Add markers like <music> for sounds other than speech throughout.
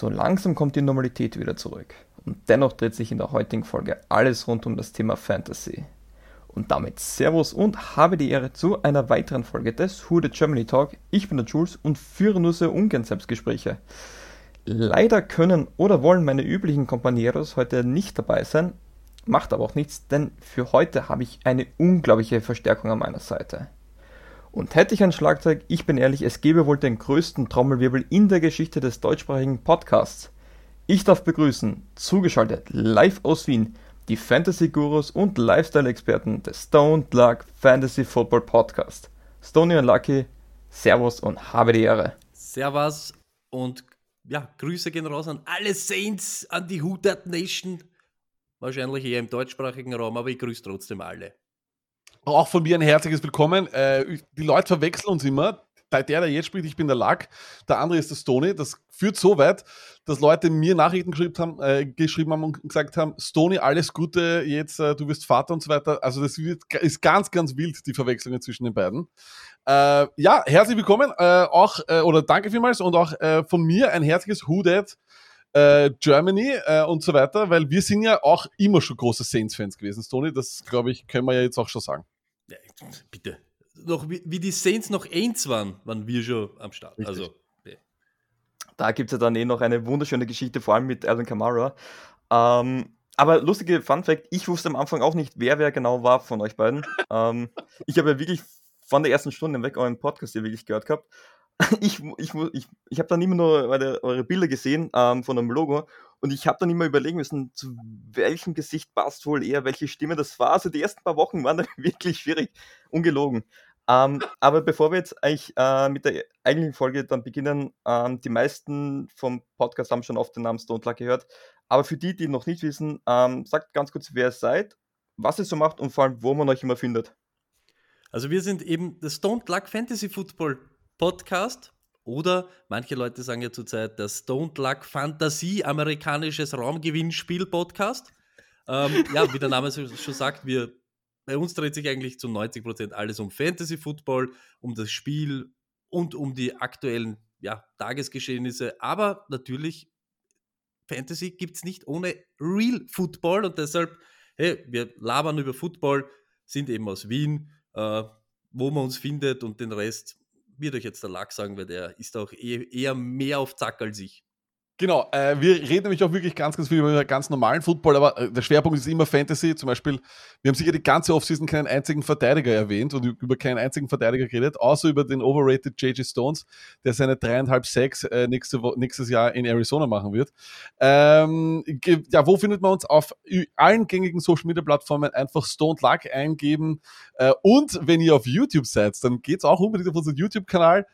So langsam kommt die Normalität wieder zurück. Und dennoch dreht sich in der heutigen Folge alles rund um das Thema Fantasy. Und damit Servus und habe die Ehre zu einer weiteren Folge des Who the Germany Talk. Ich bin der Jules und führe nur sehr ungern Selbstgespräche. Leider können oder wollen meine üblichen Companeros heute nicht dabei sein, macht aber auch nichts, denn für heute habe ich eine unglaubliche Verstärkung an meiner Seite. Und hätte ich ein Schlagzeug, ich bin ehrlich, es gäbe wohl den größten Trommelwirbel in der Geschichte des deutschsprachigen Podcasts. Ich darf begrüßen, zugeschaltet live aus Wien, die Fantasy-Gurus und Lifestyle-Experten des Stone Luck Fantasy Football Podcast. Stony und Lucky, Servus und habe die Ehre. Servus und ja, Grüße gehen raus an alle Saints, an die Hudat Nation. Wahrscheinlich eher im deutschsprachigen Raum, aber ich grüße trotzdem alle. Auch von mir ein herzliches Willkommen. Äh, die Leute verwechseln uns immer. Der, der jetzt spricht, ich bin der Lack, der andere ist der Stony. Das führt so weit, dass Leute mir Nachrichten geschrieben haben, äh, geschrieben haben und gesagt haben, Stony, alles Gute, jetzt äh, du wirst Vater und so weiter. Also das wird, ist ganz, ganz wild, die Verwechslungen zwischen den beiden. Äh, ja, herzlich willkommen, äh, auch, äh, oder danke vielmals und auch von mir ein herzliches That Germany und so weiter, weil wir sind ja auch immer schon große Saints-Fans gewesen, Stony. Das, glaube ich, können wir ja jetzt auch schon sagen. Ja, bitte. Noch wie, wie, die Saints noch eins waren, waren wir schon am Start. Richtig. Also. Da gibt es ja dann eh noch eine wunderschöne Geschichte, vor allem mit Alvin Kamara. Ähm, aber lustige Fun Fact: Ich wusste am Anfang auch nicht, wer wer genau war von euch beiden. <laughs> ähm, ich habe ja wirklich von der ersten Stunde weg euren Podcast hier wirklich gehört gehabt. <laughs> Ich, ich, ich, ich habe dann immer nur eure, eure Bilder gesehen ähm, von einem Logo und ich habe dann immer überlegen müssen, zu welchem Gesicht passt wohl eher, welche Stimme das war. Also die ersten paar Wochen waren dann <laughs> wirklich schwierig, ungelogen. Ähm, aber bevor wir jetzt eigentlich äh, mit der eigentlichen Folge dann beginnen, ähm, die meisten vom Podcast haben schon oft den Namen Stone Luck gehört. Aber für die, die noch nicht wissen, ähm, sagt ganz kurz, wer ihr seid, was ihr so macht und vor allem, wo man euch immer findet. Also wir sind eben der Stone Luck Fantasy Football Podcast oder manche Leute sagen ja zurzeit der Stone Luck Fantasie amerikanisches Raumgewinnspiel Podcast. Ähm, <laughs> ja, wie der Name schon sagt, wir, bei uns dreht sich eigentlich zu 90 Prozent alles um Fantasy Football, um das Spiel und um die aktuellen ja, Tagesgeschehnisse. Aber natürlich, Fantasy gibt es nicht ohne Real Football und deshalb, hey, wir labern über Football, sind eben aus Wien, äh, wo man uns findet und den Rest wird euch jetzt der Lack sagen, weil der ist auch eher mehr auf Zack als ich. Genau, äh, wir reden nämlich auch wirklich ganz, ganz viel über ganz normalen Football, aber äh, der Schwerpunkt ist immer Fantasy. Zum Beispiel, wir haben sicher die ganze Offseason keinen einzigen Verteidiger erwähnt und über keinen einzigen Verteidiger geredet, außer über den overrated JJ Stones, der seine dreieinhalb Sacks äh, nächste, nächstes Jahr in Arizona machen wird. Ähm, ja, wo findet man uns? Auf allen gängigen Social Media Plattformen einfach Stoned Luck eingeben. Äh, und wenn ihr auf YouTube seid, dann geht's auch unbedingt auf unseren YouTube-Kanal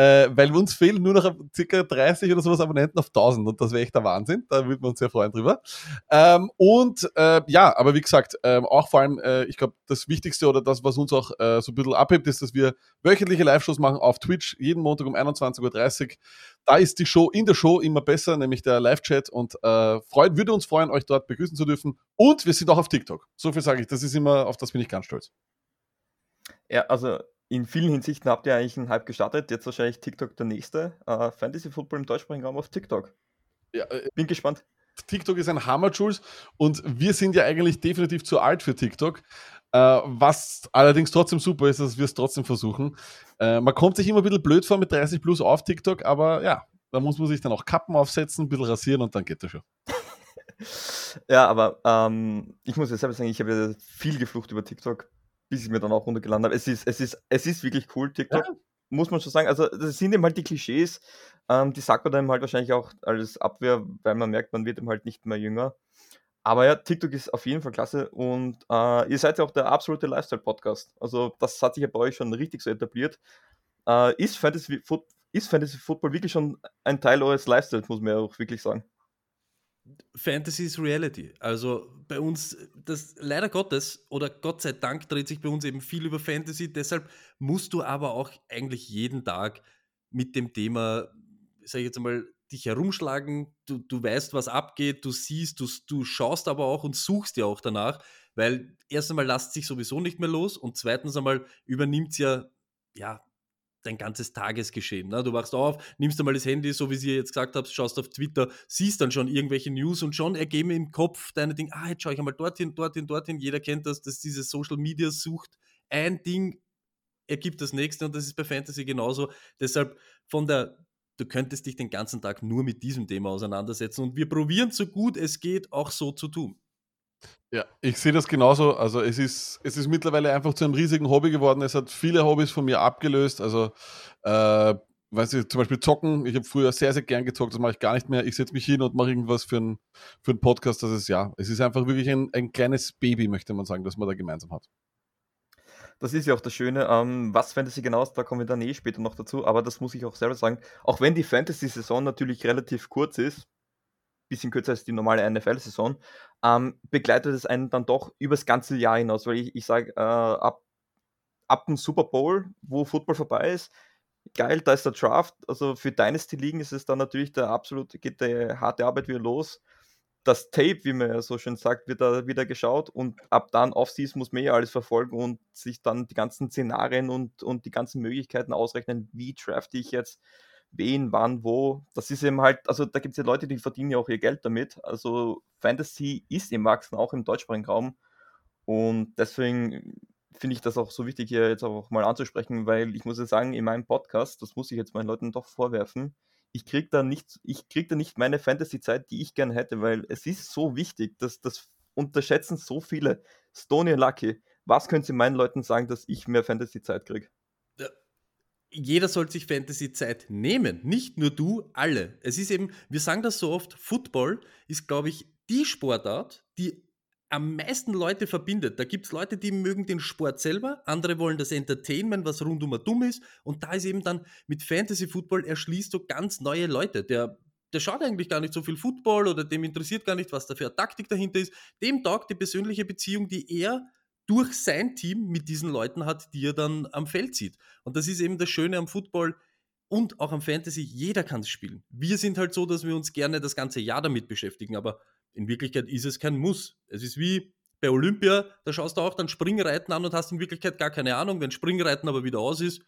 äh, weil uns fehlen nur noch circa 30 oder sowas Abonnenten auf 1000 und das wäre echt der Wahnsinn. Da würden wir uns sehr freuen drüber. Ähm, und äh, ja, aber wie gesagt, ähm, auch vor allem, äh, ich glaube, das Wichtigste oder das, was uns auch äh, so ein bisschen abhebt, ist, dass wir wöchentliche Live-Shows machen auf Twitch, jeden Montag um 21.30 Uhr. Da ist die Show in der Show immer besser, nämlich der Live-Chat und äh, freut, würde uns freuen, euch dort begrüßen zu dürfen. Und wir sind auch auf TikTok. So viel sage ich, das ist immer, auf das bin ich ganz stolz. Ja, also in vielen Hinsichten habt ihr eigentlich einen Hype gestartet. Jetzt wahrscheinlich TikTok der nächste. Uh, Fantasy Football im deutschsprachigen Raum auf TikTok. Ja, äh, Bin gespannt. TikTok ist ein Hammer, Jules. Und wir sind ja eigentlich definitiv zu alt für TikTok. Uh, was allerdings trotzdem super ist, dass wir es trotzdem versuchen. Uh, man kommt sich immer ein bisschen blöd vor mit 30 plus auf TikTok, aber ja, da muss man sich dann auch Kappen aufsetzen, ein bisschen rasieren und dann geht das schon. <laughs> ja, aber ähm, ich muss ja selber sagen, ich habe ja viel geflucht über TikTok bis ich mir dann auch runtergeladen habe. Es ist, es ist, es ist wirklich cool, TikTok. Ja. Muss man schon sagen. Also, das sind eben halt die Klischees, ähm, die sagt man dann halt wahrscheinlich auch als Abwehr, weil man merkt, man wird eben halt nicht mehr jünger. Aber ja, TikTok ist auf jeden Fall klasse und äh, ihr seid ja auch der absolute Lifestyle-Podcast. Also, das hat sich ja bei euch schon richtig so etabliert. Äh, ist, Fantasy, ist Fantasy Football wirklich schon ein Teil eures Lifestyles, muss man ja auch wirklich sagen. Fantasy ist Reality. Also bei uns, das leider Gottes oder Gott sei Dank dreht sich bei uns eben viel über Fantasy. Deshalb musst du aber auch eigentlich jeden Tag mit dem Thema, sag ich jetzt einmal, dich herumschlagen. Du, du weißt, was abgeht, du siehst, du, du schaust aber auch und suchst ja auch danach, weil erst einmal lasst sich sowieso nicht mehr los und zweitens einmal übernimmt es ja, ja dein ganzes Tagesgeschehen. Ne? Du wachst auf, nimmst einmal das Handy, so wie sie jetzt gesagt habt, schaust auf Twitter, siehst dann schon irgendwelche News und schon ergeben im Kopf deine Dinge, ah, jetzt schaue ich einmal dorthin, dorthin, dorthin. Jeder kennt das, dass diese Social Media sucht. Ein Ding ergibt das nächste und das ist bei Fantasy genauso. Deshalb von der, du könntest dich den ganzen Tag nur mit diesem Thema auseinandersetzen und wir probieren so gut es geht auch so zu tun. Ja, ich sehe das genauso. Also es ist, es ist mittlerweile einfach zu einem riesigen Hobby geworden. Es hat viele Hobbys von mir abgelöst. Also äh, weiß ich, zum Beispiel zocken. Ich habe früher sehr, sehr gern gezockt, das mache ich gar nicht mehr. Ich setze mich hin und mache irgendwas für einen für Podcast. Das ist ja, es ist einfach wirklich ein, ein kleines Baby, möchte man sagen, das man da gemeinsam hat. Das ist ja auch das Schöne. Ähm, was Fantasy genau ist, da kommen wir dann eh später noch dazu. Aber das muss ich auch selber sagen. Auch wenn die Fantasy-Saison natürlich relativ kurz ist, bisschen kürzer als die normale NFL-Saison, ähm, begleitet es einen dann doch übers ganze Jahr hinaus, weil ich, ich sage, äh, ab, ab dem Super Bowl, wo Football vorbei ist, geil, da ist der Draft, also für Dynasty-Ligen ist es dann natürlich der absolute, geht der harte Arbeit wieder los. Das Tape, wie man ja so schön sagt, wird da wieder geschaut und ab dann Offseason muss man ja alles verfolgen und sich dann die ganzen Szenarien und, und die ganzen Möglichkeiten ausrechnen, wie drafte ich jetzt, wen, wann, wo. Das ist eben halt, also da gibt es ja Leute, die verdienen ja auch ihr Geld damit. Also Fantasy ist im Wachsen, auch im deutschsprachigen Raum. Und deswegen finde ich das auch so wichtig, hier jetzt auch mal anzusprechen, weil ich muss ja sagen, in meinem Podcast, das muss ich jetzt meinen Leuten doch vorwerfen, ich kriege da nicht, ich krieg da nicht meine Fantasy-Zeit, die ich gerne hätte, weil es ist so wichtig, dass das unterschätzen so viele. Stony Lucky, was können Sie meinen Leuten sagen, dass ich mehr Fantasy-Zeit kriege? Jeder soll sich Fantasy-Zeit nehmen. Nicht nur du, alle. Es ist eben, wir sagen das so oft, Football ist, glaube ich, die Sportart, die am meisten Leute verbindet. Da gibt es Leute, die mögen den Sport selber, andere wollen das Entertainment, was rundum dumm ist. Und da ist eben dann mit Fantasy Football erschließt du ganz neue Leute. Der, der schaut eigentlich gar nicht so viel Football oder dem interessiert gar nicht, was da für eine Taktik dahinter ist. Dem taugt die persönliche Beziehung, die er durch sein Team mit diesen Leuten hat, die er dann am Feld sieht. Und das ist eben das Schöne am Football und auch am Fantasy. Jeder kann es spielen. Wir sind halt so, dass wir uns gerne das ganze Jahr damit beschäftigen, aber in Wirklichkeit ist es kein Muss. Es ist wie bei Olympia, da schaust du auch dann Springreiten an und hast in Wirklichkeit gar keine Ahnung. Wenn Springreiten aber wieder aus ist,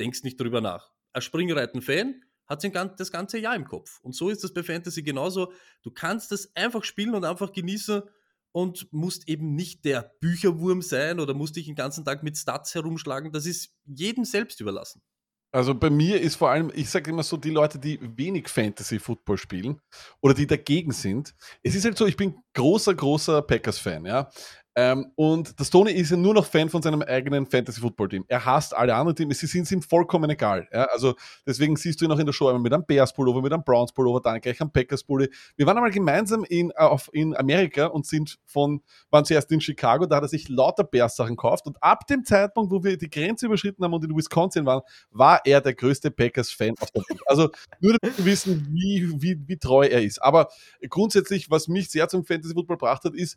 denkst nicht drüber nach. Ein Springreiten-Fan hat das ganze Jahr im Kopf. Und so ist das bei Fantasy genauso. Du kannst das einfach spielen und einfach genießen und musst eben nicht der Bücherwurm sein oder musst dich den ganzen Tag mit Stats herumschlagen. Das ist jedem selbst überlassen. Also bei mir ist vor allem, ich sage immer so, die Leute, die wenig Fantasy-Football spielen oder die dagegen sind. Es ist halt so, ich bin großer, großer Packers-Fan, ja. Ähm, und der Stoney ist ja nur noch Fan von seinem eigenen Fantasy-Football-Team. Er hasst alle anderen Teams, sie sind ihm vollkommen egal. Ja? Also deswegen siehst du ihn auch in der Show einmal mit einem Bears-Pullover, mit einem Browns-Pullover, dann gleich am Packers-Pulli. Wir waren einmal gemeinsam in, auf, in Amerika und sind von, waren zuerst in Chicago, da hat er sich lauter Bears-Sachen gekauft und ab dem Zeitpunkt, wo wir die Grenze überschritten haben und in Wisconsin waren, war er der größte Packers-Fan auf der Welt. Also nur damit wir wissen, wie, wie, wie treu er ist. Aber grundsätzlich, was mich sehr zum Fantasy-Football gebracht hat, ist,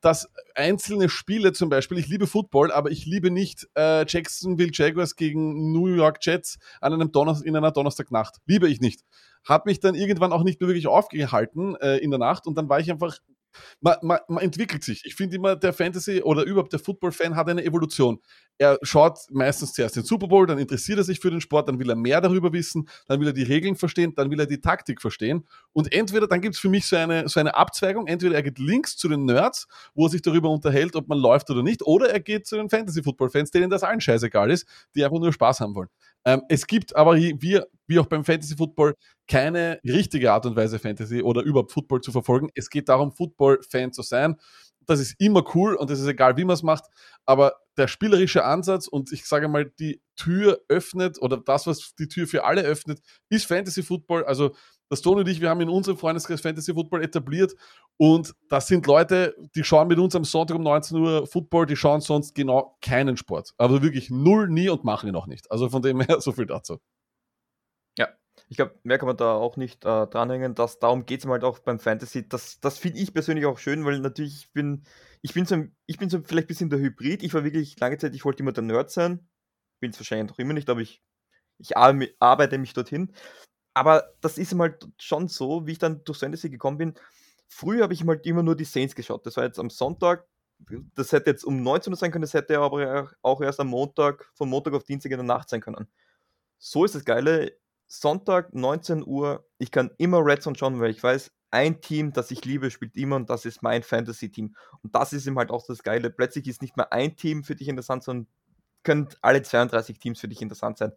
dass einzelne Spiele zum Beispiel, ich liebe Football, aber ich liebe nicht äh, Jacksonville Jaguars gegen New York Jets an einem Donner in einer Donnerstagnacht. Liebe ich nicht. Hat mich dann irgendwann auch nicht mehr wirklich aufgehalten äh, in der Nacht und dann war ich einfach man, man, man, entwickelt sich. Ich finde immer, der Fantasy oder überhaupt der Football-Fan hat eine Evolution. Er schaut meistens zuerst den Super Bowl, dann interessiert er sich für den Sport, dann will er mehr darüber wissen, dann will er die Regeln verstehen, dann will er die Taktik verstehen. Und entweder, dann gibt es für mich so eine, so eine Abzweigung, entweder er geht links zu den Nerds, wo er sich darüber unterhält, ob man läuft oder nicht, oder er geht zu den Fantasy-Football-Fans, denen das allen scheißegal ist, die einfach nur Spaß haben wollen. Ähm, es gibt aber, wie, wie auch beim Fantasy Football, keine richtige Art und Weise, Fantasy oder überhaupt Football zu verfolgen. Es geht darum, Football-Fan zu sein. Das ist immer cool und es ist egal, wie man es macht. Aber der spielerische Ansatz und ich sage mal, die Tür öffnet oder das, was die Tür für alle öffnet, ist Fantasy Football. Also das Toni und ich, wir haben in unserem Freundeskreis Fantasy Football etabliert und das sind Leute, die schauen mit uns am Sonntag um 19 Uhr Football, die schauen sonst genau keinen Sport. Aber wirklich null, nie und machen ihn auch nicht. Also von dem her <laughs> so viel dazu. Ich glaube, mehr kann man da auch nicht äh, dranhängen. Dass, darum geht es halt auch beim Fantasy. Das, das finde ich persönlich auch schön, weil natürlich ich bin ich bin so, ich bin so vielleicht ein bisschen der Hybrid. Ich war wirklich lange Zeit, ich wollte immer der Nerd sein. Bin es wahrscheinlich noch immer nicht, aber ich, ich arbeite mich dorthin. Aber das ist mal schon so, wie ich dann durch Fantasy gekommen bin. Früher habe ich mal immer nur die Saints geschaut. Das war jetzt am Sonntag. Das hätte jetzt um 19 Uhr sein können, das hätte aber auch erst am Montag, von Montag auf Dienstag in der Nacht sein können. so ist das Geile. Sonntag, 19 Uhr, ich kann immer Red Zone schauen, weil ich weiß, ein Team, das ich liebe, spielt immer und das ist mein Fantasy-Team. Und das ist ihm halt auch das Geile. Plötzlich ist nicht mehr ein Team für dich interessant, sondern können alle 32 Teams für dich interessant sein.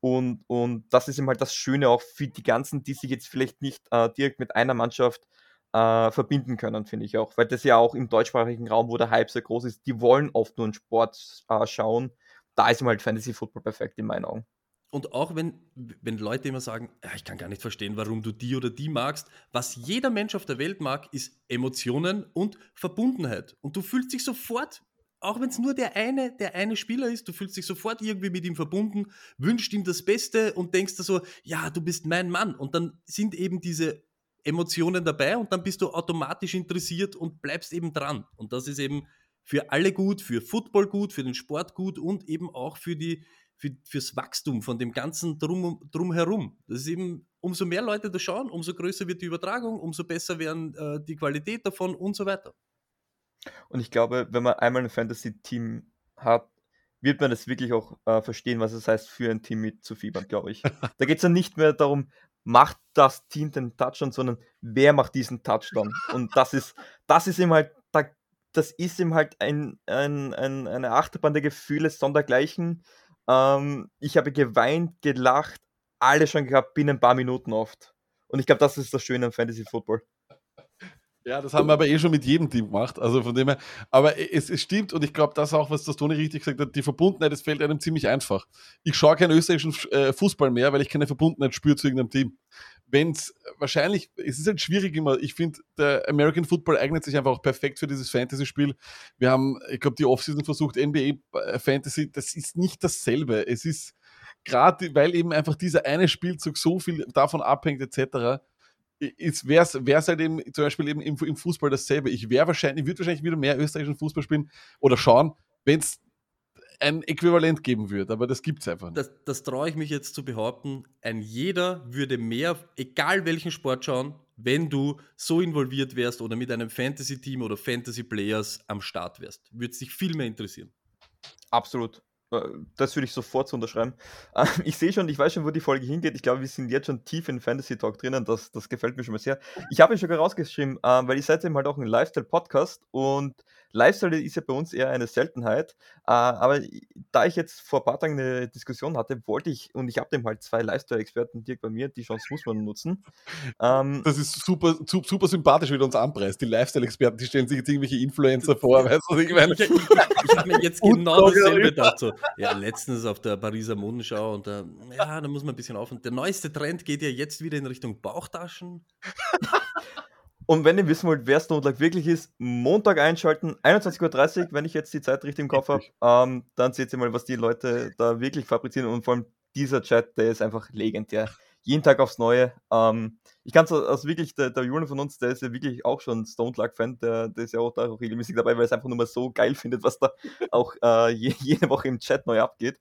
Und, und das ist eben halt das Schöne auch für die ganzen, die sich jetzt vielleicht nicht äh, direkt mit einer Mannschaft äh, verbinden können, finde ich auch. Weil das ja auch im deutschsprachigen Raum, wo der Hype sehr groß ist, die wollen oft nur einen Sport äh, schauen. Da ist ihm halt Fantasy Football perfekt in meinen Augen. Und auch wenn, wenn Leute immer sagen, ja, ich kann gar nicht verstehen, warum du die oder die magst, was jeder Mensch auf der Welt mag, ist Emotionen und Verbundenheit. Und du fühlst dich sofort, auch wenn es nur der eine, der eine Spieler ist, du fühlst dich sofort irgendwie mit ihm verbunden, wünschst ihm das Beste und denkst da so, ja, du bist mein Mann. Und dann sind eben diese Emotionen dabei und dann bist du automatisch interessiert und bleibst eben dran. Und das ist eben für alle gut, für Football gut, für den Sport gut und eben auch für die für, fürs Wachstum von dem ganzen Drum, Drumherum. Das ist eben, umso mehr Leute da schauen, umso größer wird die Übertragung, umso besser werden äh, die Qualität davon und so weiter. Und ich glaube, wenn man einmal ein Fantasy-Team hat, wird man das wirklich auch äh, verstehen, was es heißt, für ein Team mitzufiebern, glaube ich. <laughs> da geht es dann nicht mehr darum, macht das Team den Touchdown, sondern wer macht diesen Touchdown? Und das ist, das ist ihm halt, das ist ihm halt ein, ein, ein, eine Achterbahn der Gefühle sondergleichen. Ähm, ich habe geweint, gelacht, alle schon gehabt, binnen ein paar Minuten oft. Und ich glaube, das ist das Schöne am Fantasy Football. Ja, das haben wir aber eh schon mit jedem Team gemacht. Also von dem her, aber es, es stimmt und ich glaube, das auch, was das Toni richtig gesagt hat, die Verbundenheit, das fällt einem ziemlich einfach. Ich schaue keinen österreichischen äh, Fußball mehr, weil ich keine Verbundenheit spüre zu irgendeinem Team. Wenn es wahrscheinlich, es ist halt schwierig immer, ich finde, der American Football eignet sich einfach auch perfekt für dieses Fantasy-Spiel. Wir haben, ich glaube, die Offseason versucht, NBA äh, Fantasy, das ist nicht dasselbe. Es ist gerade, weil eben einfach dieser eine Spielzug so viel davon abhängt, etc., wäre es halt eben zum Beispiel eben im, im Fußball dasselbe. Ich wäre wahrscheinlich, würde wahrscheinlich wieder mehr österreichischen Fußball spielen oder schauen, wenn es ein Äquivalent geben würde, aber das gibt es einfach nicht. Das, das traue ich mich jetzt zu behaupten. Ein jeder würde mehr, egal welchen Sport schauen, wenn du so involviert wärst oder mit einem Fantasy-Team oder Fantasy-Players am Start wärst. Würde es dich viel mehr interessieren. Absolut. Äh, das würde ich sofort so unterschreiben. <laughs> Ich sehe schon, ich weiß schon, wo die Folge hingeht. Ich glaube, wir sind jetzt schon tief in Fantasy Talk drinnen. Das, das gefällt mir schon mal sehr. Ich habe ihn schon rausgeschrieben, ähm, weil ich seid eben halt auch ein Lifestyle-Podcast und Lifestyle ist ja bei uns eher eine Seltenheit. Äh, aber da ich jetzt vor ein paar Tagen eine Diskussion hatte, wollte ich, und ich habe dem halt zwei Lifestyle-Experten direkt bei mir, die Chance muss man nutzen. Ähm, das ist super, super sympathisch, wie du uns anpreist. Die Lifestyle-Experten, die stellen sich jetzt irgendwelche Influencer vor. Weißt du, ich meine? Ich, ich, ich habe mir jetzt <laughs> genau dasselbe gedacht. So. Ja, letztens auf der Pariser Modenschau und da, ja, da muss man ein bisschen auf. Und der neueste Trend geht ja jetzt wieder in Richtung Bauchtaschen. Und wenn ihr wissen wollt, wer Stone Luck wirklich ist, Montag einschalten, 21.30 Uhr, wenn ich jetzt die Zeit richtig im Kopf habe, ähm, dann seht ihr mal, was die Leute da wirklich fabrizieren. Und vor allem dieser Chat, der ist einfach legendär. Jeden Tag aufs Neue. Ähm, ich kann es also wirklich, der, der Julian von uns, der ist ja wirklich auch schon Stone Luck-Fan, der, der, ist ja auch da auch regelmäßig dabei, weil er es einfach nur mal so geil <laughs> findet, was da auch äh, jede Woche im Chat neu abgeht.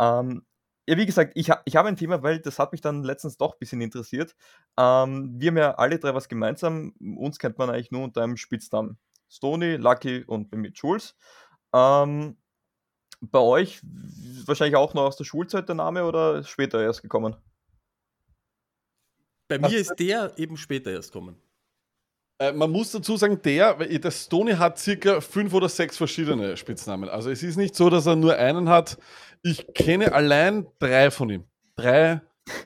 Ähm, ja, wie gesagt, ich, ha ich habe ein Thema, weil das hat mich dann letztens doch ein bisschen interessiert. Ähm, wir haben ja alle drei was gemeinsam. Uns kennt man eigentlich nur unter einem Spitznamen. Stony, Lucky und bei mir Jules. Ähm, bei euch wahrscheinlich auch noch aus der Schulzeit der Name oder später erst gekommen? Bei mir ist der eben später erst gekommen. Äh, man muss dazu sagen, der, der Stony hat circa fünf oder sechs verschiedene Spitznamen. Also es ist nicht so, dass er nur einen hat. Ich kenne allein drei von ihm. Drei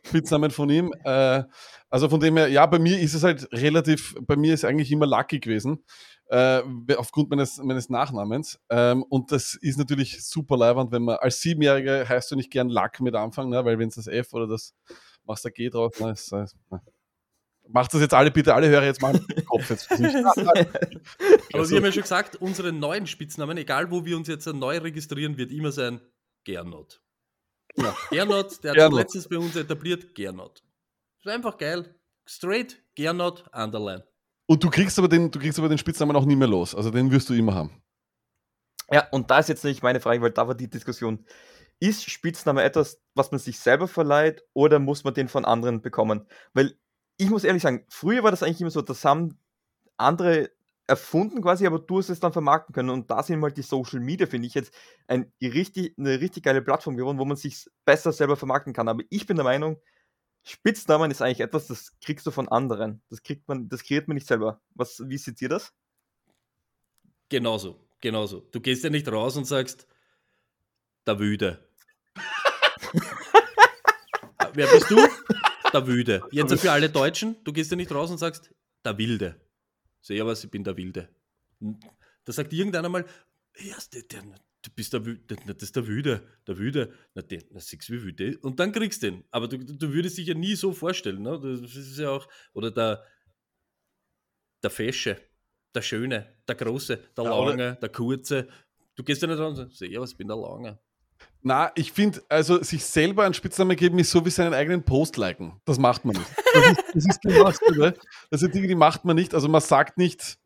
Spitznamen von ihm. Äh, also von dem her, ja, bei mir ist es halt relativ, bei mir ist eigentlich immer Lucky gewesen. Äh, aufgrund meines, meines Nachnamens. Ähm, und das ist natürlich super leibend, wenn man als Siebenjähriger heißt du nicht gern Luck mit Anfang, ne? weil wenn es das F oder das machst du G drauf, ne. Macht das jetzt alle, bitte alle Hörer jetzt mal <laughs> Kopf jetzt. <laughs> Aber wir haben ja schon gesagt, unsere neuen Spitznamen, egal wo wir uns jetzt neu registrieren, wird immer sein Gernot. Ja. Gernot, der hat Gernot. letztens bei uns etabliert, Gernot. Das ist einfach geil. Straight, Gernot, Underline. Und du kriegst aber den, du kriegst aber den Spitznamen auch nie mehr los. Also den wirst du immer haben. Ja, und da ist jetzt nicht meine Frage, weil da war die Diskussion. Ist Spitzname etwas, was man sich selber verleiht oder muss man den von anderen bekommen? Weil ich muss ehrlich sagen, früher war das eigentlich immer so, das haben andere erfunden quasi, aber du hast es dann vermarkten können. Und da sind halt die Social Media, finde ich, jetzt ein, richtig, eine richtig geile Plattform geworden, wo man sich besser selber vermarkten kann. Aber ich bin der Meinung, Spitznamen ist eigentlich etwas, das kriegst du von anderen. Das kriegt man, das kreiert man nicht selber. Was, wie seht ihr das? Genauso, genauso. Du gehst ja nicht raus und sagst, der Wüde. <laughs> Wer bist du? Der Wüde. Jetzt für alle Deutschen, du gehst ja nicht raus und sagst, der Wilde. Sehe was, ich bin der Wilde. Da sagt irgendeiner mal, ja, der, der, du bist der, der, das ist der Wüde, der Wüde, na, der, na siehst wie Wüde, und dann kriegst du den. Aber du, du würdest dich ja nie so vorstellen, ne? Das ist ja auch, oder der, der Fesche, der Schöne, der Große, der Lange, der Kurze. Du gehst ja nicht ran und sagst, ja, was bin der Lange. Na, ich finde, also sich selber einen Spitznamen geben ist so wie seinen eigenen Post liken. Das macht man nicht. Das ist, das ist die Das sind Dinge, die macht man nicht. Also man sagt nicht,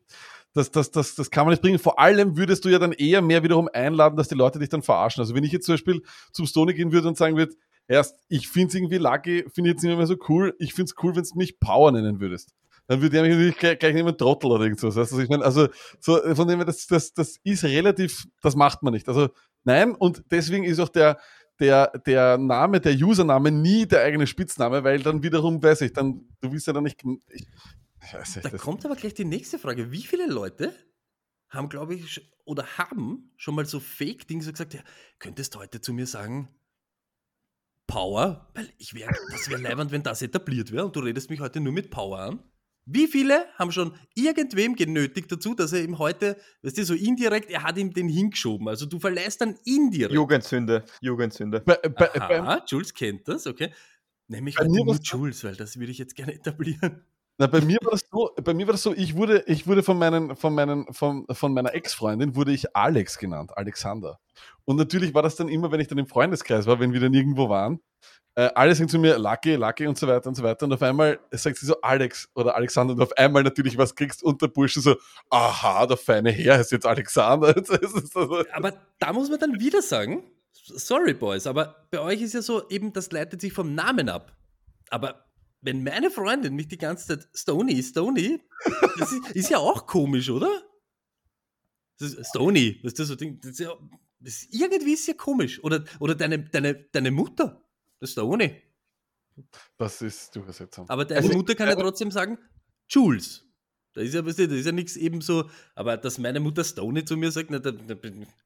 das, das, das, das kann man nicht bringen. Vor allem würdest du ja dann eher mehr wiederum einladen, dass die Leute dich dann verarschen. Also wenn ich jetzt zum Beispiel zum Stone gehen würde und sagen würde, erst, ich finde es irgendwie lucky, finde ich jetzt nicht mehr so cool, ich finde es cool, wenn du mich Power nennen würdest. Dann würde er mich natürlich gleich, gleich nehmen Trottel oder irgendwas. Weißt ich meine, also so, von dem her, das, das, das ist relativ, das macht man nicht. Also nein, und deswegen ist auch der, der, der Name, der Username nie der eigene Spitzname, weil dann wiederum, weiß ich, dann, du willst ja dann nicht, ich, Weiß da kommt aber gleich die nächste Frage. Wie viele Leute haben, glaube ich, oder haben schon mal so Fake-Dinge so gesagt, ja, könntest du heute zu mir sagen, Power? Weil ich wäre, das wäre leibend, wenn das etabliert wäre und du redest mich heute nur mit Power an. Wie viele haben schon irgendwem genötigt dazu, dass er ihm heute, weißt du, so indirekt, er hat ihm den hingeschoben. Also du verleihst dann indirekt. Jugendsünde, Jugendsünde. Aha, Jules kennt das, okay. Nämlich heute nur Jules, weil das würde ich jetzt gerne etablieren. Na, bei mir war das so, bei mir war das so, ich wurde, ich wurde von meinen, von meinen, von, von meiner Ex-Freundin wurde ich Alex genannt, Alexander. Und natürlich war das dann immer, wenn ich dann im Freundeskreis war, wenn wir dann irgendwo waren, äh, alle sagen zu mir Lucky, Lucky und so weiter und so weiter. Und auf einmal sagt sie so Alex oder Alexander und auf einmal natürlich was kriegst und der Bursche so, aha, der feine Herr ist jetzt Alexander. <laughs> aber da muss man dann wieder sagen, sorry Boys, aber bei euch ist ja so, eben das leitet sich vom Namen ab. Aber wenn meine Freundin mich die ganze Zeit Stony, Stony, das ist, ist ja auch komisch, oder? Das ist Stony, das ist so Ding, das ist ja, das ist, irgendwie ist ja komisch. Oder, oder deine, deine, deine Mutter, das ist Stony. Das ist durchaus seltsam. Aber deine also, Mutter kann ja trotzdem sagen, Jules. Da ist ja, weißt du, das ist ja nichts eben so, aber dass meine Mutter Stony zu mir sagt, na, da, da,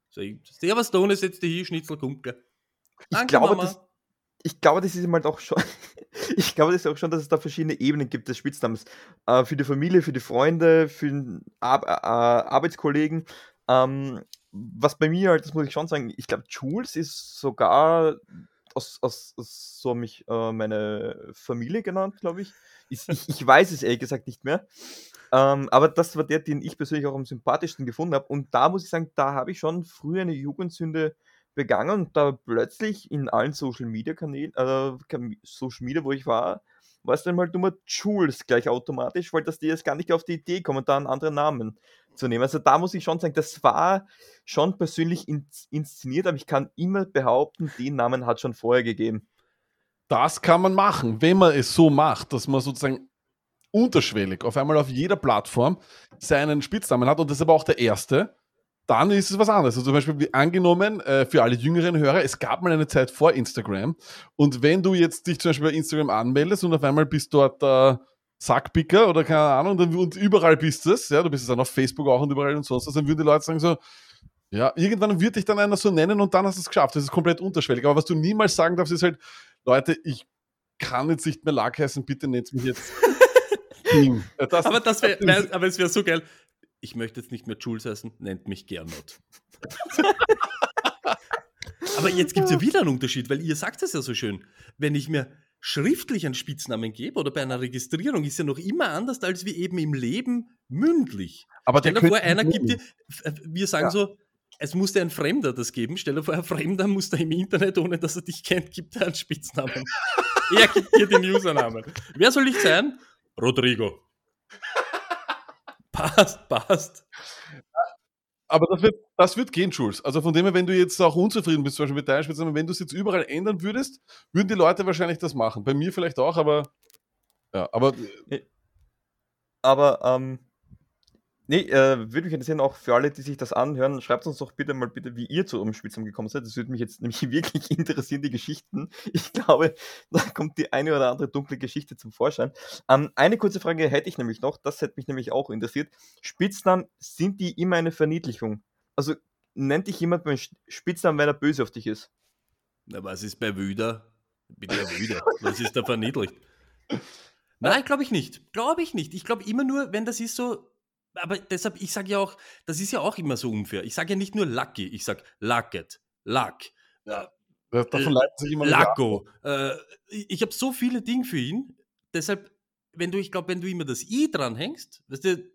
so, ja, aber Stony setzt dich hier, Schnitzel, Kunkel. Ich glaube, das, ich glaube, das ist immer auch schon, <laughs> ich glaube, das ist auch schon, dass es da verschiedene Ebenen gibt des Spitznamens. Äh, für die Familie, für die Freunde, für den Ar äh, Arbeitskollegen. Ähm, was bei mir halt, das muss ich schon sagen, ich glaube, Jules ist sogar aus, aus, aus so mich äh, meine Familie genannt, glaube ich. ich. Ich weiß es ehrlich gesagt nicht mehr. Ähm, aber das war der, den ich persönlich auch am sympathischsten gefunden habe. Und da muss ich sagen, da habe ich schon früher eine Jugendsünde begangen und da plötzlich in allen Social Media Kanälen, äh, Social Media, wo ich war, war es dann mal nur Jules gleich automatisch, weil das die jetzt gar nicht auf die Idee kommen, da einen anderen Namen zu nehmen. Also da muss ich schon sagen, das war schon persönlich inszeniert, aber ich kann immer behaupten, den Namen hat schon vorher gegeben. Das kann man machen, wenn man es so macht, dass man sozusagen unterschwellig auf einmal auf jeder Plattform seinen Spitznamen hat und das ist aber auch der erste dann ist es was anderes. Also zum Beispiel wie angenommen, äh, für alle jüngeren Hörer, es gab mal eine Zeit vor Instagram und wenn du jetzt dich zum Beispiel bei Instagram anmeldest und auf einmal bist dort der Sackpicker oder keine Ahnung und, und überall bist es, ja, du bist es dann auf Facebook auch und überall und sonst was, dann würden die Leute sagen so, ja, irgendwann wird dich dann einer so nennen und dann hast du es geschafft. Das ist komplett unterschwellig. Aber was du niemals sagen darfst, ist halt, Leute, ich kann jetzt nicht mehr Lack heißen, bitte nennt mich jetzt. <laughs> Das, aber, das wär, wär, aber es wäre so geil ich möchte jetzt nicht mehr Jules heißen, nennt mich Gernot. <laughs> Aber jetzt gibt es ja wieder einen Unterschied, weil ihr sagt es ja so schön. Wenn ich mir schriftlich einen Spitznamen gebe oder bei einer Registrierung, ist ja noch immer anders als wie eben im Leben mündlich. Aber Stell dir vor, einer gibt dir, wir sagen ja. so, es musste ein Fremder das geben. Stell dir vor, ein Fremder muss da im Internet, ohne dass er dich kennt, gibt er einen Spitznamen. <laughs> er gibt dir den Usernamen. Wer soll ich sein? Rodrigo. Passt, passt. Aber das wird, das wird gehen, Jules. Also von dem her, wenn du jetzt auch unzufrieden bist, zum Beispiel mit deinem Spitznamen, wenn du es jetzt überall ändern würdest, würden die Leute wahrscheinlich das machen. Bei mir vielleicht auch, aber ja, aber. Aber ähm, Nee, äh, würde mich interessieren, auch für alle, die sich das anhören, schreibt uns doch bitte mal bitte, wie ihr zu eurem Spitznamen gekommen seid. Das würde mich jetzt <laughs> nämlich wirklich interessieren, die Geschichten. Ich glaube, <laughs> da kommt die eine oder andere dunkle Geschichte zum Vorschein. Ähm, eine kurze Frage hätte ich nämlich noch, das hätte mich nämlich auch interessiert. Spitznamen, sind die immer eine Verniedlichung? Also nennt dich jemand beim Spitznamen, wenn er böse auf dich ist? Na, was ist bei Wüder? Bin ja Wüder. <laughs> Was ist da verniedlicht? Nein, glaube ich nicht. Glaube ich nicht. Ich glaube immer nur, wenn das ist so, aber deshalb, ich sage ja auch, das ist ja auch immer so unfair. Ich sage ja nicht nur Lucky, ich sage Lucket, Luck. Ja. Davon leitet sich immer Lacko. Äh, ich habe so viele Dinge für ihn. Deshalb, wenn du, ich glaube, wenn du immer das I dranhängst, weißt du,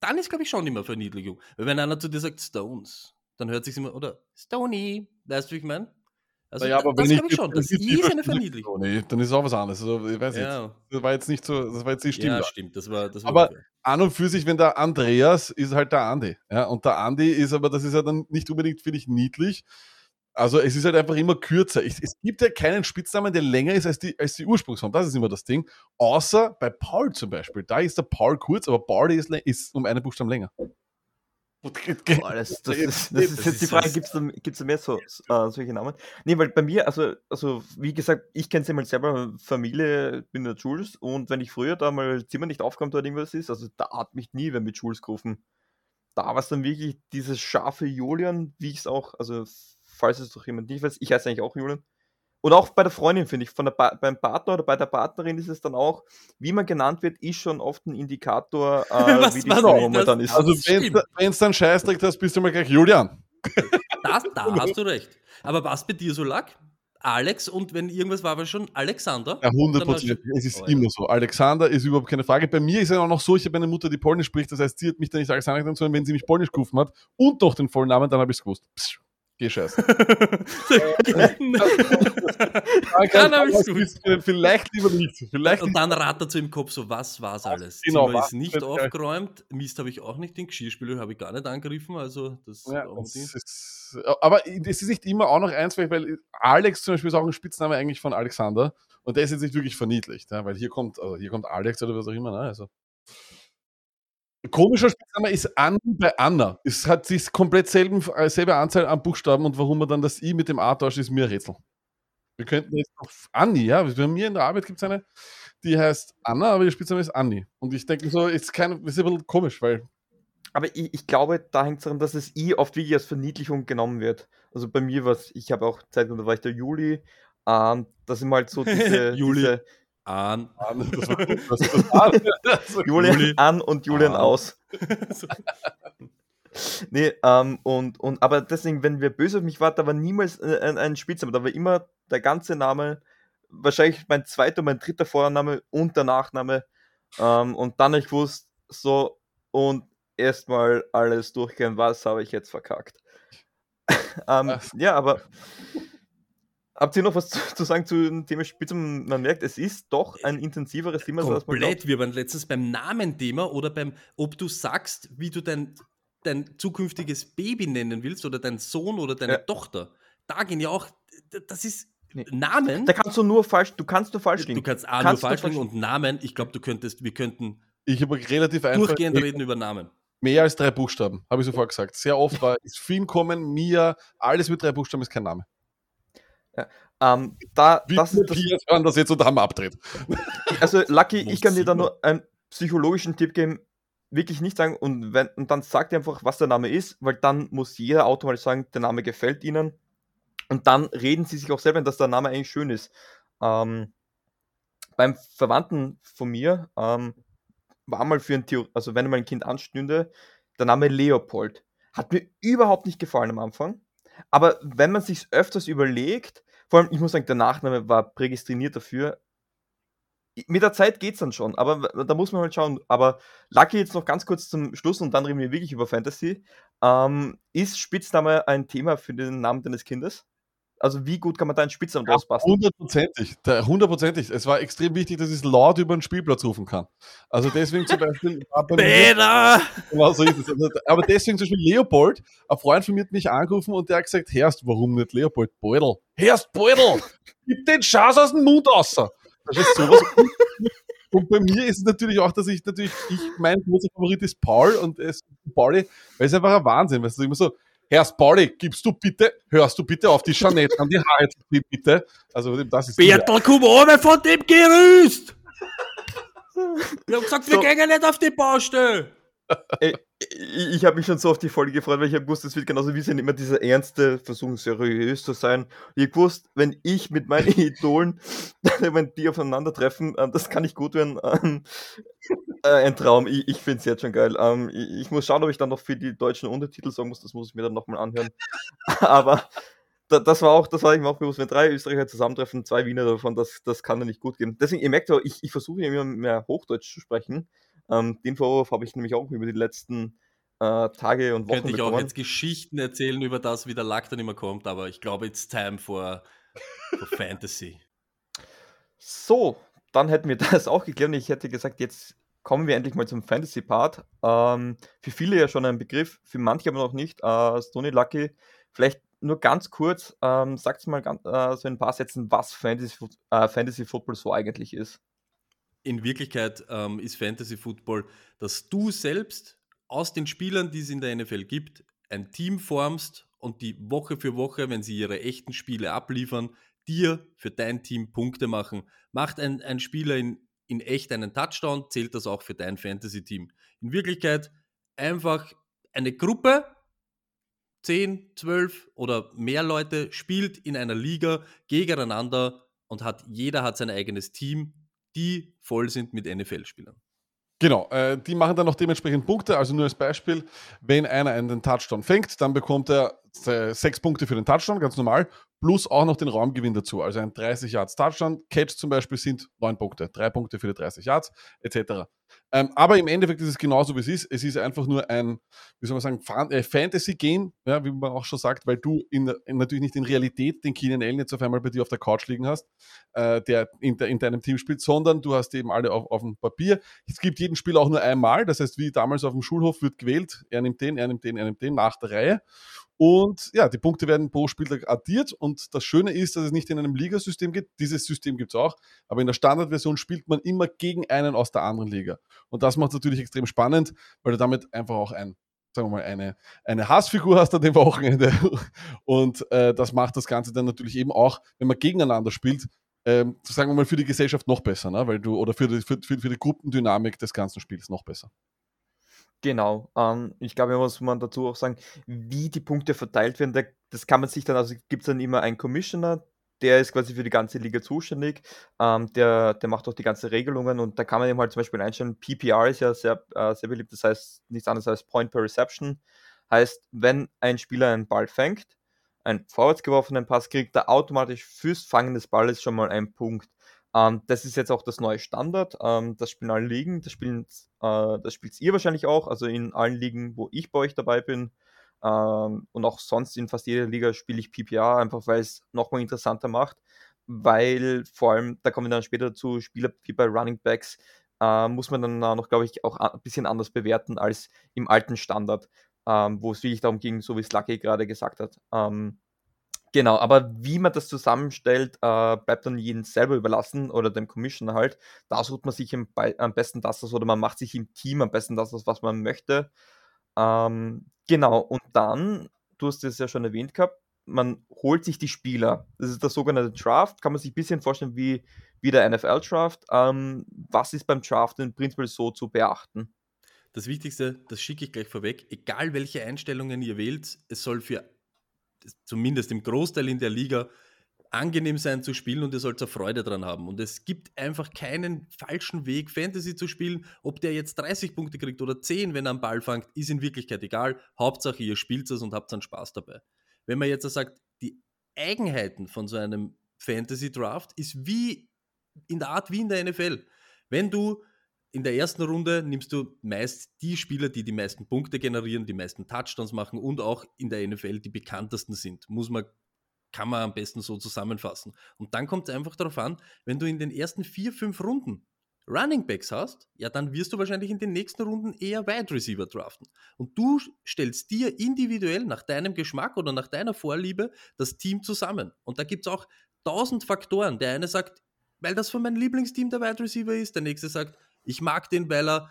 dann ist, glaube ich, schon immer Verniedlichung. Weil wenn einer zu dir sagt Stones, dann hört sich immer, oder Stony, weißt du, wie ich meine? Also, naja, aber das glaube ich schon. Das ist eine <laughs> Verniedlichung. Nee, dann ist auch was anderes. Also, ich weiß ja. nicht. Das war jetzt nicht so, das war jetzt nicht stimmbar. Ja, stimmt. Das war, das war aber okay. an und für sich, wenn der Andreas ist halt der Andi. Ja, und der Andi ist aber, das ist ja dann nicht unbedingt, finde ich, niedlich. Also es ist halt einfach immer kürzer. Es, es, gibt ja keinen Spitznamen, der länger ist als die, als die Ursprungsform. Das ist immer das Ding. Außer bei Paul zum Beispiel. Da ist der Paul kurz, aber Paul ist, ist um einen Buchstaben länger. Boah, das, das, ist, das, ist, jetzt die Frage, gibt es da, gibt's da mehr so, äh, solche Namen? Nee, weil bei mir, also, also wie gesagt, ich kenne sie mal selber, Familie, bin der Jules und wenn ich früher da mal Zimmer nicht aufkommt oder irgendwas ist, also da hat mich nie wer mit Jules gerufen. Da war es dann wirklich dieses scharfe Julian, wie ich es auch, also falls es doch jemand nicht weiß, ich heiße eigentlich auch Julian, und auch bei der Freundin, finde ich, von der beim Partner oder bei der Partnerin ist es dann auch, wie man genannt wird, ist schon oft ein Indikator, <laughs> äh, wie die Frau momentan ist. Also wenn es dann Scheiß trägt hast, bist du mal gleich Julian. Das, da hast du recht. Aber was bei dir so lag? Alex und wenn irgendwas war, war schon Alexander? Ja, 100 Prozent. Es ist oh, immer ja. so. Alexander ist überhaupt keine Frage. Bei mir ist es auch noch so, ich habe eine Mutter, die Polnisch spricht. Das heißt, sie hat mich dann nicht Alexander genannt, sondern wenn sie mich Polnisch gerufen hat und doch den vollen Namen, dann habe ich es gewusst. Psst. Geh scheiße. <laughs> dann habe ich gut. Vielleicht lieber nicht. Vielleicht und dann rattert so im Kopf so, was war es alles? Genau, Zimmer ist nicht aufgeräumt, Mist habe ich auch nicht, den Geschirrspüler habe ich gar nicht angegriffen, also das, ja, das ist, Aber es ist nicht immer auch noch eins, weil Alex zum Beispiel ist auch ein Spitzname eigentlich von Alexander und der ist jetzt nicht wirklich verniedlicht, ja, weil hier kommt, also hier kommt Alex oder was auch immer, ne? also Komischer Spitzname ist Anni bei Anna. Es hat sich komplett selben, äh, selbe Anzahl an Buchstaben und warum man dann das I mit dem A tauscht, ist mir ein Rätsel. Wir könnten jetzt auf Anni, ja, bei mir in der Arbeit gibt es eine, die heißt Anna, aber ihr Spitzname ist Anni. Und ich denke so, ist, kein, ist ein bisschen komisch, weil. Aber ich, ich glaube, da hängt es daran, dass das I oft wirklich als Verniedlichung genommen wird. Also bei mir war es, ich habe auch Zeit, da war ich der Juli, ähm, das sind halt so diese, <laughs> Juli. diese an. an. <laughs> Das war, das war <laughs> Julian Juli. an und Julian an. aus. <laughs> nee, ähm, und, und, aber deswegen, wenn wir böse auf mich waren, da war niemals äh, ein, ein Spitzname, da war immer der ganze Name, wahrscheinlich mein zweiter, mein dritter Vorname und der Nachname. Ähm, und dann ich wusste, so, und erstmal alles durchgehen, was habe ich jetzt verkackt. ähm, ja, aber Habt ihr noch was zu, <laughs> zu sagen zu dem Thema Spitze? Man merkt, es ist doch ein intensiveres Thema. Komplett. So, wir waren letztens beim Namenthema oder beim, ob du sagst, wie du dein, dein zukünftiges Baby nennen willst oder dein Sohn oder deine ja. Tochter. Da gehen ja auch, das ist nee. Namen. Da kannst du nur falsch, du kannst nur falsch liegen. Du kannst A, kannst nur falsch liegen und Namen, ich glaube, du könntest, wir könnten ich habe relativ einfach durchgehend reden über Namen. Mehr als drei Buchstaben, habe ich sofort gesagt. Sehr oft war <laughs> es Film kommen, Mia, alles mit drei Buchstaben ist kein Name. Ja. Ähm, da, Wie das ist das, hören das jetzt und haben abdreht. Also, Lucky, ich kann dir da nur einen psychologischen Tipp geben. Wirklich nicht sagen und, wenn, und dann sagt ihr einfach, was der Name ist, weil dann muss jeder automatisch sagen, der Name gefällt ihnen. Und dann reden sie sich auch selber, dass der Name eigentlich schön ist. Ähm, beim Verwandten von mir ähm, war mal für ein Theor also wenn mal ein Kind anstünde, der Name Leopold. Hat mir überhaupt nicht gefallen am Anfang. Aber wenn man sich öfters überlegt, vor allem, ich muss sagen, der Nachname war prädestiniert dafür. Mit der Zeit geht es dann schon, aber da muss man halt schauen. Aber Lucky jetzt noch ganz kurz zum Schluss und dann reden wir wirklich über Fantasy. Ähm, ist Spitzname ein Thema für den Namen deines Kindes? Also wie gut kann man da einen Spitznamen draus basteln? Hundertprozentig, hundertprozentig. Es war extrem wichtig, dass ich es laut über den Spielplatz rufen kann. Also deswegen zum Beispiel... Peter! Genau so ist es. Also, aber deswegen zum Beispiel Leopold, ein Freund von mir hat mich angerufen und der hat gesagt, Herrst, warum nicht Leopold? Beutel. Herrst, Beutel! Gib den Schaß aus dem Mund raus! Das ist sowas Und bei mir ist es natürlich auch, dass ich natürlich, ich, mein großer Favorit ist Paul und es Pauli, weil es einfach ein Wahnsinn, weißt du, immer so, Herr Pauli, gibst du bitte, hörst du bitte auf die Jeanette an die Haare zu ziehen, bitte. Also das ist Bertel, komm runter von dem Gerüst! Wir haben gesagt, wir so. gehen nicht auf die Baustelle! Ich, ich habe mich schon so auf die Folge gefreut, weil ich habe gewusst, es wird genauso wie sie immer dieser ernste Versuch, seriös zu sein. Ich gewusst, wenn ich mit meinen <laughs> Idolen, wenn die aufeinandertreffen, äh, das kann nicht gut werden. Ähm, äh, ein Traum. Ich, ich finde es jetzt schon geil. Ähm, ich, muss schauen, ob ich dann noch für die deutschen Untertitel sagen muss. Das muss ich mir dann nochmal anhören. <laughs> Aber da, das war auch, das war ich mir auch bewusst, wenn drei Österreicher zusammentreffen, zwei Wiener davon, das, das kann ja nicht gut gehen. Deswegen, ihr merkt ja, ich, ich versuche immer mehr Hochdeutsch zu sprechen. Ähm, den Vorwurf habe ich nämlich auch über die letzten äh, Tage und Wochen Könnte ich bekommen. auch jetzt Geschichten erzählen über das, wie der Lack dann immer kommt, aber ich glaube, it's time for, for <laughs> Fantasy. So, dann hätten wir <laughs> das auch geklärt und ich hätte gesagt, jetzt kommen wir endlich mal zum Fantasy-Part. Ähm, für viele ja schon ein Begriff, für manche aber noch nicht. Äh, Stony Lucky, vielleicht nur ganz kurz, ähm, sagt mal ganz, äh, so in ein paar Sätzen, was Fantasy, äh, Fantasy Football so eigentlich ist in Wirklichkeit ähm, ist Fantasy Football, dass du selbst aus den Spielern, die es in der NFL gibt, ein Team formst und die Woche für Woche, wenn sie ihre echten Spiele abliefern, dir für dein Team Punkte machen. Macht ein, ein Spieler in, in echt einen Touchdown, zählt das auch für dein Fantasy-Team. In Wirklichkeit einfach eine Gruppe, 10, 12 oder mehr Leute spielt in einer Liga gegeneinander und hat, jeder hat sein eigenes Team die voll sind mit NFL-Spielern. Genau, äh, die machen dann noch dementsprechend Punkte. Also nur als Beispiel, wenn einer einen Touchdown fängt, dann bekommt er äh, sechs Punkte für den Touchdown, ganz normal, plus auch noch den Raumgewinn dazu. Also ein 30 Yards Touchdown, Catch zum Beispiel sind neun Punkte, drei Punkte für die 30 Yards, etc. Ähm, aber im Endeffekt ist es genauso, wie es ist. Es ist einfach nur ein, wie soll man sagen, Fan äh, Fantasy-Game, ja, wie man auch schon sagt, weil du in, in, natürlich nicht in Realität den Keenan Allen jetzt auf einmal bei dir auf der Couch liegen hast, äh, der in, in, deinem Team spielt, sondern du hast eben alle auf, auf dem Papier. Es gibt jeden Spiel auch nur einmal, das heißt, wie damals auf dem Schulhof wird gewählt, er nimmt den, er nimmt den, er nimmt den, nach der Reihe. Und ja, die Punkte werden pro Spieltag addiert. Und das Schöne ist, dass es nicht in einem Ligasystem geht. Dieses System gibt es auch. Aber in der Standardversion spielt man immer gegen einen aus der anderen Liga. Und das macht es natürlich extrem spannend, weil du damit einfach auch ein, sagen wir mal, eine, eine Hassfigur hast an dem Wochenende. <laughs> Und äh, das macht das Ganze dann natürlich eben auch, wenn man gegeneinander spielt, ähm, sagen wir mal, für die Gesellschaft noch besser, ne? weil du, oder für die, für, für die Gruppendynamik des ganzen Spiels noch besser. Genau. Ähm, ich glaube, muss man dazu auch sagen, wie die Punkte verteilt werden, das kann man sich dann, also gibt es dann immer einen Commissioner, der ist quasi für die ganze Liga zuständig, ähm, der, der macht auch die ganzen Regelungen und da kann man eben halt zum Beispiel einstellen, PPR ist ja sehr, äh, sehr beliebt, das heißt nichts anderes als Point per Reception, heißt, wenn ein Spieler einen Ball fängt, einen vorwärts geworfenen Pass kriegt, er automatisch fürs Fangen des Balles schon mal einen Punkt. Ähm, das ist jetzt auch das neue Standard. Ähm, das spielen alle Ligen. Das, spielen, äh, spielt ihr wahrscheinlich auch. Also in allen Ligen, wo ich bei euch dabei bin. Ähm, und auch sonst in fast jeder Liga spiele ich PPA, einfach weil es nochmal interessanter macht. Weil vor allem, da kommen wir dann später dazu, Spieler wie bei Running Backs, äh, muss man dann noch, glaube ich, auch ein bisschen anders bewerten als im alten Standard, ähm, wo es wirklich darum ging, so wie es Lucky gerade gesagt hat. Ähm, Genau, aber wie man das zusammenstellt, äh, bleibt dann jedem selber überlassen oder dem Commissioner halt. Da sucht man sich am, am besten das aus oder man macht sich im Team am besten das aus, was man möchte. Ähm, genau, und dann, du hast es ja schon erwähnt gehabt, man holt sich die Spieler. Das ist der sogenannte Draft. Kann man sich ein bisschen vorstellen wie, wie der NFL-Draft. Ähm, was ist beim Draft im Prinzip so zu beachten? Das Wichtigste, das schicke ich gleich vorweg, egal welche Einstellungen ihr wählt, es soll für zumindest im Großteil in der Liga, angenehm sein zu spielen und ihr sollt Freude dran haben. Und es gibt einfach keinen falschen Weg, Fantasy zu spielen. Ob der jetzt 30 Punkte kriegt oder 10, wenn er am Ball fängt, ist in Wirklichkeit egal. Hauptsache, ihr spielt es und habt dann Spaß dabei. Wenn man jetzt sagt, die Eigenheiten von so einem Fantasy Draft ist wie in der Art wie in der NFL. Wenn du in der ersten Runde nimmst du meist die Spieler, die die meisten Punkte generieren, die meisten Touchdowns machen und auch in der NFL die bekanntesten sind. Muss man, kann man am besten so zusammenfassen. Und dann kommt es einfach darauf an, wenn du in den ersten vier, fünf Runden Running Backs hast, ja, dann wirst du wahrscheinlich in den nächsten Runden eher Wide Receiver draften. Und du stellst dir individuell nach deinem Geschmack oder nach deiner Vorliebe das Team zusammen. Und da gibt es auch tausend Faktoren. Der eine sagt, weil das von meinem Lieblingsteam der Wide Receiver ist. Der nächste sagt, ich mag den, weil er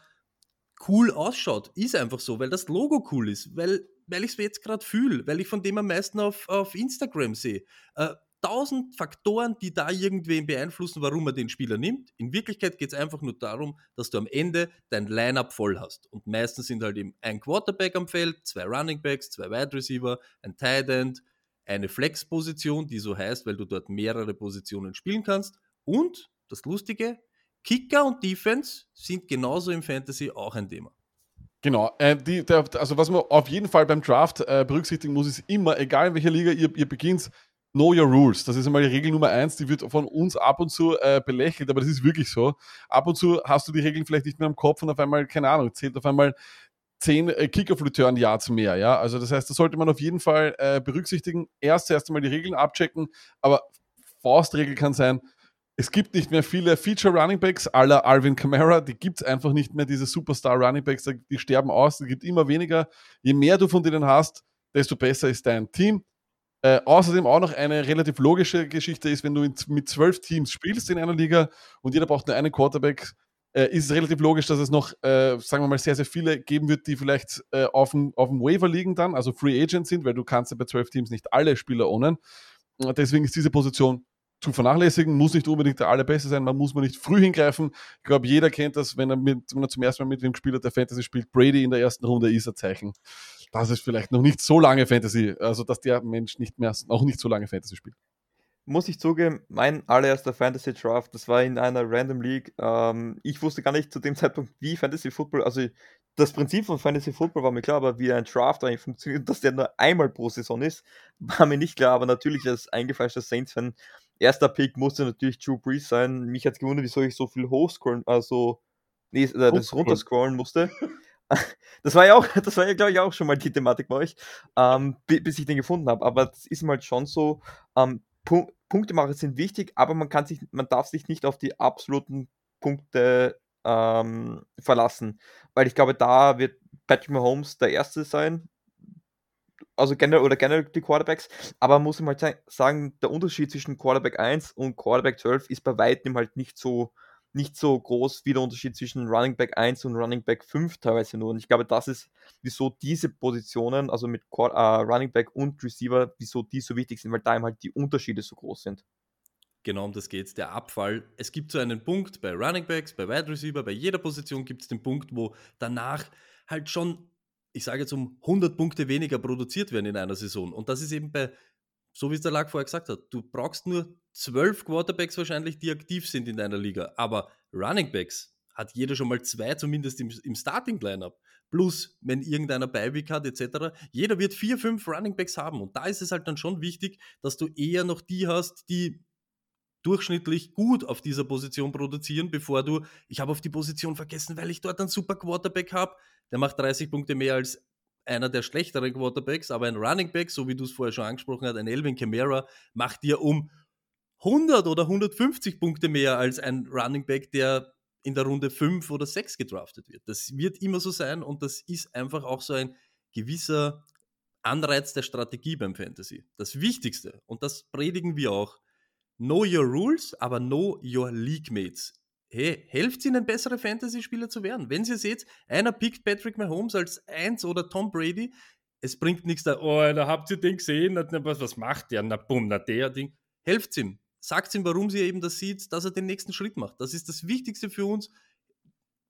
cool ausschaut. Ist einfach so, weil das Logo cool ist, weil, weil ich es jetzt gerade fühle, weil ich von dem am meisten auf, auf Instagram sehe. Äh, tausend Faktoren, die da irgendwen beeinflussen, warum man den Spieler nimmt. In Wirklichkeit geht es einfach nur darum, dass du am Ende dein Lineup voll hast. Und meistens sind halt eben ein Quarterback am Feld, zwei Running Backs, zwei Wide Receiver, ein Tight End, eine Flex-Position, die so heißt, weil du dort mehrere Positionen spielen kannst. Und das Lustige, Kicker und Defense sind genauso im Fantasy auch ein Thema. Genau, äh, die, der, also was man auf jeden Fall beim Draft äh, berücksichtigen muss, ist immer, egal in welcher Liga ihr, ihr beginnt, Know Your Rules. Das ist einmal die Regel Nummer eins, die wird von uns ab und zu äh, belächelt, aber das ist wirklich so. Ab und zu hast du die Regeln vielleicht nicht mehr im Kopf und auf einmal, keine Ahnung, zählt auf einmal zehn äh, Kick-Off-Return-Yards mehr. Ja? Also das heißt, das sollte man auf jeden Fall äh, berücksichtigen. Erst zuerst einmal die Regeln abchecken, aber Faustregel kann sein, es gibt nicht mehr viele Feature Running Backs aller Alvin Kamara, die gibt es einfach nicht mehr, diese Superstar Running Backs, die sterben aus, es gibt immer weniger. Je mehr du von denen hast, desto besser ist dein Team. Äh, außerdem auch noch eine relativ logische Geschichte ist, wenn du in, mit zwölf Teams spielst in einer Liga und jeder braucht nur einen Quarterback, äh, ist es relativ logisch, dass es noch, äh, sagen wir mal, sehr, sehr viele geben wird, die vielleicht äh, auf, dem, auf dem Waiver liegen dann, also Free Agent sind, weil du kannst ja bei zwölf Teams nicht alle Spieler ownen. Deswegen ist diese Position zu vernachlässigen, muss nicht unbedingt der allerbeste sein, man muss man nicht früh hingreifen. Ich glaube, jeder kennt das, wenn er, mit, wenn er zum ersten Mal mit dem Spieler der Fantasy spielt, Brady in der ersten Runde ist ein Zeichen. Das ist vielleicht noch nicht so lange Fantasy, also dass der Mensch nicht mehr, auch nicht so lange Fantasy spielt. Muss ich zugeben, mein allererster Fantasy Draft, das war in einer Random League. Ähm, ich wusste gar nicht zu dem Zeitpunkt, wie Fantasy Football, also das Prinzip von Fantasy Football war mir klar, aber wie ein Draft eigentlich funktioniert, dass der nur einmal pro Saison ist, <laughs> war mir nicht klar. Aber natürlich als eingefleischter Saints-Fan erster Pick musste natürlich Drew Brees sein. Mich hat es gewundert, wieso ich so viel hochscrollen, also nee, äh, das runterscrollen musste. <laughs> Das war ja auch, das war ja, glaube ich, auch schon mal die Thematik bei euch, ähm, bis ich den gefunden habe. Aber das ist halt schon so, ähm, Pu Punktemacher sind wichtig, aber man kann sich, man darf sich nicht auf die absoluten Punkte ähm, verlassen. Weil ich glaube, da wird Patrick Mahomes der Erste sein, also generell oder generell die Quarterbacks, aber muss mal sagen, der Unterschied zwischen Quarterback 1 und Quarterback 12 ist bei weitem halt nicht so nicht so groß wie der Unterschied zwischen Running Back 1 und Running Back 5 teilweise nur. Und ich glaube, das ist, wieso diese Positionen, also mit uh, Running Back und Receiver, wieso die so wichtig sind, weil da eben halt die Unterschiede so groß sind. Genau um das geht der Abfall. Es gibt so einen Punkt bei Running Backs, bei Wide Receiver, bei jeder Position gibt es den Punkt, wo danach halt schon ich sage jetzt um 100 Punkte weniger produziert werden in einer Saison. Und das ist eben bei, so wie es der Lack vorher gesagt hat, du brauchst nur zwölf Quarterbacks wahrscheinlich, die aktiv sind in deiner Liga. Aber Running Backs hat jeder schon mal zwei zumindest im, im Starting-Lineup. Plus, wenn irgendeiner Beiweek hat, etc. Jeder wird vier, fünf Running Backs haben. Und da ist es halt dann schon wichtig, dass du eher noch die hast, die durchschnittlich gut auf dieser Position produzieren, bevor du, ich habe auf die Position vergessen, weil ich dort einen super Quarterback habe, der macht 30 Punkte mehr als einer der schlechteren Quarterbacks, aber ein Running Back, so wie du es vorher schon angesprochen hast, ein Elvin Kamara, macht dir um 100 oder 150 Punkte mehr als ein Running Back, der in der Runde 5 oder 6 gedraftet wird. Das wird immer so sein und das ist einfach auch so ein gewisser Anreiz der Strategie beim Fantasy. Das Wichtigste, und das predigen wir auch, know your rules, aber know your League Mates hey, helft ihnen, bessere Fantasy-Spieler zu werden. Wenn ihr seht, einer pickt Patrick Mahomes als Eins oder Tom Brady, es bringt nichts da, oh, da habt ihr den gesehen, was, was macht der? Na bumm, na der Ding. Helft ihm. Sagt ihm, warum sie eben das sieht, dass er den nächsten Schritt macht. Das ist das Wichtigste für uns.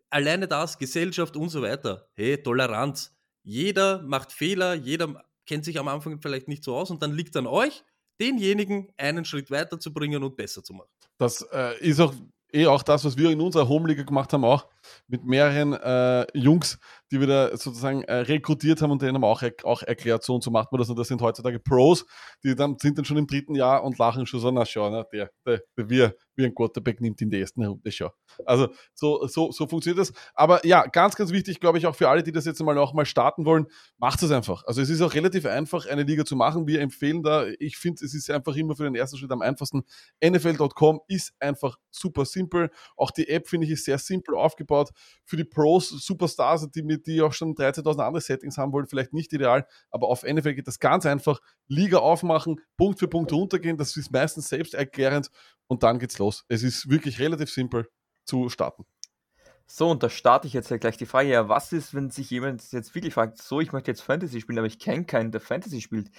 Alleine das, Gesellschaft und so weiter. Hey, Toleranz. Jeder macht Fehler, jeder kennt sich am Anfang vielleicht nicht so aus und dann liegt an euch, denjenigen einen Schritt weiter zu bringen und besser zu machen. Das äh, ist auch eh auch das, was wir in unserer Homeliga gemacht haben, auch mit mehreren äh, Jungs, die wir da sozusagen äh, rekrutiert haben und denen haben auch, auch erklärt, so und so macht man das. Und das sind heutzutage Pros, die dann sind dann schon im dritten Jahr und lachen schon so, na schau, na, der, der, der wir, wie ein Quarterback nimmt in der ersten Runde schon. Also so, so, so funktioniert das. Aber ja, ganz, ganz wichtig, glaube ich, auch für alle, die das jetzt mal auch mal starten wollen, macht es einfach. Also es ist auch relativ einfach, eine Liga zu machen. Wir empfehlen da, ich finde, es ist einfach immer für den ersten Schritt am einfachsten. NFL.com ist einfach super simpel. Auch die App, finde ich, ist sehr simpel aufgebaut. Für die Pros, Superstars, die mit die auch schon 13.000 andere Settings haben wollen, vielleicht nicht ideal, aber auf NFL geht das ganz einfach. Liga aufmachen, Punkt für Punkt runtergehen, das ist meistens selbsterklärend und dann geht's los. Es ist wirklich relativ simpel zu starten. So, und da starte ich jetzt ja gleich die Frage, ja, was ist, wenn sich jemand jetzt wirklich fragt, so, ich möchte jetzt Fantasy spielen, aber ich kenne keinen, der Fantasy spielt.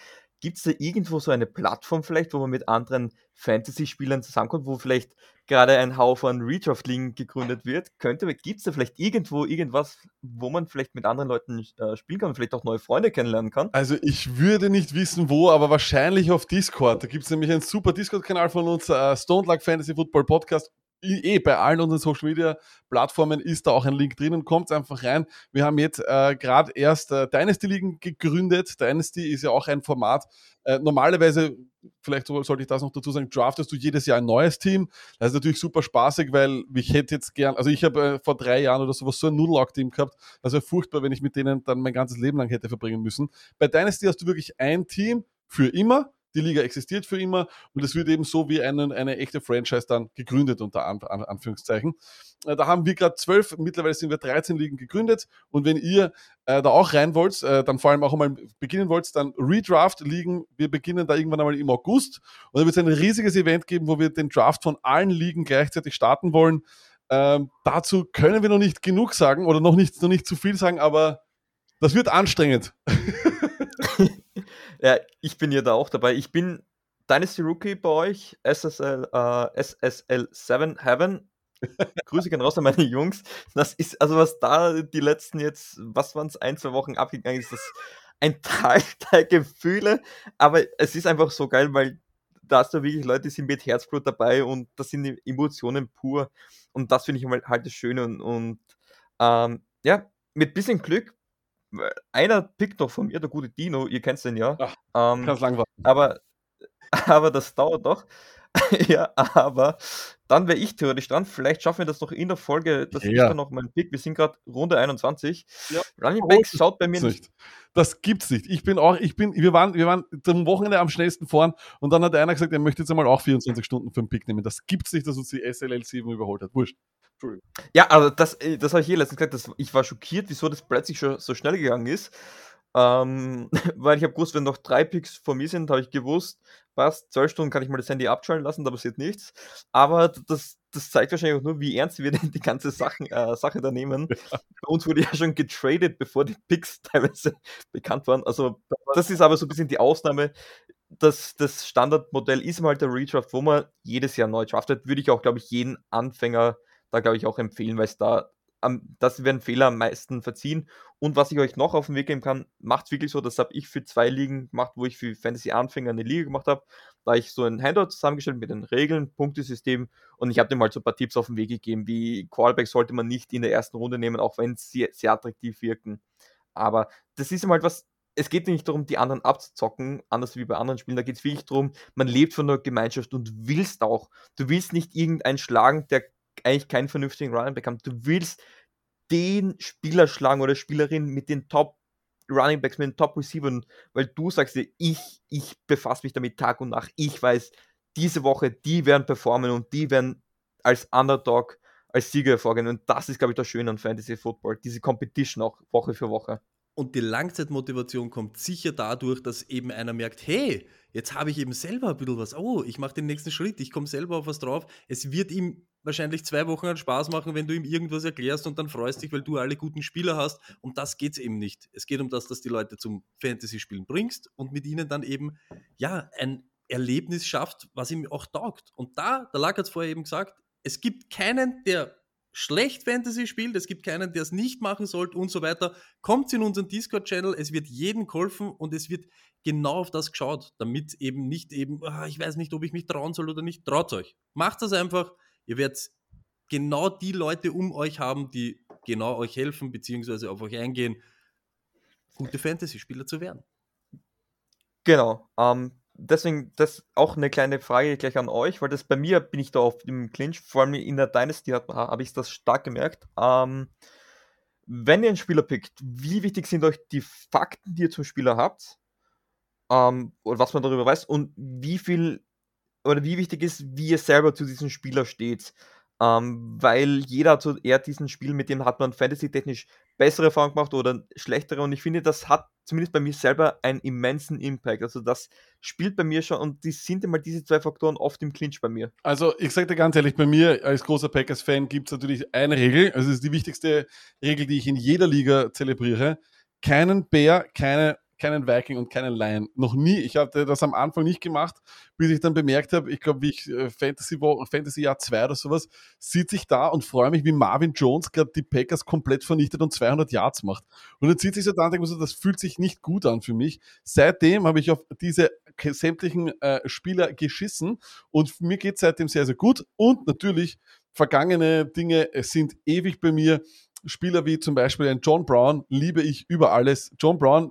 Gibt es da irgendwo so eine Plattform vielleicht, wo man mit anderen Fantasy-Spielern zusammenkommt, wo vielleicht gerade ein Haufen Redraft-Ligen gegründet wird? Könnte, gibt es da vielleicht irgendwo irgendwas, wo man vielleicht mit anderen Leuten äh, spielen kann vielleicht auch neue Freunde kennenlernen kann? Also ich würde nicht wissen wo, aber wahrscheinlich auf Discord. Da gibt es nämlich einen super Discord-Kanal von uns, äh, Stone Luck Fantasy Football Podcast eh bei allen unseren Social Media Plattformen ist da auch ein Link drinnen. Kommt einfach rein. Wir haben jetzt äh, gerade erst äh, Dynasty Ligen gegründet. Dynasty ist ja auch ein Format. Äh, normalerweise, vielleicht sollte ich das noch dazu sagen, draftest du jedes Jahr ein neues Team. Das ist natürlich super spaßig, weil ich hätte jetzt gern, also ich habe äh, vor drei Jahren oder sowas so ein Null-Lock-Team gehabt. Das wäre furchtbar, wenn ich mit denen dann mein ganzes Leben lang hätte verbringen müssen. Bei Dynasty hast du wirklich ein Team für immer die Liga existiert für immer und es wird eben so wie eine, eine echte Franchise dann gegründet, unter An An Anführungszeichen. Äh, da haben wir gerade zwölf, mittlerweile sind wir 13 Ligen gegründet und wenn ihr äh, da auch rein wollt, äh, dann vor allem auch einmal beginnen wollt, dann Redraft-Ligen, wir beginnen da irgendwann einmal im August und da wird es ein riesiges Event geben, wo wir den Draft von allen Ligen gleichzeitig starten wollen. Ähm, dazu können wir noch nicht genug sagen oder noch nicht, noch nicht zu viel sagen, aber das wird anstrengend. <laughs> ja, ich bin ja da auch dabei. Ich bin Dynasty Rookie bei euch, SSL, äh, SSL 7 Heaven. <laughs> Grüße gehen raus an meine Jungs. Das ist, also was da die letzten jetzt, was waren es, ein, zwei Wochen abgegangen ist, das ein <laughs> Teil der Gefühle. Aber es ist einfach so geil, weil da hast du wirklich Leute, die sind mit Herzblut dabei und das sind die Emotionen pur. Und das finde ich halt das Schöne. Und, und ähm, ja, mit bisschen Glück einer pickt doch von mir, der gute Dino, ihr kennt den ja. Ach, ähm, ganz. Aber, <laughs> aber das dauert doch. <laughs> ja, aber dann wäre ich theoretisch dran. Vielleicht schaffen wir das noch in der Folge, dass ja. ich dann noch meinen Pick. Wir sind gerade Runde 21. Ja. Running Backs schaut bei mir nicht. Das gibt's nicht. Ich bin auch, ich bin, wir waren, wir waren zum Wochenende am schnellsten vorn und dann hat einer gesagt, er möchte jetzt einmal auch 24 Stunden für einen Pick nehmen. Das gibt's nicht, dass uns die SLL 7 überholt hat. Wurscht. Entschuldigung. Ja, also das, äh, das habe ich hier letztens gesagt, das, ich war schockiert, wieso das plötzlich schon so schnell gegangen ist. Ähm, <laughs> weil ich habe gewusst, wenn noch drei Picks vor mir sind, habe ich gewusst, passt, zwölf Stunden kann ich mal das Handy abschalten lassen, da passiert nichts. Aber das, das zeigt wahrscheinlich auch nur, wie ernst wir <laughs> denn die ganze Sachen, äh, Sache da nehmen. Ja. Bei uns wurde ja schon getradet, bevor die Picks <laughs> teilweise bekannt waren. Also das ist aber so ein bisschen die Ausnahme. Das, das Standardmodell ist mal der Redraft, wo man jedes Jahr neu draftet. Würde ich auch, glaube ich, jeden Anfänger da glaube ich auch empfehlen, weil es da am, das werden Fehler am meisten verziehen. Und was ich euch noch auf den Weg geben kann, macht wirklich so, das habe ich für zwei Ligen gemacht, wo ich für Fantasy-Anfänger eine Liga gemacht habe. Da ich so ein Handout zusammengestellt mit den Regeln, Punktesystem und ich habe dir mal so ein paar Tipps auf den Weg gegeben, wie Callback sollte man nicht in der ersten Runde nehmen, auch wenn sie sehr, attraktiv wirken. Aber das ist halt was, es geht nicht darum, die anderen abzuzocken, anders wie bei anderen Spielen. Da geht es wirklich darum, man lebt von der Gemeinschaft und willst auch. Du willst nicht irgendeinen schlagen, der eigentlich keinen vernünftigen Running Back haben. Du willst den Spieler schlagen oder Spielerin mit den Top Running Backs, mit den Top Receivern, weil du sagst dir, ich, ich befasse mich damit Tag und Nacht. Ich weiß, diese Woche, die werden performen und die werden als Underdog, als Sieger hervorgehen. Und das ist, glaube ich, das Schöne an Fantasy Football. Diese Competition auch Woche für Woche. Und die Langzeitmotivation kommt sicher dadurch, dass eben einer merkt, hey, jetzt habe ich eben selber ein bisschen was. Oh, ich mache den nächsten Schritt, ich komme selber auf was drauf. Es wird ihm wahrscheinlich zwei Wochen an Spaß machen, wenn du ihm irgendwas erklärst und dann freust dich, weil du alle guten Spieler hast. Um das geht es eben nicht. Es geht um das, dass die Leute zum Fantasy-Spielen bringst und mit ihnen dann eben, ja, ein Erlebnis schafft, was ihm auch taugt. Und da, der Lack hat es vorher eben gesagt, es gibt keinen, der schlecht Fantasy spielt, es gibt keinen, der es nicht machen sollte und so weiter. Kommt in unseren Discord-Channel, es wird jedem geholfen und es wird genau auf das geschaut, damit eben nicht eben, ah, ich weiß nicht, ob ich mich trauen soll oder nicht, traut euch. Macht das einfach, ihr werdet genau die Leute um euch haben, die genau euch helfen, beziehungsweise auf euch eingehen, gute Fantasy-Spieler zu werden. Genau. Ähm, deswegen, das auch eine kleine Frage gleich an euch, weil das bei mir bin ich da auf dem Clinch, vor allem in der Dynasty habe ich das stark gemerkt. Ähm, wenn ihr einen Spieler pickt, wie wichtig sind euch die Fakten, die ihr zum Spieler habt? Ähm, oder was man darüber weiß und wie viel oder wie wichtig ist, wie ihr selber zu diesem Spieler steht. Ähm, weil jeder hat so eher diesen Spiel, mit dem hat man fantasy-technisch bessere Erfahrungen gemacht oder schlechtere. Und ich finde, das hat zumindest bei mir selber einen immensen Impact. Also das spielt bei mir schon und die sind immer diese zwei Faktoren oft im Clinch bei mir. Also ich sage dir ganz ehrlich, bei mir als großer Packers-Fan gibt es natürlich eine Regel, also es ist die wichtigste Regel, die ich in jeder Liga zelebriere. Keinen Bär, keine keinen Viking und keinen Lion. Noch nie. Ich habe das am Anfang nicht gemacht, bis ich dann bemerkt habe, ich glaube, wie ich äh, Fantasy, Fantasy Jahr 2 oder sowas, sitze ich da und freue mich, wie Marvin Jones gerade die Packers komplett vernichtet und 200 Yards macht. Und dann zieht sich so da und denkt so, das fühlt sich nicht gut an für mich. Seitdem habe ich auf diese sämtlichen äh, Spieler geschissen und mir geht es seitdem sehr, sehr gut. Und natürlich, vergangene Dinge sind ewig bei mir. Spieler wie zum Beispiel ein John Brown liebe ich über alles. John Brown ich,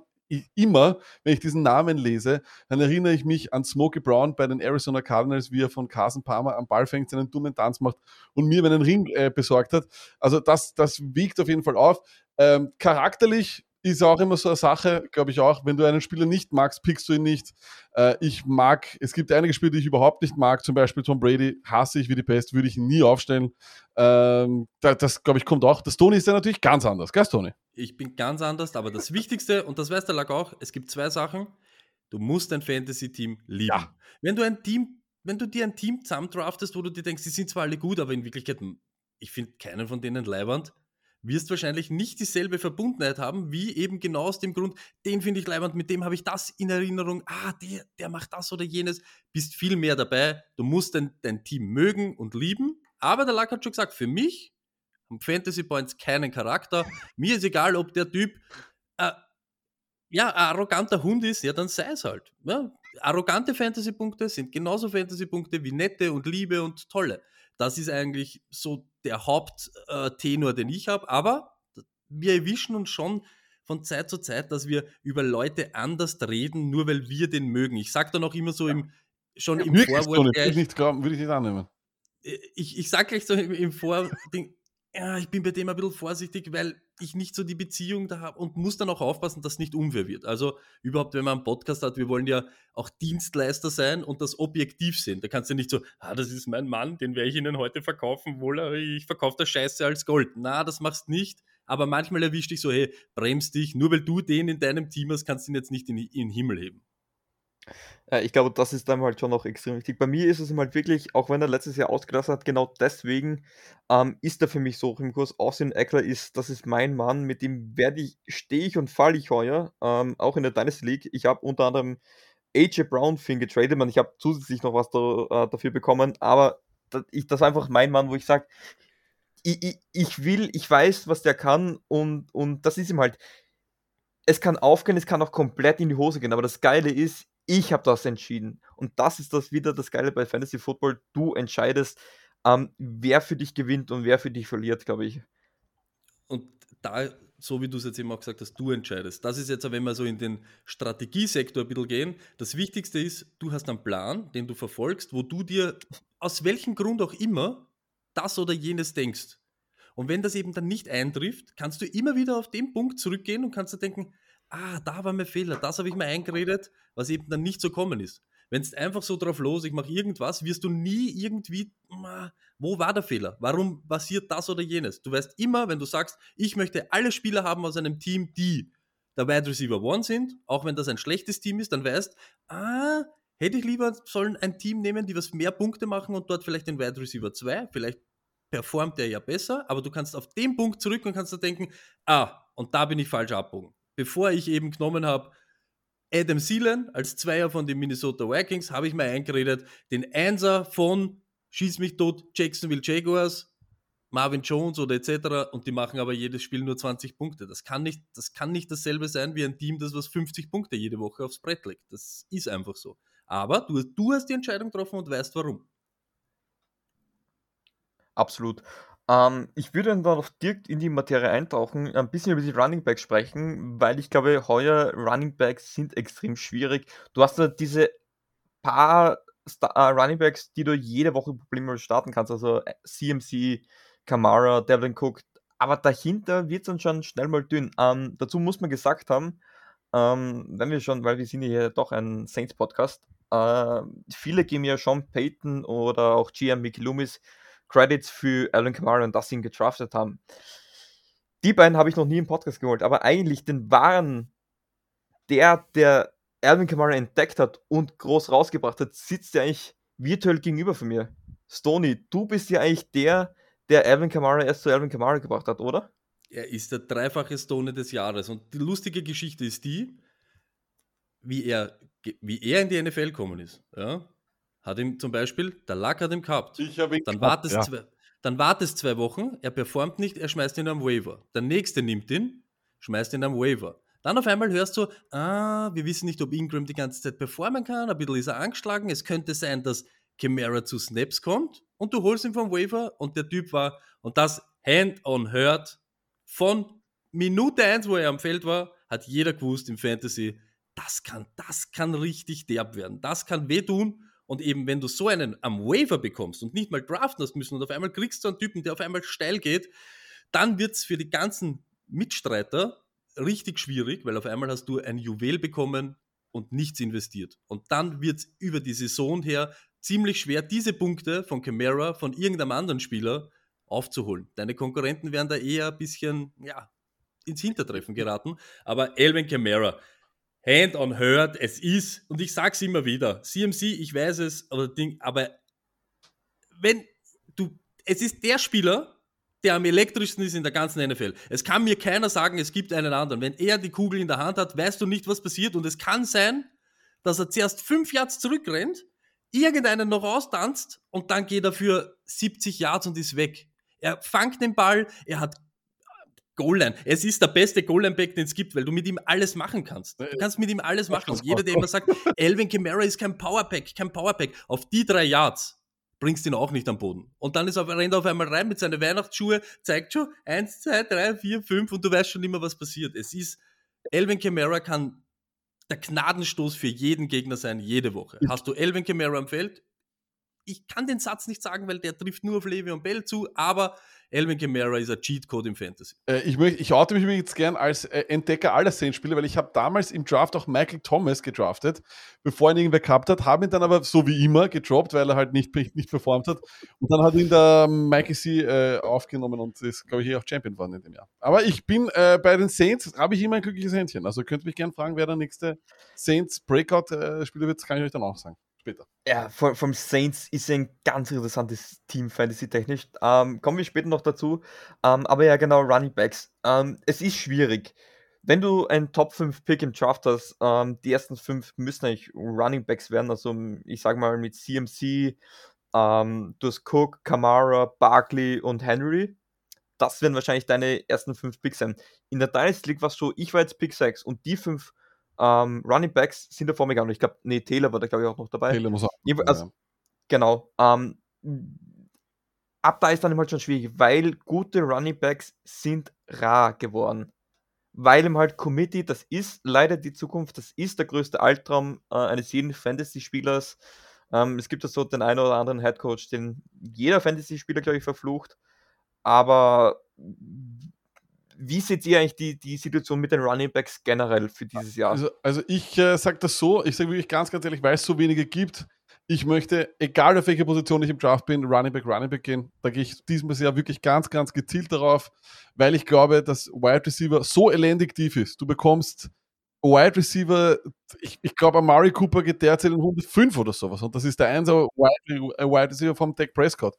immer, wenn ich diesen Namen lese, dann erinnere ich mich an Smokey Brown bei den Arizona Cardinals, wie er von Carson Palmer am Ball fängt, seinen dummen Tanz macht und mir einen Ring äh, besorgt hat. Also das, das wiegt auf jeden Fall auf. Ähm, charakterlich ist auch immer so eine Sache, glaube ich auch. Wenn du einen Spieler nicht magst, pickst du ihn nicht. Äh, ich mag, es gibt einige Spieler, die ich überhaupt nicht mag, zum Beispiel Tom Brady, hasse ich wie die Pest, würde ich ihn nie aufstellen. Ähm, das, das glaube ich, kommt auch. Das Tony ist ja natürlich ganz anders, gell, Tony? Ich bin ganz anders, aber das Wichtigste, und das weiß der Lack auch, es gibt zwei Sachen. Du musst dein Fantasy-Team lieben. Ja. Wenn du ein Team, wenn du dir ein Team zusammendraftest, wo du dir denkst, die sind zwar alle gut, aber in Wirklichkeit, ich finde keinen von denen leibernd, wirst wahrscheinlich nicht dieselbe Verbundenheit haben, wie eben genau aus dem Grund, den finde ich leibend, mit dem habe ich das in Erinnerung, ah, der, der macht das oder jenes, bist viel mehr dabei, du musst dein, dein Team mögen und lieben, aber der Lack hat schon gesagt, für mich haben Fantasy Points keinen Charakter, mir ist egal, ob der Typ äh, ja, ein arroganter Hund ist, ja, dann sei es halt. Ja, arrogante Fantasy-Punkte sind genauso Fantasy-Punkte wie nette und liebe und tolle. Das ist eigentlich so der Haupttenor, den ich habe. Aber wir erwischen uns schon von Zeit zu Zeit, dass wir über Leute anders reden, nur weil wir den mögen. Ich sage dann auch immer so im, schon ja, im Vorwort. Würde ich nicht glauben, würde ich nicht annehmen. Ich, ich sage gleich so im, im Vording, ja, ich bin bei dem ein bisschen vorsichtig, weil ich nicht so die Beziehung da habe und muss dann auch aufpassen, dass es nicht unfair wird. Also überhaupt, wenn man einen Podcast hat, wir wollen ja auch Dienstleister sein und das objektiv sehen. Da kannst du nicht so, ah, das ist mein Mann, den werde ich Ihnen heute verkaufen, wohl, ich verkaufe das Scheiße als Gold. Na, das machst nicht. Aber manchmal erwischt dich so, hey, bremst dich, nur weil du den in deinem Team hast, kannst du ihn jetzt nicht in, in den Himmel heben. Äh, ich glaube, das ist dann halt schon noch extrem wichtig. Bei mir ist es halt wirklich, auch wenn er letztes Jahr ausgelassen hat, genau deswegen ähm, ist er für mich so im Kurs. Austin Eckler ist, das ist mein Mann, mit dem werde ich, stehe ich und falle ich heuer, ähm, auch in der Dynasty League. Ich habe unter anderem AJ Brown für ihn getradet, man, ich habe zusätzlich noch was da, äh, dafür bekommen, aber das, ich, das ist einfach mein Mann, wo ich sage, ich, ich, ich will, ich weiß, was der kann und, und das ist ihm halt, es kann aufgehen, es kann auch komplett in die Hose gehen, aber das Geile ist, ich habe das entschieden. Und das ist das wieder das Geile bei Fantasy Football. Du entscheidest, ähm, wer für dich gewinnt und wer für dich verliert, glaube ich. Und da, so wie du es jetzt eben auch gesagt hast, du entscheidest. Das ist jetzt, wenn wir so in den Strategiesektor ein bisschen gehen, das Wichtigste ist, du hast einen Plan, den du verfolgst, wo du dir aus welchem Grund auch immer das oder jenes denkst. Und wenn das eben dann nicht eintrifft, kannst du immer wieder auf den Punkt zurückgehen und kannst dir denken, ah, da war mein Fehler, das habe ich mir eingeredet, was eben dann nicht so kommen ist. Wenn es einfach so drauf los, ich mache irgendwas, wirst du nie irgendwie, wo war der Fehler? Warum passiert das oder jenes? Du weißt immer, wenn du sagst, ich möchte alle Spieler haben aus einem Team, die der Wide Receiver One sind, auch wenn das ein schlechtes Team ist, dann weißt, ah, hätte ich lieber sollen ein Team nehmen, die was mehr Punkte machen und dort vielleicht den Wide Receiver 2, vielleicht performt der ja besser, aber du kannst auf den Punkt zurück und kannst da denken, ah, und da bin ich falsch abbogen bevor ich eben genommen habe, Adam Sealand als Zweier von den Minnesota Vikings, habe ich mir eingeredet, den Einser von Schieß mich tot, Jacksonville Jaguars, Marvin Jones oder etc. Und die machen aber jedes Spiel nur 20 Punkte. Das kann nicht, das kann nicht dasselbe sein wie ein Team, das was 50 Punkte jede Woche aufs Brett legt. Das ist einfach so. Aber du, du hast die Entscheidung getroffen und weißt warum. Absolut. Ähm, ich würde dann noch direkt in die Materie eintauchen, ein bisschen über die Running Backs sprechen, weil ich glaube, heuer Running Backs sind extrem schwierig. Du hast da diese paar Star äh, Running Backs, die du jede Woche Probleme starten kannst, also CMC, äh, Kamara, Devlin Cook, aber dahinter wird es dann schon schnell mal dünn. Ähm, dazu muss man gesagt haben, ähm, wenn wir schon, weil wir sind hier doch ein Saints-Podcast, äh, viele geben ja Sean Payton oder auch GM Mickey Loomis Credits für Alan Kamara und dass sie ihn getraftet haben. die beiden habe ich noch nie im Podcast geholt, aber eigentlich den wahren, der, der Alvin Kamara entdeckt hat und groß rausgebracht hat, sitzt ja eigentlich virtuell gegenüber von mir. Stony, du bist ja eigentlich der, der Alvin Kamara erst zu Alvin Kamara gebracht hat, oder? Er ist der dreifache Stone des Jahres. Und die lustige Geschichte ist die, wie er, wie er in die NFL gekommen ist. Ja? Hat ihm zum Beispiel, der Lack hat ihm gehabt. Ich habe ihn Dann gehabt, wartest, zwei, dann wartest zwei Wochen, er performt nicht, er schmeißt ihn am Waiver. Der nächste nimmt ihn, schmeißt ihn am Waiver. Dann auf einmal hörst du, ah, wir wissen nicht, ob Ingram die ganze Zeit performen kann, ein bisschen ist er angeschlagen. Es könnte sein, dass Chimera zu Snaps kommt und du holst ihn vom Waiver und der Typ war, und das Hand on Hurt, von Minute 1, wo er am Feld war, hat jeder gewusst im Fantasy, das kann, das kann richtig derb werden. Das kann wehtun. Und eben, wenn du so einen am Waiver bekommst und nicht mal draften hast müssen und auf einmal kriegst du einen Typen, der auf einmal steil geht, dann wird es für die ganzen Mitstreiter richtig schwierig, weil auf einmal hast du ein Juwel bekommen und nichts investiert. Und dann wird es über die Saison her ziemlich schwer, diese Punkte von Camara, von irgendeinem anderen Spieler aufzuholen. Deine Konkurrenten werden da eher ein bisschen, ja, ins Hintertreffen geraten. Aber Elvin Kamara, Hand on Hurt, es ist, und ich sag's immer wieder, CMC, ich weiß es, aber, Ding, aber wenn du, es ist der Spieler, der am elektrischsten ist in der ganzen NFL. Es kann mir keiner sagen, es gibt einen anderen. Wenn er die Kugel in der Hand hat, weißt du nicht, was passiert. Und es kann sein, dass er zuerst fünf Yards zurückrennt, irgendeinen noch austanzt und dann geht er für 70 Yards und ist weg. Er fangt den Ball, er hat Goal-Line. Es ist der beste Goal-Line-Back, den es gibt, weil du mit ihm alles machen kannst. Du kannst mit ihm alles machen. Und jeder, der immer sagt, Elvin Kamara ist kein Powerpack, kein Powerpack, auf die drei Yards bringst du ihn auch nicht am Boden. Und dann ist er, rennt er auf einmal rein mit seinen Weihnachtsschuhe, zeigt schon eins, zwei, drei, vier, fünf und du weißt schon immer, was passiert. Es ist, Elvin Kamara kann der Gnadenstoß für jeden Gegner sein, jede Woche. Hast du Elvin Kamara am Feld? Ich kann den Satz nicht sagen, weil der trifft nur auf Levi und Bell zu, aber Elvin Kamara ist ein Cheatcode im Fantasy. Äh, ich, möcht, ich oute mich jetzt gern als äh, Entdecker aller Saints-Spieler, weil ich habe damals im Draft auch Michael Thomas gedraftet, bevor ihn irgendwer gehabt hat, habe ihn dann aber so wie immer gedroppt, weil er halt nicht, nicht performt hat. Und dann hat ihn der Mikey C äh, aufgenommen und ist, glaube ich, hier auch Champion geworden in dem Jahr. Aber ich bin äh, bei den Saints, habe ich immer ein glückliches Händchen. Also könnt ihr mich gerne fragen, wer der nächste Saints Breakout-Spieler wird, das kann ich euch dann auch sagen später. Ja, vom, vom Saints ist ein ganz interessantes Team Fantasy-technisch. Ähm, kommen wir später noch dazu. Ähm, aber ja, genau, Running Backs. Ähm, es ist schwierig. Wenn du einen Top 5 Pick im Draft hast, ähm, die ersten 5 müssen eigentlich Running Backs werden. Also, ich sag mal, mit CMC, ähm, du hast Cook, Kamara, Barkley und Henry. Das werden wahrscheinlich deine ersten 5 Picks sein. In der Dynasty League war es so, ich war jetzt Pick 6 und die 5 ähm, Running Backs sind da vor mir gegangen. Ich glaube, nee, Taylor war da, glaube ich, auch noch dabei. Taylor muss auch. Also, ja. Genau. Ähm, ab da ist dann halt schon schwierig, weil gute Running Backs sind rar geworden. Weil im halt Committee, das ist leider die Zukunft, das ist der größte Albtraum äh, eines jeden Fantasy-Spielers. Ähm, es gibt ja so den einen oder anderen Headcoach, den jeder Fantasy-Spieler, glaube ich, verflucht. Aber wie seht ihr eigentlich die, die Situation mit den Running Backs generell für dieses Jahr? Also, also ich äh, sage das so, ich sage wirklich ganz, ganz ehrlich, weil es so wenige gibt, ich möchte, egal auf welcher Position ich im Draft bin, Running Back, Running Back gehen. Da gehe ich diesmal Jahr wirklich ganz, ganz gezielt darauf, weil ich glaube, dass Wide Receiver so elendig tief ist. Du bekommst Wide Receiver, ich, ich glaube, Amari Cooper geht derzeit in 105 oder sowas. Und das ist der einzige Wide, äh, Wide Receiver vom Dak Prescott.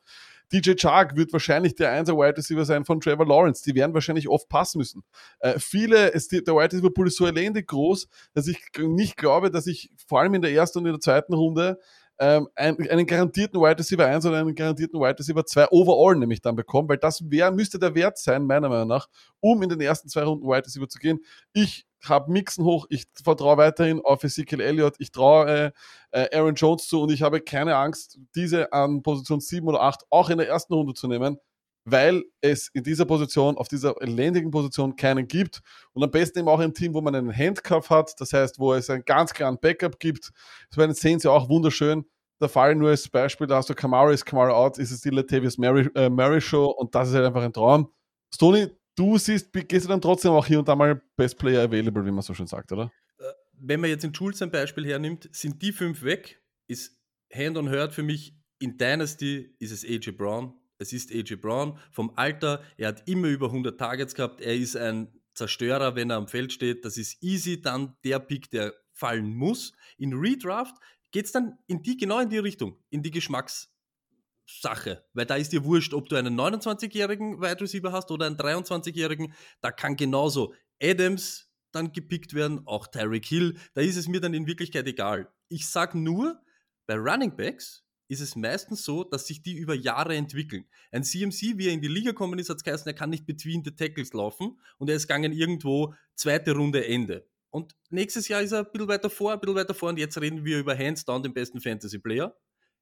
DJ Chark wird wahrscheinlich der 1 Wide Receiver sein von Trevor Lawrence. Die werden wahrscheinlich oft passen müssen. Äh, viele, es, der Wide Receiver Pool ist so elendig groß, dass ich nicht glaube, dass ich vor allem in der ersten und in der zweiten Runde ähm, einen, einen garantierten Wide Receiver 1 oder einen garantierten Wide Receiver 2 overall nämlich dann bekommen, weil das wär, müsste der Wert sein, meiner Meinung nach, um in den ersten zwei Runden Wide Receiver zu gehen. Ich habe Mixen hoch, ich vertraue weiterhin auf Ezekiel Elliott, ich traue äh, äh, Aaron Jones zu und ich habe keine Angst, diese an Position 7 oder 8 auch in der ersten Runde zu nehmen, weil es in dieser Position, auf dieser elendigen Position keinen gibt und am besten eben auch ein Team, wo man einen Handcuff hat, das heißt, wo es einen ganz klaren Backup gibt. Das sehen Sie auch wunderschön. Der Fall nur als Beispiel, da hast du Kamara, ist Kamara out, ist es die Latavius Mary, äh, Mary Show und das ist halt einfach ein Traum. Stoney, du siehst, gehst du dann trotzdem auch hier und da mal Best Player Available, wie man so schön sagt, oder? Äh, wenn man jetzt in Schulz ein Beispiel hernimmt, sind die fünf weg, ist Hand on Hurt für mich in Dynasty ist es AJ Brown, Es ist AJ Brown vom Alter. Er hat immer über 100 Targets gehabt. Er ist ein Zerstörer, wenn er am Feld steht. Das ist easy dann der Pick, der fallen muss. In Redraft geht es dann in die, genau in die Richtung, in die Geschmackssache. Weil da ist dir wurscht, ob du einen 29-jährigen Wide Receiver hast oder einen 23-jährigen. Da kann genauso Adams dann gepickt werden, auch Tyreek Hill. Da ist es mir dann in Wirklichkeit egal. Ich sage nur, bei Running Backs ist es meistens so, dass sich die über Jahre entwickeln. Ein CMC, wie er in die Liga gekommen ist, hat es geheißen, er kann nicht between the tackles laufen und er ist gegangen irgendwo zweite Runde Ende. Und nächstes Jahr ist er ein bisschen weiter vor, ein bisschen weiter vor und jetzt reden wir über Hands Down, den besten Fantasy-Player.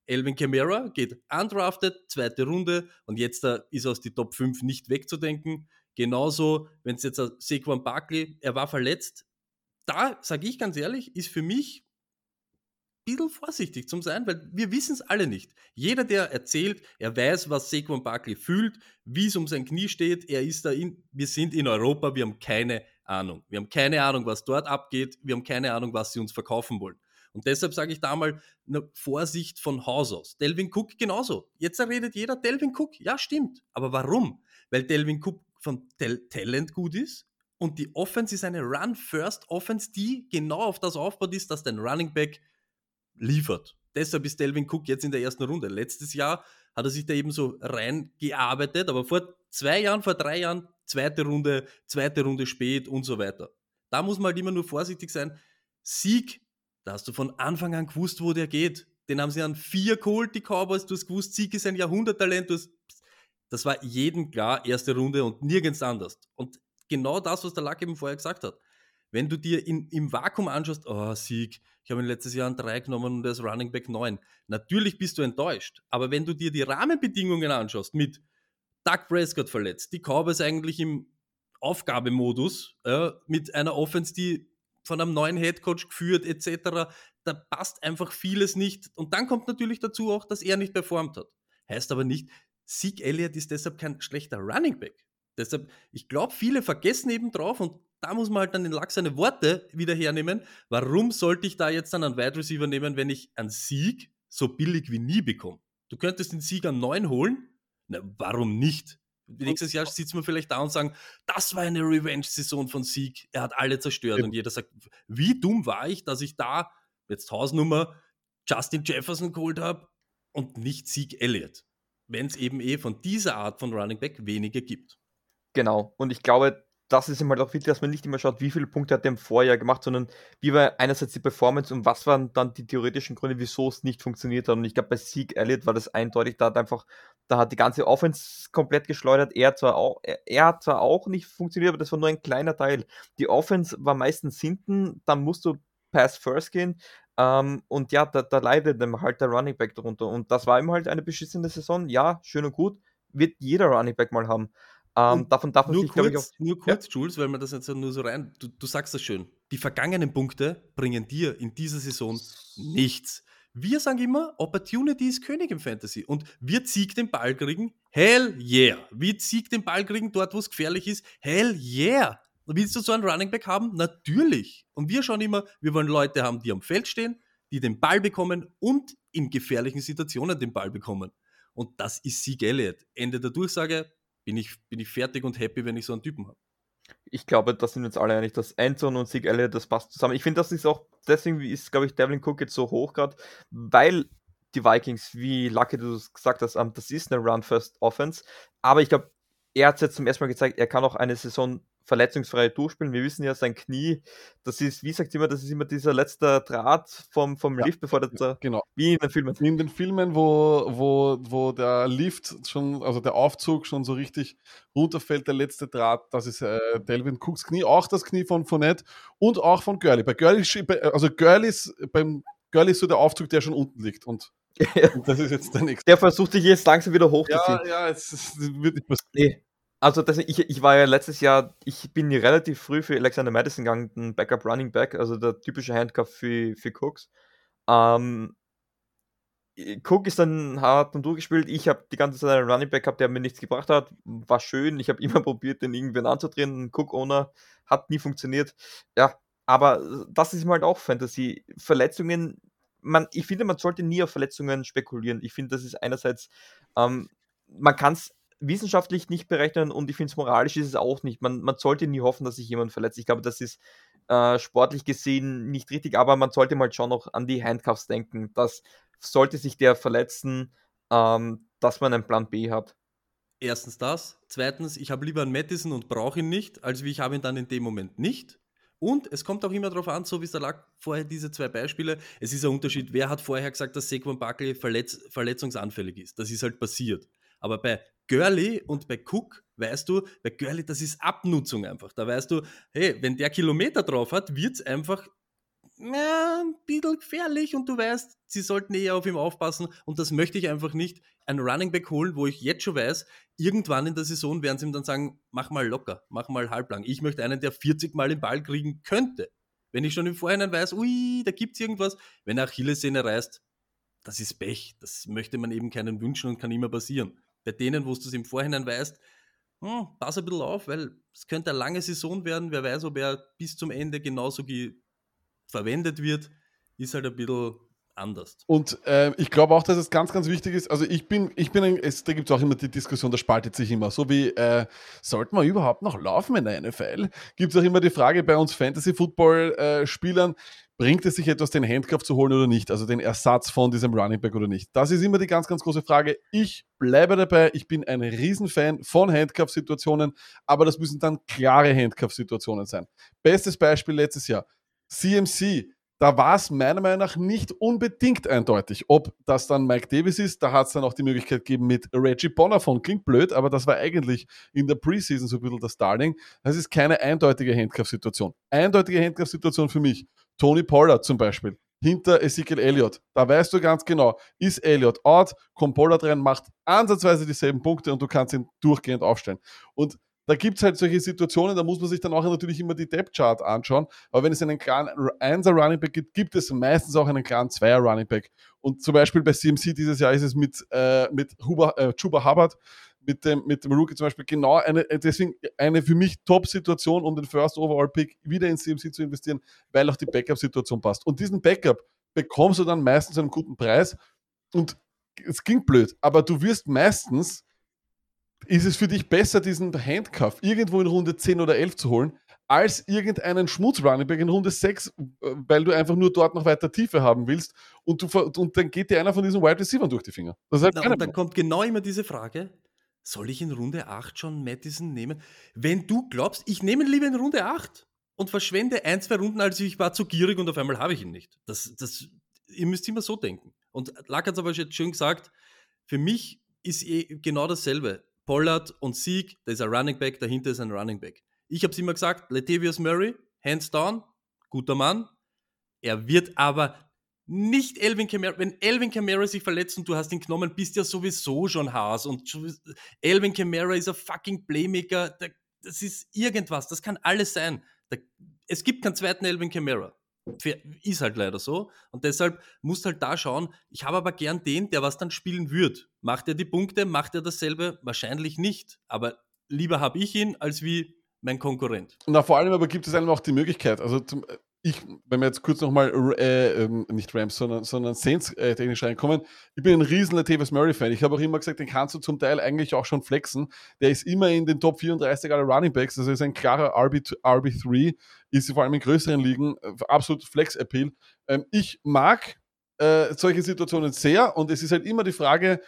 Elvin Kamara geht undrafted, zweite Runde und jetzt uh, ist aus die Top 5 nicht wegzudenken. Genauso, wenn es jetzt uh, Saquon Barkley, er war verletzt. Da, sage ich ganz ehrlich, ist für mich bisschen vorsichtig zum sein, weil wir wissen es alle nicht. Jeder, der erzählt, er weiß, was Saquon Barkley fühlt, wie es um sein Knie steht, er ist da in, wir sind in Europa, wir haben keine Ahnung. Wir haben keine Ahnung, was dort abgeht, wir haben keine Ahnung, was sie uns verkaufen wollen. Und deshalb sage ich da mal eine Vorsicht von Haus aus. Delvin Cook genauso. Jetzt redet jeder Delvin Cook. Ja, stimmt. Aber warum? Weil Delvin Cook von Tel Talent gut ist und die Offense ist eine Run-First-Offense, die genau auf das aufbaut ist, dass dein Running Back liefert. Deshalb ist Delvin Cook jetzt in der ersten Runde. Letztes Jahr hat er sich da eben so reingearbeitet, aber vor zwei Jahren, vor drei Jahren, zweite Runde, zweite Runde spät und so weiter. Da muss man halt immer nur vorsichtig sein. Sieg, da hast du von Anfang an gewusst, wo der geht. Den haben sie an vier geholt, die Cowboys. Du hast gewusst, Sieg ist ein Jahrhunderttalent. Hast, das war jedem klar, erste Runde und nirgends anders. Und genau das, was der Lack eben vorher gesagt hat. Wenn du dir in, im Vakuum anschaust, oh, Sieg, ich habe ihn letztes Jahr an drei genommen und er ist Running Back 9. Natürlich bist du enttäuscht. Aber wenn du dir die Rahmenbedingungen anschaust, mit Doug Prescott verletzt, die Cowboys eigentlich im Aufgabemodus, äh, mit einer Offense, die von einem neuen Headcoach geführt, etc., da passt einfach vieles nicht. Und dann kommt natürlich dazu auch, dass er nicht performt hat. Heißt aber nicht, Sieg Elliott ist deshalb kein schlechter Running Back. Deshalb, ich glaube, viele vergessen eben drauf und da muss man halt dann den Lack seine Worte wieder hernehmen. Warum sollte ich da jetzt dann einen Wide Receiver nehmen, wenn ich einen Sieg so billig wie nie bekomme? Du könntest den Sieg an 9 holen. Na, warum nicht? Nächstes Jahr sitzen wir vielleicht da und sagen, das war eine Revenge-Saison von Sieg. Er hat alle zerstört. Ja. Und jeder sagt, wie dumm war ich, dass ich da jetzt Hausnummer Justin Jefferson geholt habe und nicht Sieg Elliott. Wenn es eben eh von dieser Art von Running Back weniger gibt. Genau. Und ich glaube, das ist immer halt auch wichtig, dass man nicht immer schaut, wie viele Punkte hat er im Vorjahr gemacht, sondern wie war einerseits die Performance und was waren dann die theoretischen Gründe, wieso es nicht funktioniert hat. Und ich glaube, bei Sieg Elliott war das eindeutig, da hat einfach, da hat die ganze Offense komplett geschleudert. Er zwar auch, er, er hat zwar auch nicht funktioniert, aber das war nur ein kleiner Teil. Die Offense war meistens hinten, dann musst du Pass First gehen. Ähm, und ja, da, da leidet dann halt der Running Back darunter. Und das war ihm halt eine beschissene Saison. Ja, schön und gut. Wird jeder Running Back mal haben. Ähm, davon darf man nur sich, kurz, ich, auch, Nur kurz, ja. Jules, weil man das jetzt nur so rein. Du, du sagst das schön. Die vergangenen Punkte bringen dir in dieser Saison nichts. Wir sagen immer, Opportunity ist König im Fantasy. Und wir Sieg den Ball kriegen, hell yeah. Wir Sieg den Ball kriegen dort, wo es gefährlich ist, hell yeah. Willst du so einen Running Back haben? Natürlich. Und wir schauen immer, wir wollen Leute haben, die am Feld stehen, die den Ball bekommen und in gefährlichen Situationen den Ball bekommen. Und das ist Sieg Elliott. Ende der Durchsage, bin ich, bin ich fertig und happy, wenn ich so einen Typen habe. Ich glaube, das sind uns alle einig, dass Anton und Sieg Elliott, das passt zusammen. Ich finde, das ist auch, deswegen ist, glaube ich, Devlin Cook jetzt so hoch gerade, weil die Vikings, wie Lucky du gesagt hast, das ist eine Run-First-Offense, aber ich glaube, er hat es jetzt zum ersten Mal gezeigt, er kann auch eine Saison verletzungsfrei durchspielen. Wir wissen ja, sein Knie, das ist, wie sagt immer, das ist immer dieser letzte Draht vom, vom ja, Lift, bevor der, genau. wie in den Filmen. In den Filmen, wo, wo, wo der Lift schon, also der Aufzug schon so richtig runterfällt, der letzte Draht, das ist äh, Delvin Cooks Knie, auch das Knie von Fournette und auch von Gurley. Bei Gurley, also Gurley ist, beim Gurley ist so der Aufzug, der schon unten liegt und <laughs> das ist jetzt der nächste. Der versucht sich jetzt langsam wieder hochzuziehen. Ja, ja, es, es wird nicht passieren. Nee. Also das, ich, ich war ja letztes Jahr, ich bin relativ früh für Alexander Madison gegangen, ein Backup Running Back, also der typische Handcuff für, für Cooks. Ähm, Cook ist dann hart und durchgespielt. Ich habe die ganze Zeit einen Running Back gehabt, der mir nichts gebracht hat. War schön. Ich habe immer <laughs> probiert, den irgendwen anzudrehen. Cook Owner hat nie funktioniert. Ja, aber das ist halt auch Fantasy. Verletzungen, man, ich finde, man sollte nie auf Verletzungen spekulieren. Ich finde, das ist einerseits ähm, man kann es wissenschaftlich nicht berechnen und ich finde es moralisch ist es auch nicht. Man, man sollte nie hoffen, dass sich jemand verletzt. Ich glaube, das ist äh, sportlich gesehen nicht richtig, aber man sollte mal schon noch an die Handcuffs denken, dass sollte sich der verletzen, ähm, dass man einen Plan B hat. Erstens das. Zweitens, ich habe lieber einen Madison und brauche ihn nicht, als wie ich habe ihn dann in dem Moment nicht. Und es kommt auch immer darauf an, so wie es da lag vorher diese zwei Beispiele. Es ist ein Unterschied. Wer hat vorher gesagt, dass Saquon Buckley verletz verletzungsanfällig ist? Das ist halt passiert. Aber bei Gurley und bei Cook weißt du, bei Gurley, das ist Abnutzung einfach. Da weißt du, hey, wenn der Kilometer drauf hat, wird es einfach ja, ein bisschen gefährlich und du weißt, sie sollten eher auf ihm aufpassen und das möchte ich einfach nicht. Ein Running Back holen, wo ich jetzt schon weiß, irgendwann in der Saison werden sie ihm dann sagen, mach mal locker, mach mal halblang. Ich möchte einen, der 40 Mal den Ball kriegen könnte. Wenn ich schon im Vorhinein weiß, ui, da gibt es irgendwas, wenn er Achillessehne reißt, das ist Pech. Das möchte man eben keinen wünschen und kann immer passieren. Bei denen, wo du es im Vorhinein weißt, hm, pass ein bisschen auf, weil es könnte eine lange Saison werden. Wer weiß, ob er bis zum Ende genauso verwendet wird, ist halt ein bisschen anders. Und äh, ich glaube auch, dass es ganz, ganz wichtig ist. Also ich bin, ich bin, ein, es, da gibt es auch immer die Diskussion, da spaltet sich immer. So wie, äh, sollte man überhaupt noch laufen in der NFL? Gibt es auch immer die Frage bei uns Fantasy-Football-Spielern, äh, bringt es sich etwas, den Handcuff zu holen oder nicht? Also den Ersatz von diesem Running Back oder nicht? Das ist immer die ganz, ganz große Frage. Ich bleibe dabei. Ich bin ein Riesenfan von Handcuff-Situationen, aber das müssen dann klare Handcuff-Situationen sein. Bestes Beispiel letztes Jahr. CMC, da war es meiner Meinung nach nicht unbedingt eindeutig, ob das dann Mike Davis ist. Da hat es dann auch die Möglichkeit gegeben mit Reggie Bonner von. Klingt blöd, aber das war eigentlich in der Preseason so ein bisschen das Darling. Das ist keine eindeutige Handcuff-Situation. Eindeutige Handcuff-Situation für mich. Tony Pollard zum Beispiel. Hinter Ezekiel Elliott. Da weißt du ganz genau, ist Elliott out, kommt Pollard rein, macht ansatzweise dieselben Punkte und du kannst ihn durchgehend aufstellen. Und da gibt es halt solche Situationen, da muss man sich dann auch natürlich immer die Depth-Chart anschauen. Aber wenn es einen klaren 1er Running Back gibt, gibt es meistens auch einen klaren 2er Running Back. Und zum Beispiel bei CMC dieses Jahr ist es mit, äh, mit Huber, äh, Chuba Hubbard, mit dem, mit dem Rookie zum Beispiel genau eine, äh, deswegen eine für mich Top-Situation, um den First Overall Pick wieder in CMC zu investieren, weil auch die Backup-Situation passt. Und diesen Backup bekommst du dann meistens einen guten Preis. Und es klingt blöd, aber du wirst meistens ist es für dich besser, diesen Handcuff irgendwo in Runde 10 oder 11 zu holen, als irgendeinen Schmutz-Runningback in Runde 6, äh, weil du einfach nur dort noch weiter Tiefe haben willst und, du, und dann geht dir einer von diesen Wide Receivers durch die Finger. Das halt Na, und dann kommt genau immer diese Frage, soll ich in Runde 8 schon Madison nehmen? Wenn du glaubst, ich nehme ihn lieber in Runde 8 und verschwende ein, zwei Runden, als ich war zu gierig und auf einmal habe ich ihn nicht. Das, das, ihr müsst immer so denken. Und Lack hat es aber schön gesagt, für mich ist eh genau dasselbe. Pollard und Sieg, da ist ein Running Back, dahinter ist ein Running Back. Ich habe es immer gesagt, Latavius Murray, hands down, guter Mann. Er wird aber nicht Elvin Kamara. Wenn Elvin Kamara sich verletzt und du hast ihn genommen, bist ja sowieso schon Haas. Und Elvin Kamara ist ein fucking Playmaker. Das ist irgendwas. Das kann alles sein. Es gibt keinen zweiten Elvin Kamara. Ist halt leider so. Und deshalb musst halt da schauen, ich habe aber gern den, der was dann spielen wird. Macht er die Punkte, macht er dasselbe? Wahrscheinlich nicht. Aber lieber habe ich ihn, als wie mein Konkurrent. Na, vor allem aber gibt es einem auch die Möglichkeit, also zum, ich, wenn wir jetzt kurz nochmal, äh, ähm, nicht Rams, sondern, sondern Saints äh, technisch reinkommen, ich bin ein riesen Latavius Murray-Fan. Ich habe auch immer gesagt, den kannst du zum Teil eigentlich auch schon flexen. Der ist immer in den Top 34 aller Running Backs, also ist ein klarer RB, RB3, ist vor allem in größeren Ligen äh, absolut Flex-Appeal. Ähm, ich mag äh, solche Situationen sehr und es ist halt immer die Frage,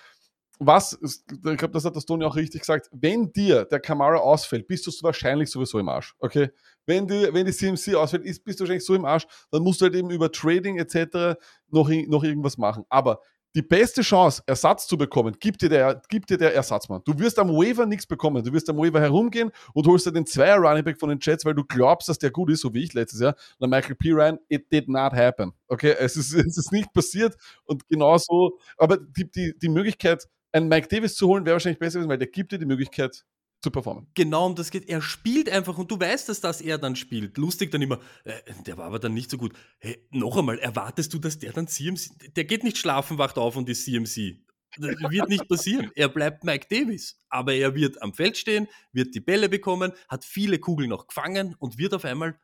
was, ich glaube, das hat das Toni auch richtig gesagt, wenn dir der Kamara ausfällt, bist du wahrscheinlich sowieso im Arsch. Okay? Wenn die, wenn die CMC ausfällt, ist, bist du wahrscheinlich so im Arsch, dann musst du halt eben über Trading etc. noch, noch irgendwas machen. Aber die beste Chance, Ersatz zu bekommen, gibt dir der, gibt dir der Ersatzmann. Du wirst am Waiver nichts bekommen. Du wirst am Waiver herumgehen und holst dir den Zweier Running Back von den Jets, weil du glaubst, dass der gut ist, so wie ich letztes Jahr. Und Michael P. Ryan, it did not happen. Okay, es ist, <laughs> es ist nicht passiert und genauso, aber die, die, die Möglichkeit, einen Mike Davis zu holen, wäre wahrscheinlich besser gewesen, weil der gibt dir die Möglichkeit zu performen. Genau um das geht. Er spielt einfach und du weißt, dass das er dann spielt. Lustig dann immer, äh, der war aber dann nicht so gut. Hey, noch einmal, erwartest du, dass der dann CMC, der geht nicht schlafen, wacht auf und ist CMC. Das wird nicht passieren. Er bleibt Mike Davis. Aber er wird am Feld stehen, wird die Bälle bekommen, hat viele Kugeln noch gefangen und wird auf einmal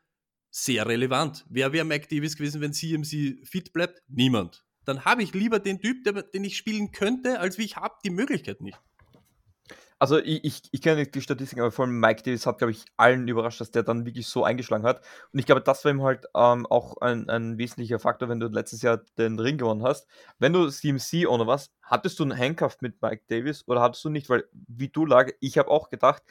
sehr relevant. Wer wäre Mike Davis gewesen, wenn CMC fit bleibt? Niemand dann habe ich lieber den Typ, der, den ich spielen könnte, als wie ich habe die Möglichkeit nicht. Also ich, ich, ich kenne die Statistik, aber vor allem Mike Davis hat, glaube ich, allen überrascht, dass der dann wirklich so eingeschlagen hat. Und ich glaube, das war ihm halt ähm, auch ein, ein wesentlicher Faktor, wenn du letztes Jahr den Ring gewonnen hast. Wenn du CMC oder was, hattest du einen Handcuff mit Mike Davis oder hattest du nicht? Weil, wie du lag, ich habe auch gedacht,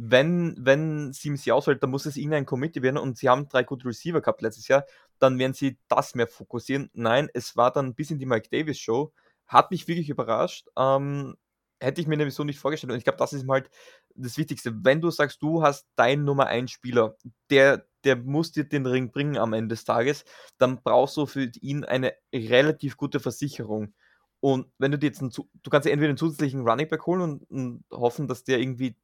wenn, wenn CMC ausfällt, dann muss es irgendein Committee werden und sie haben drei gute Receiver gehabt letztes Jahr, dann werden sie das mehr fokussieren. Nein, es war dann ein bisschen die Mike Davis Show. Hat mich wirklich überrascht. Ähm, hätte ich mir nämlich so nicht vorgestellt. Und ich glaube, das ist halt das Wichtigste. Wenn du sagst, du hast deinen Nummer 1 Spieler, der, der muss dir den Ring bringen am Ende des Tages, dann brauchst du für ihn eine relativ gute Versicherung. Und wenn du dir jetzt einen, du kannst dir entweder einen zusätzlichen Running Back holen und, und hoffen, dass der irgendwie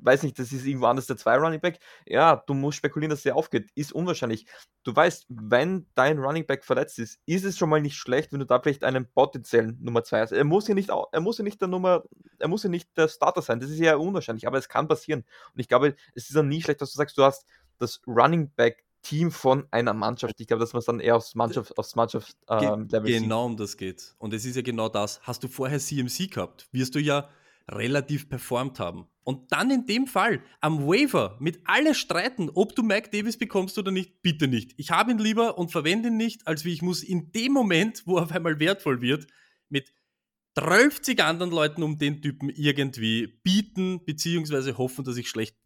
weiß nicht, das ist irgendwo anders der zwei Running Back. Ja, du musst spekulieren, dass der aufgeht. Ist unwahrscheinlich. Du weißt, wenn dein Running Back verletzt ist, ist es schon mal nicht schlecht, wenn du da vielleicht einen potenziellen Nummer zwei hast. Er muss ja nicht, er muss ja nicht der Nummer, er muss ja nicht der Starter sein. Das ist ja unwahrscheinlich, aber es kann passieren. Und ich glaube, es ist dann nie schlecht, dass du sagst, du hast das Running Back Team von einer Mannschaft. Ich glaube, dass man es dann eher aufs Mannschaft, aufs Mannschaft ähm, Level Genau sieht. um das geht. Und es ist ja genau das. Hast du vorher CMC gehabt, wirst du ja relativ performt haben. Und dann in dem Fall am Waiver mit alle streiten, ob du Mike Davis bekommst oder nicht, bitte nicht. Ich habe ihn lieber und verwende ihn nicht, als wie ich muss in dem Moment, wo er auf einmal wertvoll wird, mit 30 anderen Leuten um den Typen irgendwie bieten, beziehungsweise hoffen, dass ich schlecht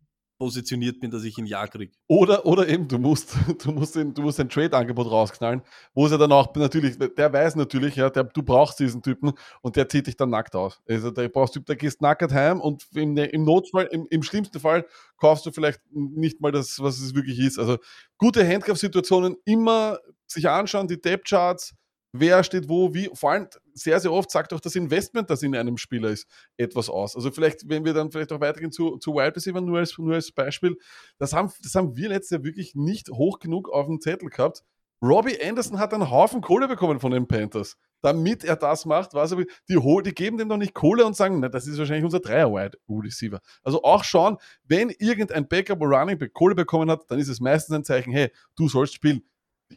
positioniert bin, dass ich ihn ja kriege. Oder, oder eben, du musst, <laughs> du musst, den, du musst ein Trade-Angebot rausknallen, wo es ja dann auch natürlich, der weiß natürlich, ja, der, du brauchst diesen Typen und der zieht dich dann nackt aus. Also der brauchst du, der gehst nackt heim und im, im Notfall, im, im schlimmsten Fall, kaufst du vielleicht nicht mal das, was es wirklich ist. Also gute Handcuff-Situationen immer sich anschauen, die Depth-Charts, wer steht wo, wie. Vor allem sehr, sehr oft sagt auch das Investment, das in einem Spieler ist, etwas aus. Also vielleicht, wenn wir dann vielleicht auch weitergehen zu, zu Wide Receiver, nur als, nur als Beispiel, das haben, das haben wir letztes Jahr wirklich nicht hoch genug auf dem Zettel gehabt. Robbie Anderson hat einen Haufen Kohle bekommen von den Panthers. Damit er das macht, was er Die, die geben dem doch nicht Kohle und sagen, na, das ist wahrscheinlich unser Dreier-Wide Receiver. Also auch schauen, wenn irgendein Backup Running Kohle bekommen hat, dann ist es meistens ein Zeichen, hey, du sollst spielen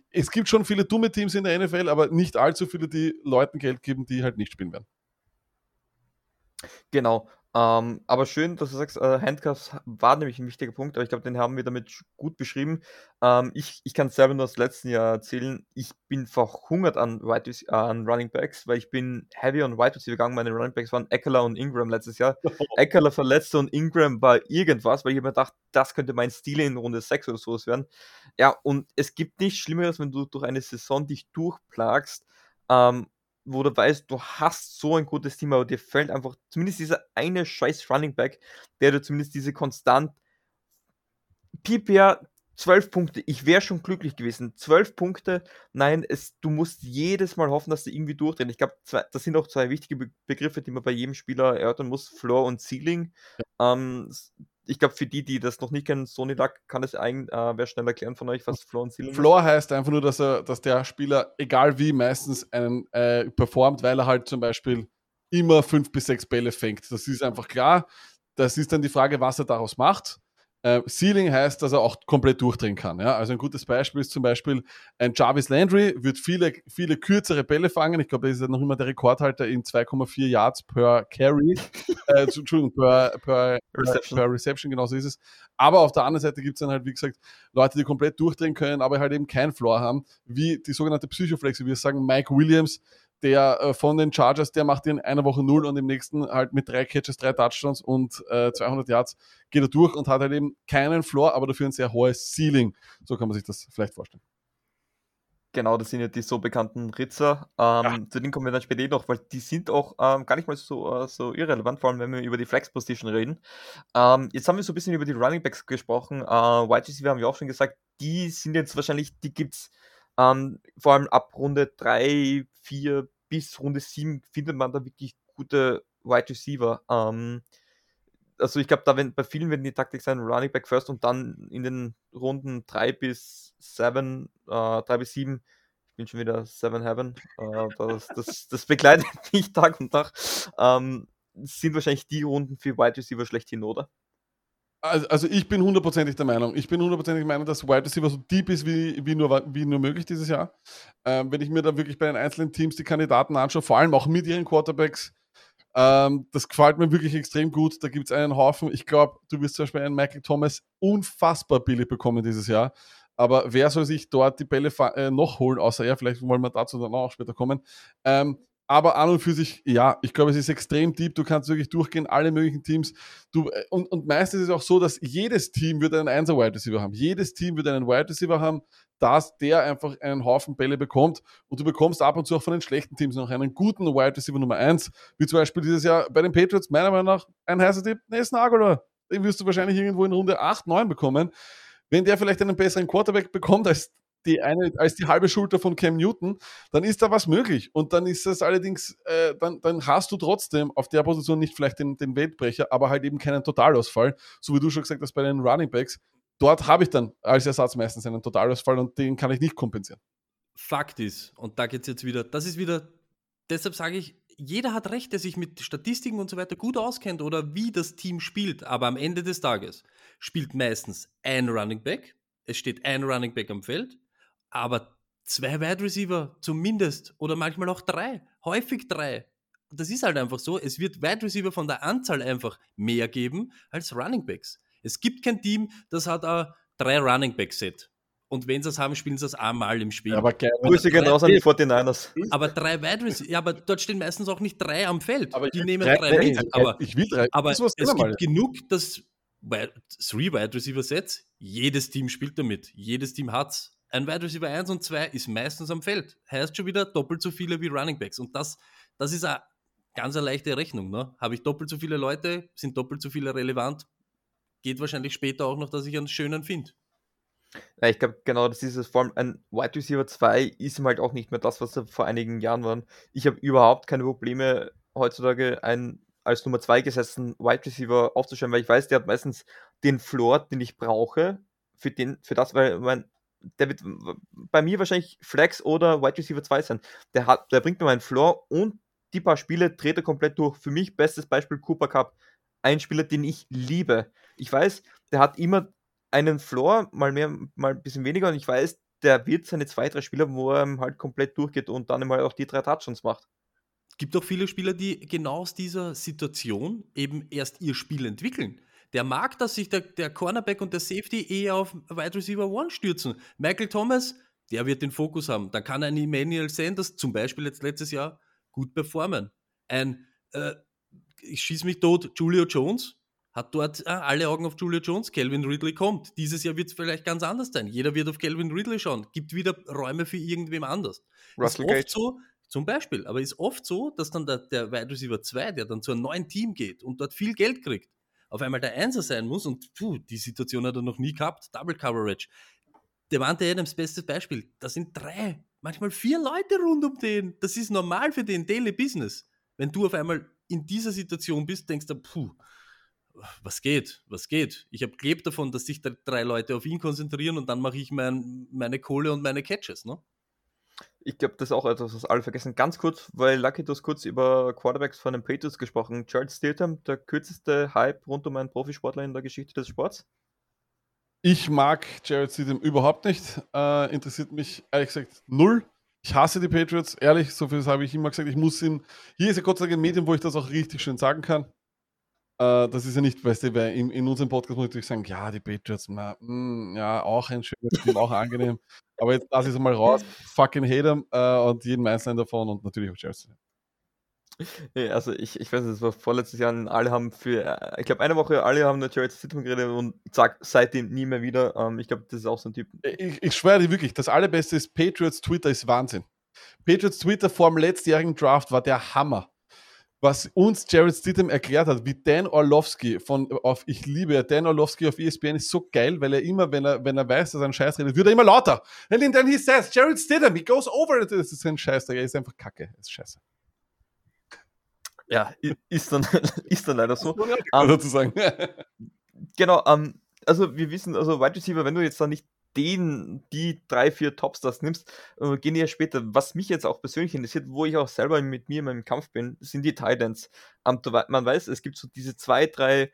es gibt schon viele dumme Teams in der NFL, aber nicht allzu viele, die Leuten Geld geben, die halt nicht spielen werden. Genau. Ähm, aber schön, dass du sagst, äh, Handcuffs war nämlich ein wichtiger Punkt, aber ich glaube, den haben wir damit gut beschrieben. Ähm, ich ich kann es selber nur aus dem letzten Jahr erzählen. Ich bin verhungert an, Wide, äh, an Running Backs, weil ich bin heavy on Wide Receiver gegangen. Meine Running Backs waren Eckler und Ingram letztes Jahr. <laughs> Eckler verletzte und Ingram war irgendwas, weil ich mir gedacht, das könnte mein Stil in Runde 6 oder so werden. Ja, und es gibt nichts Schlimmeres, wenn du durch eine Saison dich durchplagst ähm, wo du weißt, du hast so ein gutes Team, aber dir fällt einfach zumindest dieser eine scheiß Running Back, der du zumindest diese konstant PPR 12 Punkte, ich wäre schon glücklich gewesen. 12 Punkte, nein, es, du musst jedes Mal hoffen, dass sie irgendwie durchdrehen. Ich glaube, das sind auch zwei wichtige Be Begriffe, die man bei jedem Spieler erörtern muss: Floor und Ceiling. Ja. Ähm, ich glaube, für die, die das noch nicht kennen, Sony Duck kann es eigentlich, äh, wer schnell erklären von euch, was Floor und Ceiling Floor ist. heißt einfach nur, dass er, dass der Spieler, egal wie, meistens einen äh, performt, weil er halt zum Beispiel immer fünf bis sechs Bälle fängt. Das ist einfach klar. Das ist dann die Frage, was er daraus macht. Äh, Ceiling heißt, dass er auch komplett durchdrehen kann. Ja? Also ein gutes Beispiel ist zum Beispiel ein Jarvis Landry, wird viele, viele kürzere Bälle fangen. Ich glaube, er ist ja noch immer der Rekordhalter in 2,4 Yards per Carry. <laughs> äh, Entschuldigung, per, per, Reception. per Reception, genau so ist es. Aber auf der anderen Seite gibt es dann halt, wie gesagt, Leute, die komplett durchdrehen können, aber halt eben kein Floor haben, wie die sogenannte Psychoflex, wie wir sagen, Mike Williams, der äh, von den Chargers, der macht in einer Woche null und im nächsten halt mit drei Catches, drei Touchdowns und äh, 200 Yards geht er durch und hat halt eben keinen Floor, aber dafür ein sehr hohes Ceiling. So kann man sich das vielleicht vorstellen. Genau, das sind ja die so bekannten Ritzer. Ähm, ja. Zu denen kommen wir dann später eh noch, weil die sind auch ähm, gar nicht mal so, äh, so irrelevant, vor allem wenn wir über die Flex Position reden. Ähm, jetzt haben wir so ein bisschen über die Running Backs gesprochen. Äh, White Receiver haben wir auch schon gesagt, die sind jetzt wahrscheinlich, die gibt's ähm, vor allem ab Runde 3, 4 bis Runde 7 findet man da wirklich gute Wide Receiver. Ähm, also ich glaube, da wenn, bei vielen werden die Taktik sein, Running Back first und dann in den Runden 3 bis 7, äh, 3 bis 7, ich bin schon wieder 7 Heaven, äh, das, das, das, begleitet <laughs> mich Tag und Tag, ähm, sind wahrscheinlich die Runden für Wide Receiver schlechthin, oder? Also, also, ich bin hundertprozentig der Meinung. Ich bin hundertprozentig der Meinung, dass Wide Receiver so deep ist wie, wie, nur, wie nur möglich dieses Jahr. Ähm, wenn ich mir da wirklich bei den einzelnen Teams die Kandidaten anschaue, vor allem auch mit ihren Quarterbacks, Ähm, das gefällt mir wirklich extrem gut. Da gibt es einen Haufen. Ich glaube, du wirst zum Beispiel einen Michael Thomas unfassbar billig bekommen dieses Jahr. Aber wer soll sich dort die Bälle äh, noch holen, außer er? Vielleicht wollen wir dazu dann auch später kommen. Ähm, aber an und für sich, ja, ich glaube, es ist extrem deep. Du kannst wirklich durchgehen, alle möglichen Teams. Du, äh, und, und meistens ist es auch so, dass jedes Team wird einen Einser Wide Receiver haben. Jedes Team wird einen Wide Receiver haben, dass der einfach einen Haufen Bälle bekommt. Und du bekommst ab und zu auch von den schlechten Teams noch einen guten Wide Receiver Nummer 1. Wie zum Beispiel dieses Jahr bei den Patriots, meiner Meinung nach, ein heißer Tipp, Nelson Aguilar. Den wirst du wahrscheinlich irgendwo in Runde 8, 9 bekommen. Wenn der vielleicht einen besseren Quarterback bekommt als die eine, als die halbe Schulter von Cam Newton, dann ist da was möglich. Und dann ist das allerdings, äh, dann, dann hast du trotzdem auf der Position nicht vielleicht den, den Weltbrecher, aber halt eben keinen Totalausfall, so wie du schon gesagt hast bei den Running Backs. Dort habe ich dann als Ersatz meistens einen Totalausfall und den kann ich nicht kompensieren. Fakt ist, und da geht es jetzt wieder, das ist wieder, deshalb sage ich, jeder hat recht, der sich mit Statistiken und so weiter gut auskennt oder wie das Team spielt, aber am Ende des Tages spielt meistens ein Running Back, es steht ein Running Back am Feld aber zwei Wide Receiver zumindest oder manchmal auch drei, häufig drei. Das ist halt einfach so. Es wird Wide Receiver von der Anzahl einfach mehr geben als Running Backs. Es gibt kein Team, das hat ein drei Running Back Set. Und wenn sie es haben, spielen sie es einmal im Spiel. Ja, aber Grüße gehen raus an die 49ers. Aber drei Wide Receiver, ja, aber dort stehen meistens auch nicht drei am Feld. Aber die nehmen drei, drei mit. Aber, ich will drei. Aber es gibt mal. genug, dass Three Wide Receiver Sets, jedes Team spielt damit. Jedes Team hat es. Ein Wide Receiver 1 und 2 ist meistens am Feld. Heißt schon wieder doppelt so viele wie Running Backs. Und das, das ist eine ganz eine leichte Rechnung. Ne? Habe ich doppelt so viele Leute, sind doppelt so viele relevant, geht wahrscheinlich später auch noch, dass ich einen schönen finde. Ja, ich glaube, genau, das ist es. Vor allem ein Wide Receiver 2 ist ihm halt auch nicht mehr das, was er vor einigen Jahren war. Ich habe überhaupt keine Probleme, heutzutage einen als Nummer 2 gesetzten Wide Receiver aufzustellen, weil ich weiß, der hat meistens den Floor, den ich brauche, für, den, für das, weil mein der wird bei mir wahrscheinlich Flex oder Wide Receiver 2 sein. Der, hat, der bringt mir meinen Floor und die paar Spiele dreht er komplett durch. Für mich bestes Beispiel Cooper Cup. Ein Spieler, den ich liebe. Ich weiß, der hat immer einen Floor, mal mehr, mal ein bisschen weniger und ich weiß, der wird seine zwei, drei Spieler, wo er halt komplett durchgeht und dann mal auch die drei Touchdowns macht. Es gibt auch viele Spieler, die genau aus dieser Situation eben erst ihr Spiel entwickeln. Der mag, dass sich der, der Cornerback und der Safety eher auf Wide Receiver One stürzen. Michael Thomas, der wird den Fokus haben. Dann kann ein Emmanuel Sanders zum Beispiel jetzt letztes Jahr gut performen. Ein, äh, ich schieße mich tot, Julio Jones hat dort äh, alle Augen auf Julio Jones. Calvin Ridley kommt. Dieses Jahr wird es vielleicht ganz anders sein. Jeder wird auf Calvin Ridley schauen. Gibt wieder Räume für irgendwem anders. Russell ist oft so, zum Beispiel, aber ist oft so, dass dann der, der Wide Receiver 2, der dann zu einem neuen Team geht und dort viel Geld kriegt, auf einmal der Einser sein muss und puh, die Situation hat er noch nie gehabt, Double Coverage. Devante Adams, bestes Beispiel, da sind drei, manchmal vier Leute rund um den. Das ist normal für den Daily Business. Wenn du auf einmal in dieser Situation bist, denkst du, puh, was geht, was geht? Ich habe gelebt davon, dass sich drei Leute auf ihn konzentrieren und dann mache ich mein, meine Kohle und meine Catches, ne? Ich glaube, das ist auch etwas, was alle vergessen. Ganz kurz, weil Lucky, du hast kurz über Quarterbacks von den Patriots gesprochen. Jared Stidham, der kürzeste Hype rund um einen Profisportler in der Geschichte des Sports? Ich mag Jared Stidham überhaupt nicht. Äh, interessiert mich ehrlich gesagt null. Ich hasse die Patriots, ehrlich, so viel habe ich immer gesagt. Ich muss ihm, hier ist ja Gott sei Dank ein Medium, wo ich das auch richtig schön sagen kann. Äh, das ist ja nicht, weißt du, weil in, in unserem Podcast muss ich natürlich sagen, ja, die Patriots, na, mh, hm, ja, auch ein schönes Team, auch angenehm. Aber jetzt lasse ich es mal raus. Fucking hate äh, und jeden einzelnen davon und natürlich auch Chelsea. Nee, also ich, ich weiß nicht, das war vorletztes Jahr, alle haben für, äh, ich glaube eine Woche, alle haben nur Jared Stidham geredet und zack, seitdem nie mehr wieder. Ähm, ich glaube, das ist auch so ein Typ. Ich, ich schwöre dir wirklich, das allerbeste ist, Patriots Twitter ist Wahnsinn. Patriots Twitter vor dem letztjährigen Draft war der Hammer was uns Jared Stidham erklärt hat, wie Dan Orlovsky von auf Ich liebe Dan Orlovsky auf ESPN ist so geil, weil er immer, wenn er, wenn er weiß, dass er einen Scheiß redet, wird er immer lauter. And then he says, Jared Stidham, he goes over it. Das ist ein Scheiß, er ist einfach Kacke, das ist scheiße. Ja, ist dann, <laughs> ist dann leider so. Um, sozusagen. genau, um, ähm, also wir wissen, also Wide Receiver, wenn du jetzt da nicht den, die drei, vier Topstars nimmst, äh, gehen ja später. Was mich jetzt auch persönlich interessiert, wo ich auch selber mit mir in meinem Kampf bin, sind die Titans. Um, man weiß, es gibt so diese zwei, drei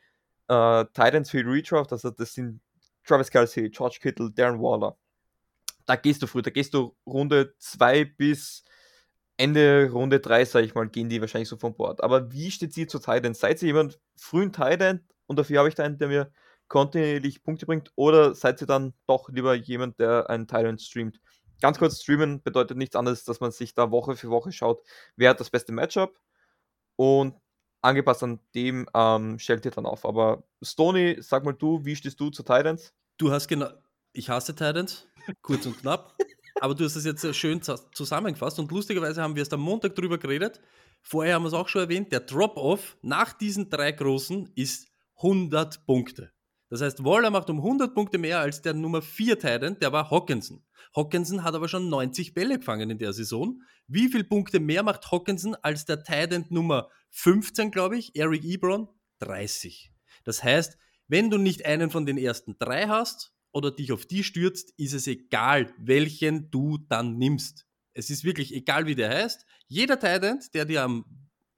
äh, Titans für Redraft, also das sind Travis Kelsey, George Kittle, Darren Waller. Da gehst du früh, da gehst du Runde zwei bis Ende Runde 3, sage ich mal, gehen die wahrscheinlich so vom Bord. Aber wie steht sie zu Titan? Seid ihr jemand frühen Titan und dafür habe ich da einen, der mir kontinuierlich Punkte bringt? Oder seid ihr dann doch lieber jemand, der einen Titan streamt? Ganz kurz, streamen bedeutet nichts anderes, dass man sich da Woche für Woche schaut, wer hat das beste Matchup und angepasst an dem ähm, stellt ihr dann auf. Aber Stony, sag mal du, wie stehst du zu Titans? Du hast genau, ich hasse Titans, kurz und knapp. <laughs> Aber du hast es jetzt schön zusammengefasst und lustigerweise haben wir es am Montag drüber geredet. Vorher haben wir es auch schon erwähnt, der Drop-Off nach diesen drei großen ist 100 Punkte. Das heißt, Waller macht um 100 Punkte mehr als der Nummer 4 Titan, der war Hawkinson. Hawkinson hat aber schon 90 Bälle gefangen in der Saison. Wie viele Punkte mehr macht Hawkinson als der Titan Nummer 15, glaube ich, Eric Ebron? 30. Das heißt, wenn du nicht einen von den ersten drei hast, oder dich auf die stürzt, ist es egal, welchen du dann nimmst. Es ist wirklich egal, wie der heißt. Jeder Titan, der dir am,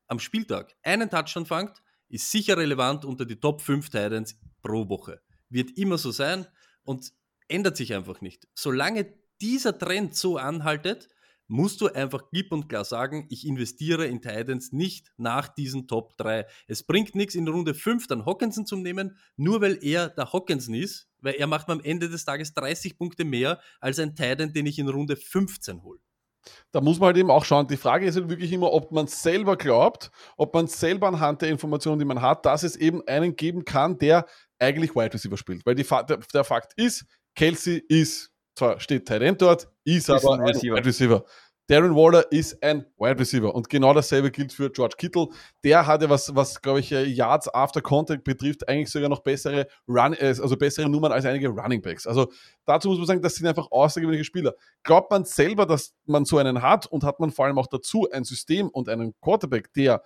am Spieltag einen Touchdown fängt, ist sicher relevant unter die Top 5 Titans pro Woche. Wird immer so sein und ändert sich einfach nicht. Solange dieser Trend so anhaltet, musst du einfach klipp und klar sagen, ich investiere in Titans nicht nach diesen Top 3. Es bringt nichts, in Runde 5 dann Hawkinson zu nehmen, nur weil er der Hawkinson ist, weil er macht mir am Ende des Tages 30 Punkte mehr als ein Titan, den ich in Runde 15 hole. Da muss man halt eben auch schauen. Die Frage ist halt wirklich immer, ob man selber glaubt, ob man selber anhand der Informationen, die man hat, dass es eben einen geben kann, der eigentlich Wide Receiver spielt. Weil die, der, der Fakt ist, Kelsey ist zwar steht Tight dort, ist, ist aber ein Receiver. Wide Receiver. Darren Waller ist ein Wide Receiver und genau dasselbe gilt für George Kittle. Der hatte, was, was glaube ich, äh, Yards after Contact betrifft, eigentlich sogar noch bessere Run, äh, also bessere Nummern als einige Running Backs. Also dazu muss man sagen, das sind einfach außergewöhnliche Spieler. Glaubt man selber, dass man so einen hat und hat man vor allem auch dazu ein System und einen Quarterback, der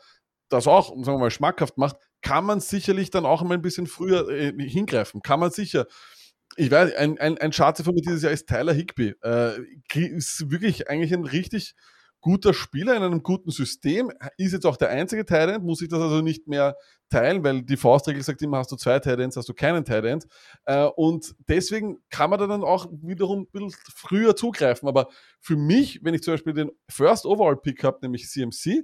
das auch, sagen wir mal, schmackhaft macht, kann man sicherlich dann auch mal ein bisschen früher äh, hingreifen. Kann man sicher ich weiß, ein, ein, ein Schatze von mir dieses Jahr ist Tyler Higby. Äh, ist wirklich eigentlich ein richtig guter Spieler in einem guten System. Ist jetzt auch der einzige Talent, muss ich das also nicht mehr teilen, weil die Faustregel sagt immer, hast du zwei Talents, hast du keinen Talent. Äh, und deswegen kann man da dann auch wiederum ein bisschen früher zugreifen. Aber für mich, wenn ich zum Beispiel den First Overall Pick habe, nämlich CMC,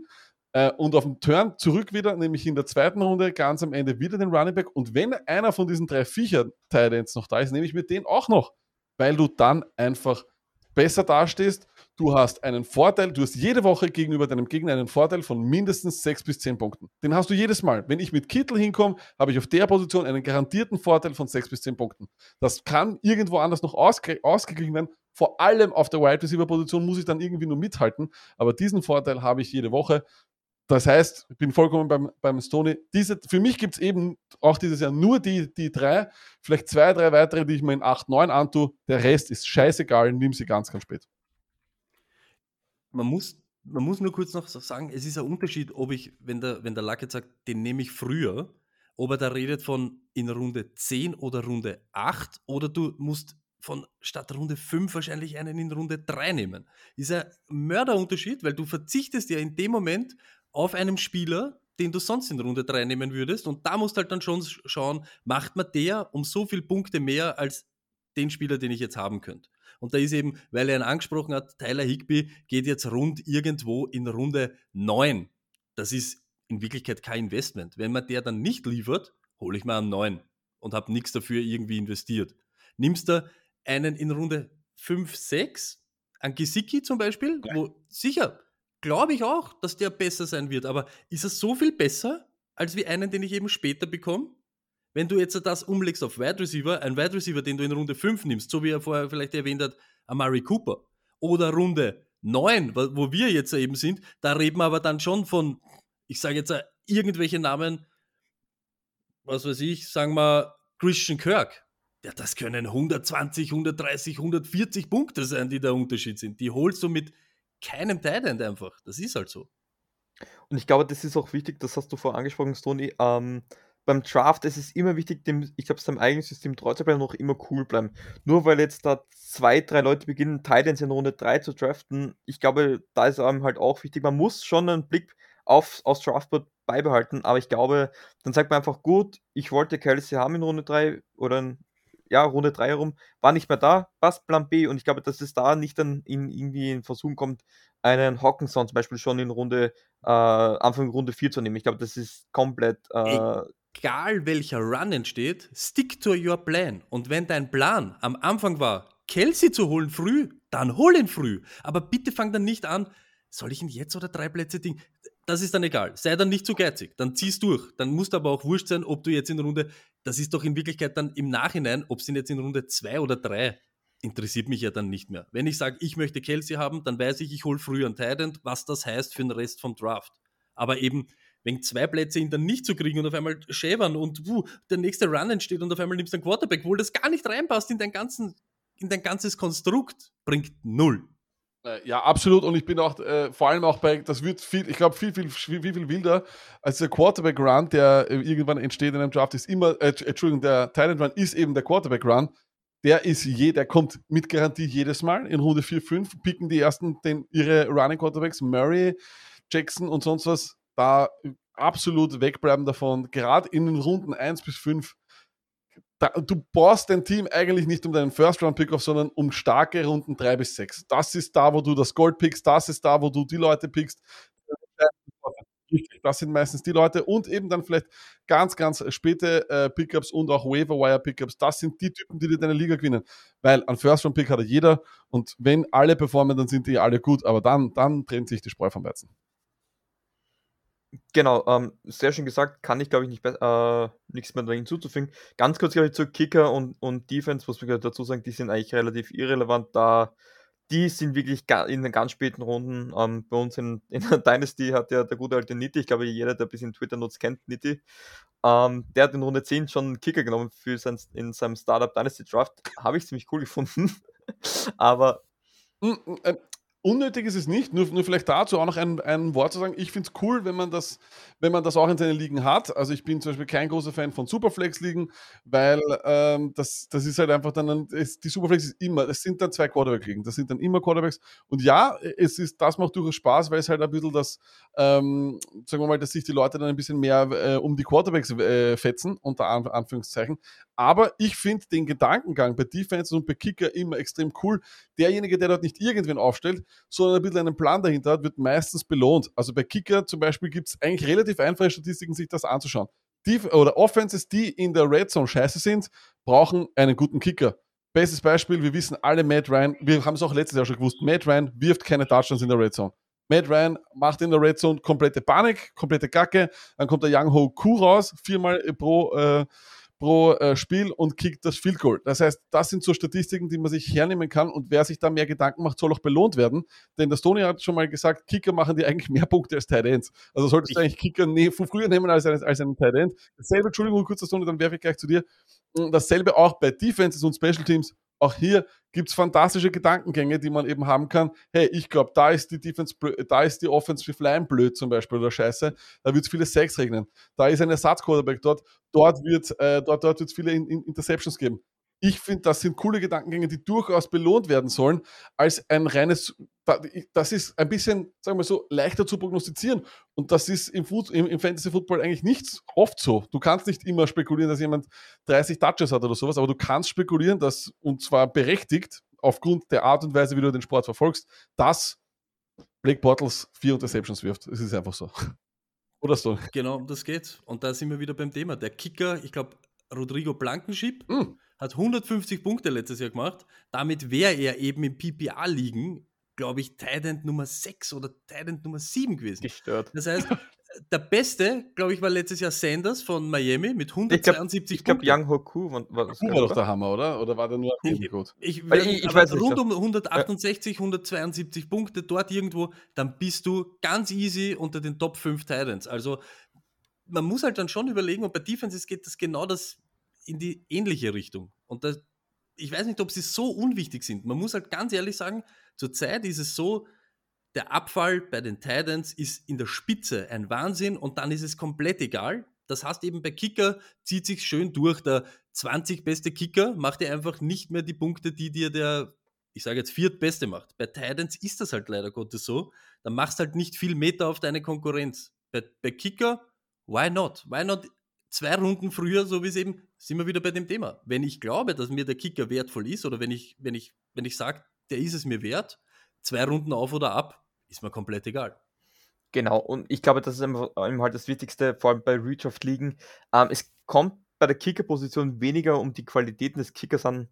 äh, und auf dem Turn zurück wieder, nämlich in der zweiten Runde, ganz am Ende wieder den Running Back. Und wenn einer von diesen drei Viecher-Titans noch da ist, nehme ich mir den auch noch, weil du dann einfach besser dastehst. Du hast einen Vorteil, du hast jede Woche gegenüber deinem Gegner einen Vorteil von mindestens sechs bis zehn Punkten. Den hast du jedes Mal. Wenn ich mit Kittel hinkomme, habe ich auf der Position einen garantierten Vorteil von sechs bis zehn Punkten. Das kann irgendwo anders noch ausge ausgeglichen werden. Vor allem auf der Wide Receiver Position muss ich dann irgendwie nur mithalten. Aber diesen Vorteil habe ich jede Woche. Das heißt, ich bin vollkommen beim, beim Stony. Diese, für mich gibt es eben auch dieses Jahr nur die, die drei, vielleicht zwei, drei weitere, die ich mir in 8, 9 antue. Der Rest ist scheißegal, nimm sie ganz, ganz spät. Man muss, man muss nur kurz noch sagen, es ist ein Unterschied, ob ich, wenn der, wenn der Lack jetzt sagt, den nehme ich früher, ob er da redet von in Runde 10 oder Runde 8 oder du musst von statt Runde 5 wahrscheinlich einen in Runde 3 nehmen. Ist ein Mörderunterschied, weil du verzichtest ja in dem Moment auf einem Spieler, den du sonst in Runde 3 nehmen würdest. Und da musst du halt dann schon schauen, macht man der um so viele Punkte mehr als den Spieler, den ich jetzt haben könnte. Und da ist eben, weil er ihn angesprochen hat, Tyler Higby geht jetzt rund irgendwo in Runde 9. Das ist in Wirklichkeit kein Investment. Wenn man der dann nicht liefert, hole ich mal einen 9 und habe nichts dafür irgendwie investiert. Nimmst du einen in Runde 5, 6, an Gesicki zum Beispiel, ja. wo sicher glaube ich auch, dass der besser sein wird. Aber ist er so viel besser, als wie einen, den ich eben später bekomme? Wenn du jetzt das umlegst auf Wide Receiver, ein Wide Receiver, den du in Runde 5 nimmst, so wie er vorher vielleicht erwähnt hat, Amari Cooper, oder Runde 9, wo wir jetzt eben sind, da reden wir aber dann schon von, ich sage jetzt irgendwelche Namen, was weiß ich, sagen wir Christian Kirk. Ja, das können 120, 130, 140 Punkte sein, die der Unterschied sind. Die holst du mit keinem Titan einfach. Das ist halt so. Und ich glaube, das ist auch wichtig, das hast du vorher angesprochen, Stony. Ähm, beim Draft ist es immer wichtig, dem, ich glaube, seinem eigenen System treu zu bleiben und auch immer cool bleiben. Nur weil jetzt da zwei, drei Leute beginnen, Titans in Runde 3 zu draften, ich glaube, da ist einem halt auch wichtig, man muss schon einen Blick auf, aufs Draftboard beibehalten, aber ich glaube, dann sagt man einfach, gut, ich wollte Kelsey haben in Runde 3 oder ja, Runde 3 herum, war nicht mehr da, passt Plan B und ich glaube, dass es da nicht dann in, irgendwie in Versuch kommt, einen Hawkinson zum Beispiel schon in Runde, äh, Anfang Runde 4 zu nehmen. Ich glaube, das ist komplett. Äh, Egal welcher Run entsteht, stick to your plan. Und wenn dein Plan am Anfang war, Kelsey zu holen früh, dann hol ihn früh. Aber bitte fang dann nicht an, soll ich ihn jetzt oder drei Plätze Ding? Das ist dann egal. Sei dann nicht zu geizig. Dann zieh's durch. Dann musst du aber auch wurscht sein, ob du jetzt in Runde, das ist doch in Wirklichkeit dann im Nachhinein, ob es ihn jetzt in Runde zwei oder drei interessiert mich ja dann nicht mehr. Wenn ich sage, ich möchte Kelsey haben, dann weiß ich, ich hole früher einen Titan, was das heißt für den Rest vom Draft. Aber eben, wenn zwei Plätze ihn dann nicht zu kriegen und auf einmal schäbern und uh, der nächste Run entsteht und auf einmal nimmst du einen Quarterback, wo das gar nicht reinpasst in dein, ganzen, in dein ganzes Konstrukt, bringt null. Äh, ja, absolut. Und ich bin auch äh, vor allem auch bei, das wird viel, ich glaube, viel, viel, viel, viel wilder als der Quarterback-Run, der äh, irgendwann entsteht in einem Draft, ist immer, äh, Entschuldigung, der Talent-Run ist eben der Quarterback-Run der ist je, der kommt mit Garantie jedes Mal. In Runde 4, 5 picken die ersten den, ihre Running Quarterbacks, Murray, Jackson und sonst was, da absolut wegbleiben davon. Gerade in den Runden 1 bis 5. Du baust dein Team eigentlich nicht um deinen First-Round-Pick auf, sondern um starke Runden 3 bis 6. Das ist da, wo du das Gold pickst, das ist da, wo du die Leute pickst, das sind meistens die Leute und eben dann vielleicht ganz, ganz späte äh, Pickups und auch Waiver-Wire-Pickups. Das sind die Typen, die dir deine Liga gewinnen. Weil ein First-Round-Pick hat jeder und wenn alle performen, dann sind die alle gut, aber dann, dann trennt sich die Spreu vom Weizen. Genau, ähm, sehr schön gesagt, kann ich glaube ich nicht äh, nichts mehr hinzuzufügen. Ganz kurz glaube ich zu Kicker und, und Defense, muss man dazu sagen, die sind eigentlich relativ irrelevant, da die sind wirklich in den ganz späten Runden. Ähm, bei uns in, <laughs> in der Dynasty hat ja der gute alte Nitti, ich glaube, jeder, der ein bisschen Twitter nutzt, kennt Nitti. Ähm, der hat in Runde 10 schon einen Kicker genommen für sein, in seinem Startup Dynasty Draft. Habe ich ziemlich cool <laughs> gefunden. Aber. Unnötig ist es nicht, nur, nur vielleicht dazu auch noch ein, ein Wort zu sagen. Ich finde es cool, wenn man, das, wenn man das auch in seinen Ligen hat. Also ich bin zum Beispiel kein großer Fan von Superflex-Ligen, weil ähm, das, das ist halt einfach dann, ist, die Superflex ist immer, es sind dann zwei Quarterback-Ligen, das sind dann immer Quarterbacks. Und ja, es ist, das macht durchaus Spaß, weil es halt ein bisschen das, ähm, sagen wir mal, dass sich die Leute dann ein bisschen mehr äh, um die Quarterbacks äh, fetzen, unter Anführungszeichen. Aber ich finde den Gedankengang bei Defense und bei Kicker immer extrem cool. Derjenige, der dort nicht irgendwen aufstellt, sondern ein bisschen einen Plan dahinter hat, wird meistens belohnt. Also bei Kicker zum Beispiel gibt es eigentlich relativ einfache Statistiken, sich das anzuschauen. Die, oder Offenses, die in der Red Zone scheiße sind, brauchen einen guten Kicker. Bestes Beispiel, wir wissen alle, Matt Ryan, wir haben es auch letztes Jahr schon gewusst, Matt Ryan wirft keine Touchdowns in der Red Zone. Matt Ryan macht in der Red Zone komplette Panik, komplette Kacke, dann kommt der Young Ho Ku raus, viermal pro äh, pro äh, Spiel und kickt das Field Goal. Das heißt, das sind so Statistiken, die man sich hernehmen kann und wer sich da mehr Gedanken macht, soll auch belohnt werden. Denn der Tony hat schon mal gesagt, Kicker machen die eigentlich mehr Punkte als Tight Ends. Also solltest du eigentlich Kicker von früher nehmen als, als, als einen Tight End. Dasselbe, Entschuldigung, kurz, Tony, dann werfe ich gleich zu dir. Dasselbe auch bei Defenses und Special Teams auch hier gibt es fantastische Gedankengänge, die man eben haben kann. Hey, ich glaube, da ist die Defense, da ist die Offensive Line blöd zum Beispiel oder scheiße. Da wird es viele Sex regnen. Da ist ein Ersatzquarterback dort. Dort wird äh, dort, dort wird's viele in, in Interceptions geben ich finde, das sind coole Gedankengänge, die durchaus belohnt werden sollen, als ein reines, das ist ein bisschen, sagen wir so, leichter zu prognostizieren. Und das ist im, im, im Fantasy Football eigentlich nicht oft so. Du kannst nicht immer spekulieren, dass jemand 30 Touches hat oder sowas, aber du kannst spekulieren, dass, und zwar berechtigt, aufgrund der Art und Weise, wie du den Sport verfolgst, dass Blake Bortles vier Interceptions wirft. Es ist einfach so. <laughs> Oder so. Genau, das geht. Und da sind wir wieder beim Thema. Der Kicker, ich glaube, Rodrigo Blankenship, mm hat 150 Punkte letztes Jahr gemacht. Damit wäre er eben im PPA-Ligen, glaube ich, Tident Nummer 6 oder Tident Nummer 7 gewesen. Gestört. Das heißt, der Beste, glaube ich, war letztes Jahr Sanders von Miami mit 172 ich glaub, Ich glaube, Young Hoku war, war, das war doch der Hammer, oder? Oder war der nur ich, gut? Ich, ich, ich, ich weiß rund um 168, 172 Punkte dort irgendwo, dann bist du ganz easy unter den Top 5 Titans. Also man muss halt dann schon überlegen, und bei Defenses geht das genau das in die ähnliche Richtung. Und das, ich weiß nicht, ob sie so unwichtig sind. Man muss halt ganz ehrlich sagen, zurzeit ist es so, der Abfall bei den Titans ist in der Spitze ein Wahnsinn und dann ist es komplett egal. Das heißt eben bei Kicker zieht sich schön durch. Der 20 beste Kicker macht dir einfach nicht mehr die Punkte, die dir der, ich sage jetzt, viertbeste macht. Bei Titans ist das halt leider Gottes so. Da machst halt nicht viel Meter auf deine Konkurrenz. Bei, bei Kicker, why not? Why not zwei Runden früher, so wie es eben, sind wir wieder bei dem Thema. Wenn ich glaube, dass mir der Kicker wertvoll ist oder wenn ich, wenn ich, wenn ich sage, der ist es mir wert, zwei Runden auf oder ab, ist mir komplett egal. Genau, und ich glaube, das ist eben halt das Wichtigste, vor allem bei Redraft-Ligen. Ähm, es kommt bei der Kicker-Position weniger um die Qualitäten des Kickers an,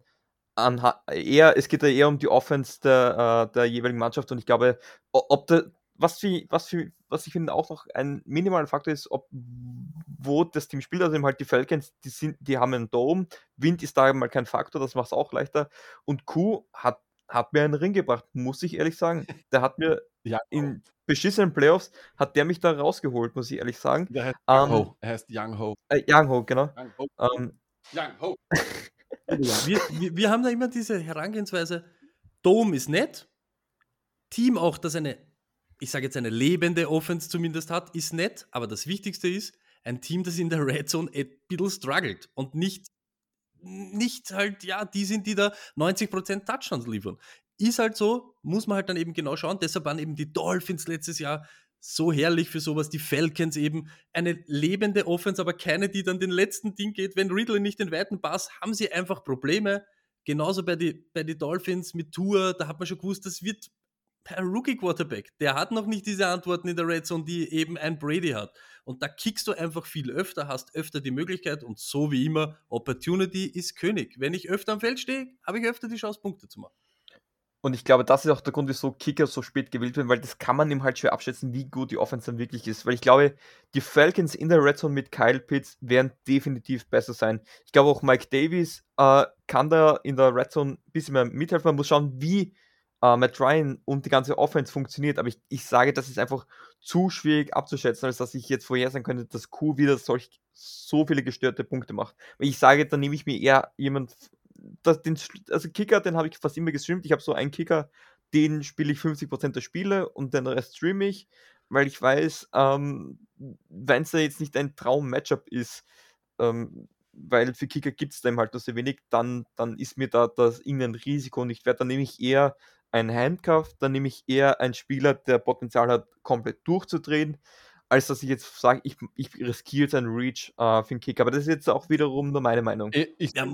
an eher, es geht ja eher um die Offense der, äh, der jeweiligen Mannschaft und ich glaube, ob der, was, für, was, für, was ich finde auch noch ein minimaler Faktor ist, ob wo das Team spielt, also eben halt die Falcons, die, sind, die haben einen Dome, Wind ist da mal kein Faktor, das macht es auch leichter und Q hat, hat mir einen Ring gebracht, muss ich ehrlich sagen. <laughs> Der hat mir ja, in beschissenen Playoffs, hat der mich da rausgeholt, muss ich ehrlich sagen. Der heißt Young ähm, Ho. Er heißt Young Ho. Äh, Young Ho, genau. Young Ho. Um, Young Ho. <laughs> wir, wir, wir haben da immer diese Herangehensweise, Dome ist nett, Team auch, das eine ich sage jetzt eine lebende Offense zumindest hat, ist nett, aber das Wichtigste ist, ein Team, das in der Red Zone ein bisschen struggelt und nicht, nicht halt, ja, die sind, die da 90% Touchdowns liefern. Ist halt so, muss man halt dann eben genau schauen. Deshalb waren eben die Dolphins letztes Jahr so herrlich für sowas. Die Falcons eben eine lebende Offense, aber keine, die dann den letzten Ding geht. Wenn Riddle nicht den weiten Pass, haben sie einfach Probleme. Genauso bei den bei die Dolphins mit Tour, da hat man schon gewusst, das wird Rookie-Quarterback, der hat noch nicht diese Antworten in der Red Zone, die eben ein Brady hat. Und da kickst du einfach viel öfter, hast öfter die Möglichkeit und so wie immer, Opportunity ist König. Wenn ich öfter am Feld stehe, habe ich öfter die Chance, Punkte zu machen. Und ich glaube, das ist auch der Grund, wieso Kicker so spät gewählt werden, weil das kann man ihm halt schwer abschätzen, wie gut die Offense dann wirklich ist. Weil ich glaube, die Falcons in der Red Zone mit Kyle Pitts werden definitiv besser sein. Ich glaube auch Mike Davies äh, kann da in der Red Zone ein bisschen mehr mithelfen. Man muss schauen, wie äh, Matt Ryan und die ganze Offense funktioniert, aber ich, ich sage, das ist einfach zu schwierig abzuschätzen, als dass ich jetzt vorhersagen könnte, dass Q wieder solch so viele gestörte Punkte macht. Ich sage, dann nehme ich mir eher jemand, das, den, also Kicker, den habe ich fast immer gestreamt. Ich habe so einen Kicker, den spiele ich 50% der Spiele und den Rest streame ich, weil ich weiß, ähm, wenn es jetzt nicht ein Traum-Matchup ist, ähm, weil für Kicker gibt es dem halt nur sehr wenig, dann, dann ist mir da das irgendein Risiko nicht wert. Dann nehme ich eher ein Handcuff, dann nehme ich eher einen Spieler, der Potenzial hat, komplett durchzudrehen, als dass ich jetzt sage, ich, ich riskiere jetzt einen Reach äh, für den Kick. Aber das ist jetzt auch wiederum nur meine Meinung. Ich, ich, ja.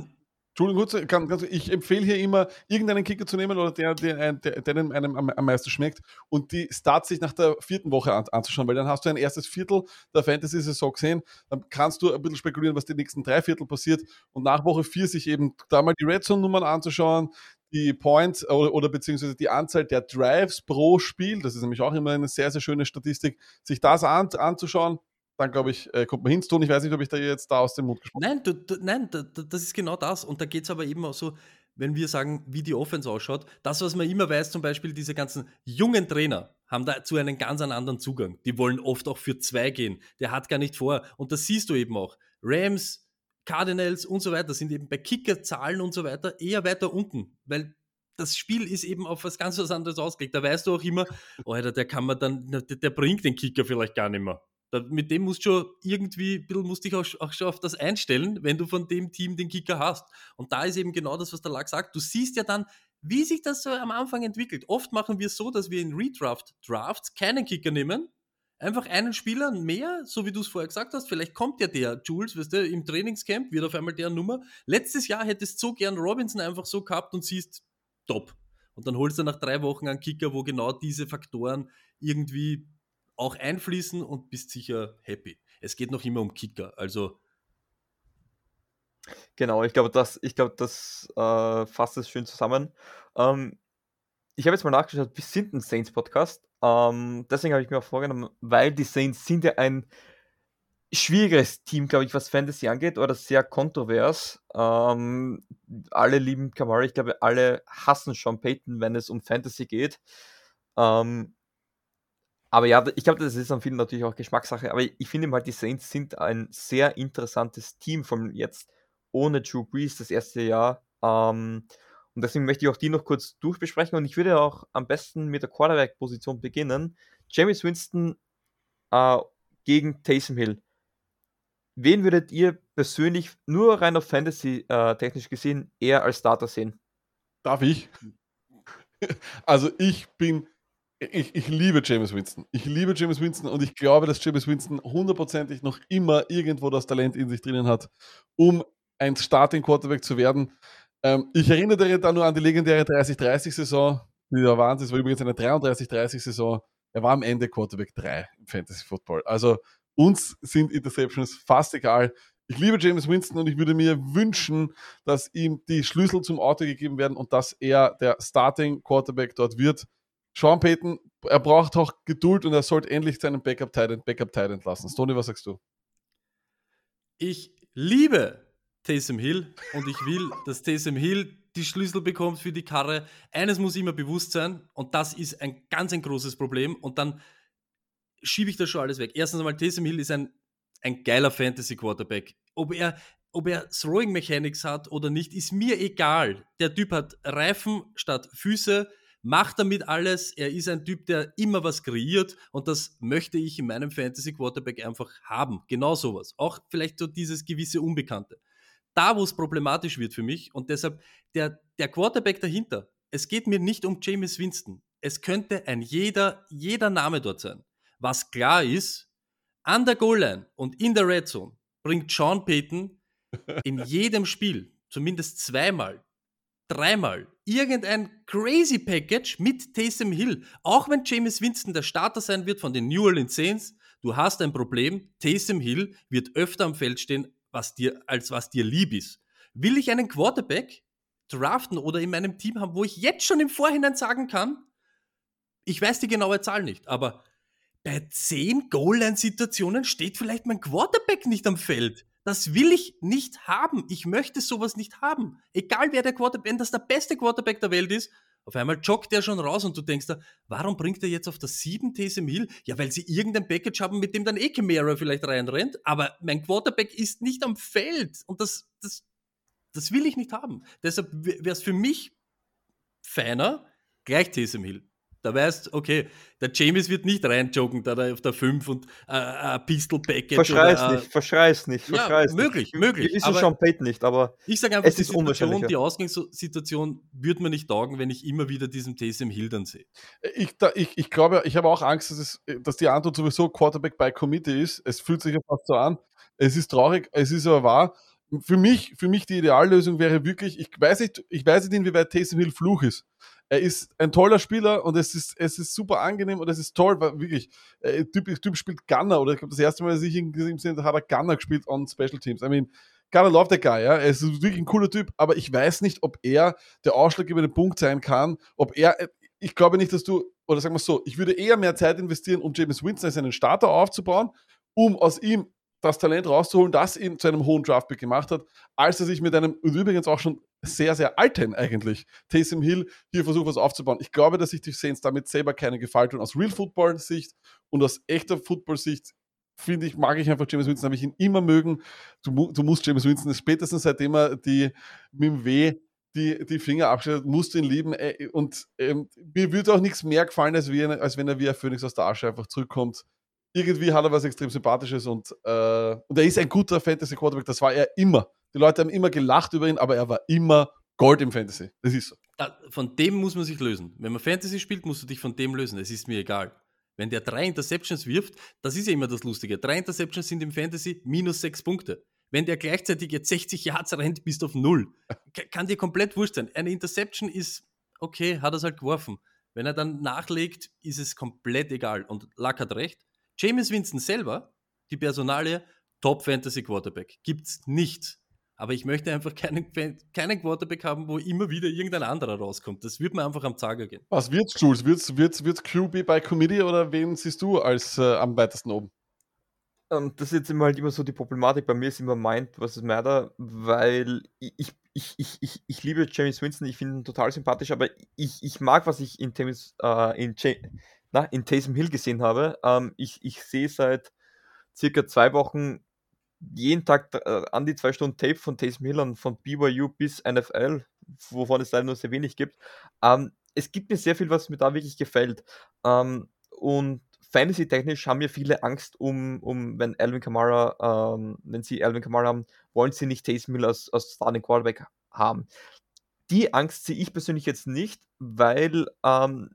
Entschuldigung, ich empfehle hier immer, irgendeinen Kicker zu nehmen oder der, der, der, der einem am, am, meisten schmeckt und die Starts sich nach der vierten Woche an, anzuschauen, weil dann hast du ein erstes Viertel der Fantasy-Saison gesehen, dann kannst du ein bisschen spekulieren, was die nächsten drei Viertel passiert und nach Woche vier sich eben da mal die Red Zone-Nummern anzuschauen, die Points oder, oder, beziehungsweise die Anzahl der Drives pro Spiel, das ist nämlich auch immer eine sehr, sehr schöne Statistik, sich das an, anzuschauen, dann glaube ich, äh, kommt man hin Ich weiß nicht, ob ich da jetzt da aus dem Mund gesprochen habe. Nein, du, nein, da, das ist genau das. Und da geht es aber eben auch so, wenn wir sagen, wie die Offense ausschaut, das, was man immer weiß, zum Beispiel diese ganzen jungen Trainer haben dazu einen ganz anderen Zugang. Die wollen oft auch für zwei gehen. Der hat gar nicht vor. Und das siehst du eben auch. Rams, Cardinals und so weiter sind eben bei Kickerzahlen und so weiter eher weiter unten, weil das Spiel ist eben auf was ganz was anderes ausgelegt. Da weißt du auch immer, oh, <laughs> Alter, der kann man dann, der, der, bringt den Kicker vielleicht gar nicht mehr. Da, mit dem musst du schon irgendwie, musst dich auch, auch, schon auf das einstellen, wenn du von dem Team den Kicker hast. Und da ist eben genau das, was der Lack sagt. Du siehst ja dann, wie sich das so am Anfang entwickelt. Oft machen wir es so, dass wir in Redraft-Drafts keinen Kicker nehmen, einfach einen Spieler mehr, so wie du es vorher gesagt hast. Vielleicht kommt ja der Jules, weißt du, im Trainingscamp wird auf einmal der Nummer. Letztes Jahr hättest du so gern Robinson einfach so gehabt und siehst, top. Und dann holst du nach drei Wochen einen Kicker, wo genau diese Faktoren irgendwie auch einfließen und bist sicher happy. Es geht noch immer um Kicker, also. Genau, ich glaube, das, ich glaube, das äh, fasst es schön zusammen. Ähm, ich habe jetzt mal nachgeschaut, wir sind ein Saints-Podcast. Ähm, deswegen habe ich mir auch vorgenommen, weil die Saints sind ja ein schwieriges Team, glaube ich, was Fantasy angeht, oder sehr kontrovers. Ähm, alle lieben Kamara, ich glaube, alle hassen Sean Payton, wenn es um Fantasy geht. Ähm, aber ja, ich glaube, das ist an vielen natürlich auch Geschmackssache. Aber ich finde halt, die Saints sind ein sehr interessantes Team von jetzt ohne Drew Brees das erste Jahr. Ähm, und deswegen möchte ich auch die noch kurz durchbesprechen. Und ich würde auch am besten mit der Quarterback-Position beginnen. James Winston äh, gegen Taysom Hill. Wen würdet ihr persönlich nur rein auf Fantasy äh, technisch gesehen eher als Starter sehen? Darf ich? <laughs> Also ich bin ich, ich liebe James Winston. Ich liebe James Winston und ich glaube, dass James Winston hundertprozentig noch immer irgendwo das Talent in sich drinnen hat, um ein Starting Quarterback zu werden. Ähm, ich erinnere da nur an die legendäre 30-30-Saison, die da waren. Es war übrigens eine 33-30-Saison. Er war am Ende Quarterback 3 im Fantasy Football. Also uns sind Interceptions fast egal. Ich liebe James Winston und ich würde mir wünschen, dass ihm die Schlüssel zum Auto gegeben werden und dass er der Starting Quarterback dort wird. Sean Payton, er braucht auch Geduld und er sollte endlich seinen Backup Titan Backup lassen. Stoney, was sagst du? Ich liebe Taysom Hill und ich will, dass Taysom Hill die Schlüssel bekommt für die Karre. Eines muss immer bewusst sein und das ist ein ganz ein großes Problem und dann schiebe ich das schon alles weg. Erstens einmal, Taysom Hill ist ein, ein geiler Fantasy-Quarterback. Ob er, ob er Throwing Mechanics hat oder nicht, ist mir egal. Der Typ hat Reifen statt Füße, macht damit alles. Er ist ein Typ, der immer was kreiert und das möchte ich in meinem Fantasy-Quarterback einfach haben. Genau sowas. Auch vielleicht so dieses gewisse Unbekannte. Da, wo es problematisch wird für mich und deshalb der, der Quarterback dahinter. Es geht mir nicht um James Winston. Es könnte ein jeder, jeder Name dort sein. Was klar ist, an der Goal-Line und in der Red Zone bringt Sean Payton <laughs> in jedem Spiel, zumindest zweimal, dreimal, irgendein crazy Package mit Taysom Hill. Auch wenn James Winston der Starter sein wird von den New Orleans Saints, du hast ein Problem. Taysom Hill wird öfter am Feld stehen, was dir, als was dir lieb ist. Will ich einen Quarterback draften oder in meinem Team haben, wo ich jetzt schon im Vorhinein sagen kann, ich weiß die genaue Zahl nicht, aber bei zehn Goal-Line-Situationen steht vielleicht mein Quarterback nicht am Feld. Das will ich nicht haben. Ich möchte sowas nicht haben. Egal wer der Quarterback, wenn das der beste Quarterback der Welt ist, auf einmal joggt der schon raus und du denkst da, warum bringt er jetzt auf das 7 Taysom Hill? Ja, weil sie irgendein Package haben, mit dem dann eh vielleicht reinrennt, aber mein Quarterback ist nicht am Feld und das, das, das will ich nicht haben. Deshalb wäre es für mich feiner, gleich Taysom Hill. Da weißt okay, der James wird nicht reinjoggen, da auf der 5 und äh, ein Pistol Package. Verschrei's oder, nicht, verschrei's nicht, verschrei's ja, möglich, nicht. möglich. Ist es schon Pate nicht, aber ich sage einfach, es die ist Situation, die Ausgangssituation würde mir nicht taugen, wenn ich immer wieder diesen Taysom Hill dann sehe. Ich, ich, ich glaube, ich habe auch Angst, dass, es, dass die Antwort sowieso Quarterback by Committee ist. Es fühlt sich ja fast so an. Es ist traurig, es ist aber wahr. Für mich, für mich die Ideallösung wäre wirklich, ich weiß nicht, ich weiß nicht, inwieweit Taysom Hill Fluch ist. Er ist ein toller Spieler und es ist, es ist super angenehm und es ist toll, weil wirklich, äh, Typ, typ spielt Gunner oder ich glaube, das erste Mal, dass ich ihn gesehen habe, hat er Gunner gespielt on Special Teams. I mean, Gunner love the guy, ja. Er ist wirklich ein cooler Typ, aber ich weiß nicht, ob er der ausschlaggebende Punkt sein kann, ob er, äh, ich glaube nicht, dass du, oder sagen wir so, ich würde eher mehr Zeit investieren, um James Winston als einen Starter aufzubauen, um aus ihm das Talent rauszuholen, das ihn zu einem hohen Draftpick gemacht hat, als er sich mit einem, und übrigens auch schon sehr, sehr alten eigentlich, Taysom Hill hier versucht, was aufzubauen. Ich glaube, dass sich die Saints damit selber keine Gefallen tun. Aus Real Football-Sicht und aus echter Football-Sicht finde ich, mag ich einfach James Winston, habe ich ihn immer mögen. Du, du musst James Winston, spätestens seitdem er die mit dem W die, die Finger abschneidet, musst du ihn lieben. Äh, und ähm, mir würde auch nichts mehr gefallen, als, wie, als wenn er wie ein Phönix aus der Asche einfach zurückkommt irgendwie hat er was extrem Sympathisches und, äh, und er ist ein guter Fantasy Quarterback. Das war er immer. Die Leute haben immer gelacht über ihn, aber er war immer Gold im Fantasy. Das ist so. Von dem muss man sich lösen. Wenn man Fantasy spielt, musst du dich von dem lösen. Es ist mir egal. Wenn der drei Interceptions wirft, das ist ja immer das Lustige. Drei Interceptions sind im Fantasy minus sechs Punkte. Wenn der gleichzeitig jetzt 60 Yards rennt, bist du auf null. Kann dir komplett wurscht sein. Eine Interception ist, okay, hat er es halt geworfen. Wenn er dann nachlegt, ist es komplett egal. Und Luck hat recht. James Winston selber, die Personalie, Top Fantasy Quarterback. Gibt's nicht. Aber ich möchte einfach keinen, keinen Quarterback haben, wo immer wieder irgendein anderer rauskommt. Das wird mir einfach am Zager gehen. Was wird's, Jules? Wird's, wird's, wird's QB bei Committee oder wen siehst du als äh, am weitesten oben? Um, ähm, das ist jetzt immer halt immer so die Problematik. Bei mir ist immer Mind versus Matter, weil ich, ich, ich, ich, ich liebe James Winston, ich finde ihn total sympathisch, aber ich, ich mag, was ich in, James, äh, in, na, in Taysom Hill gesehen habe. Ähm, ich, ich sehe seit circa zwei Wochen jeden Tag äh, an die zwei Stunden Tape von Taysom Hill und von BYU bis NFL, wovon es leider nur sehr wenig gibt. Ähm, es gibt mir sehr viel, was mir da wirklich gefällt. Ähm, und Fantasy-technisch haben mir viele Angst um, um wenn Alvin Kamara, ähm, wenn sie Alvin Kamara haben, wollen sie nicht Taysom Hill als, als Starting Quarterback haben. Die Angst sehe ich persönlich jetzt nicht, weil, ähm,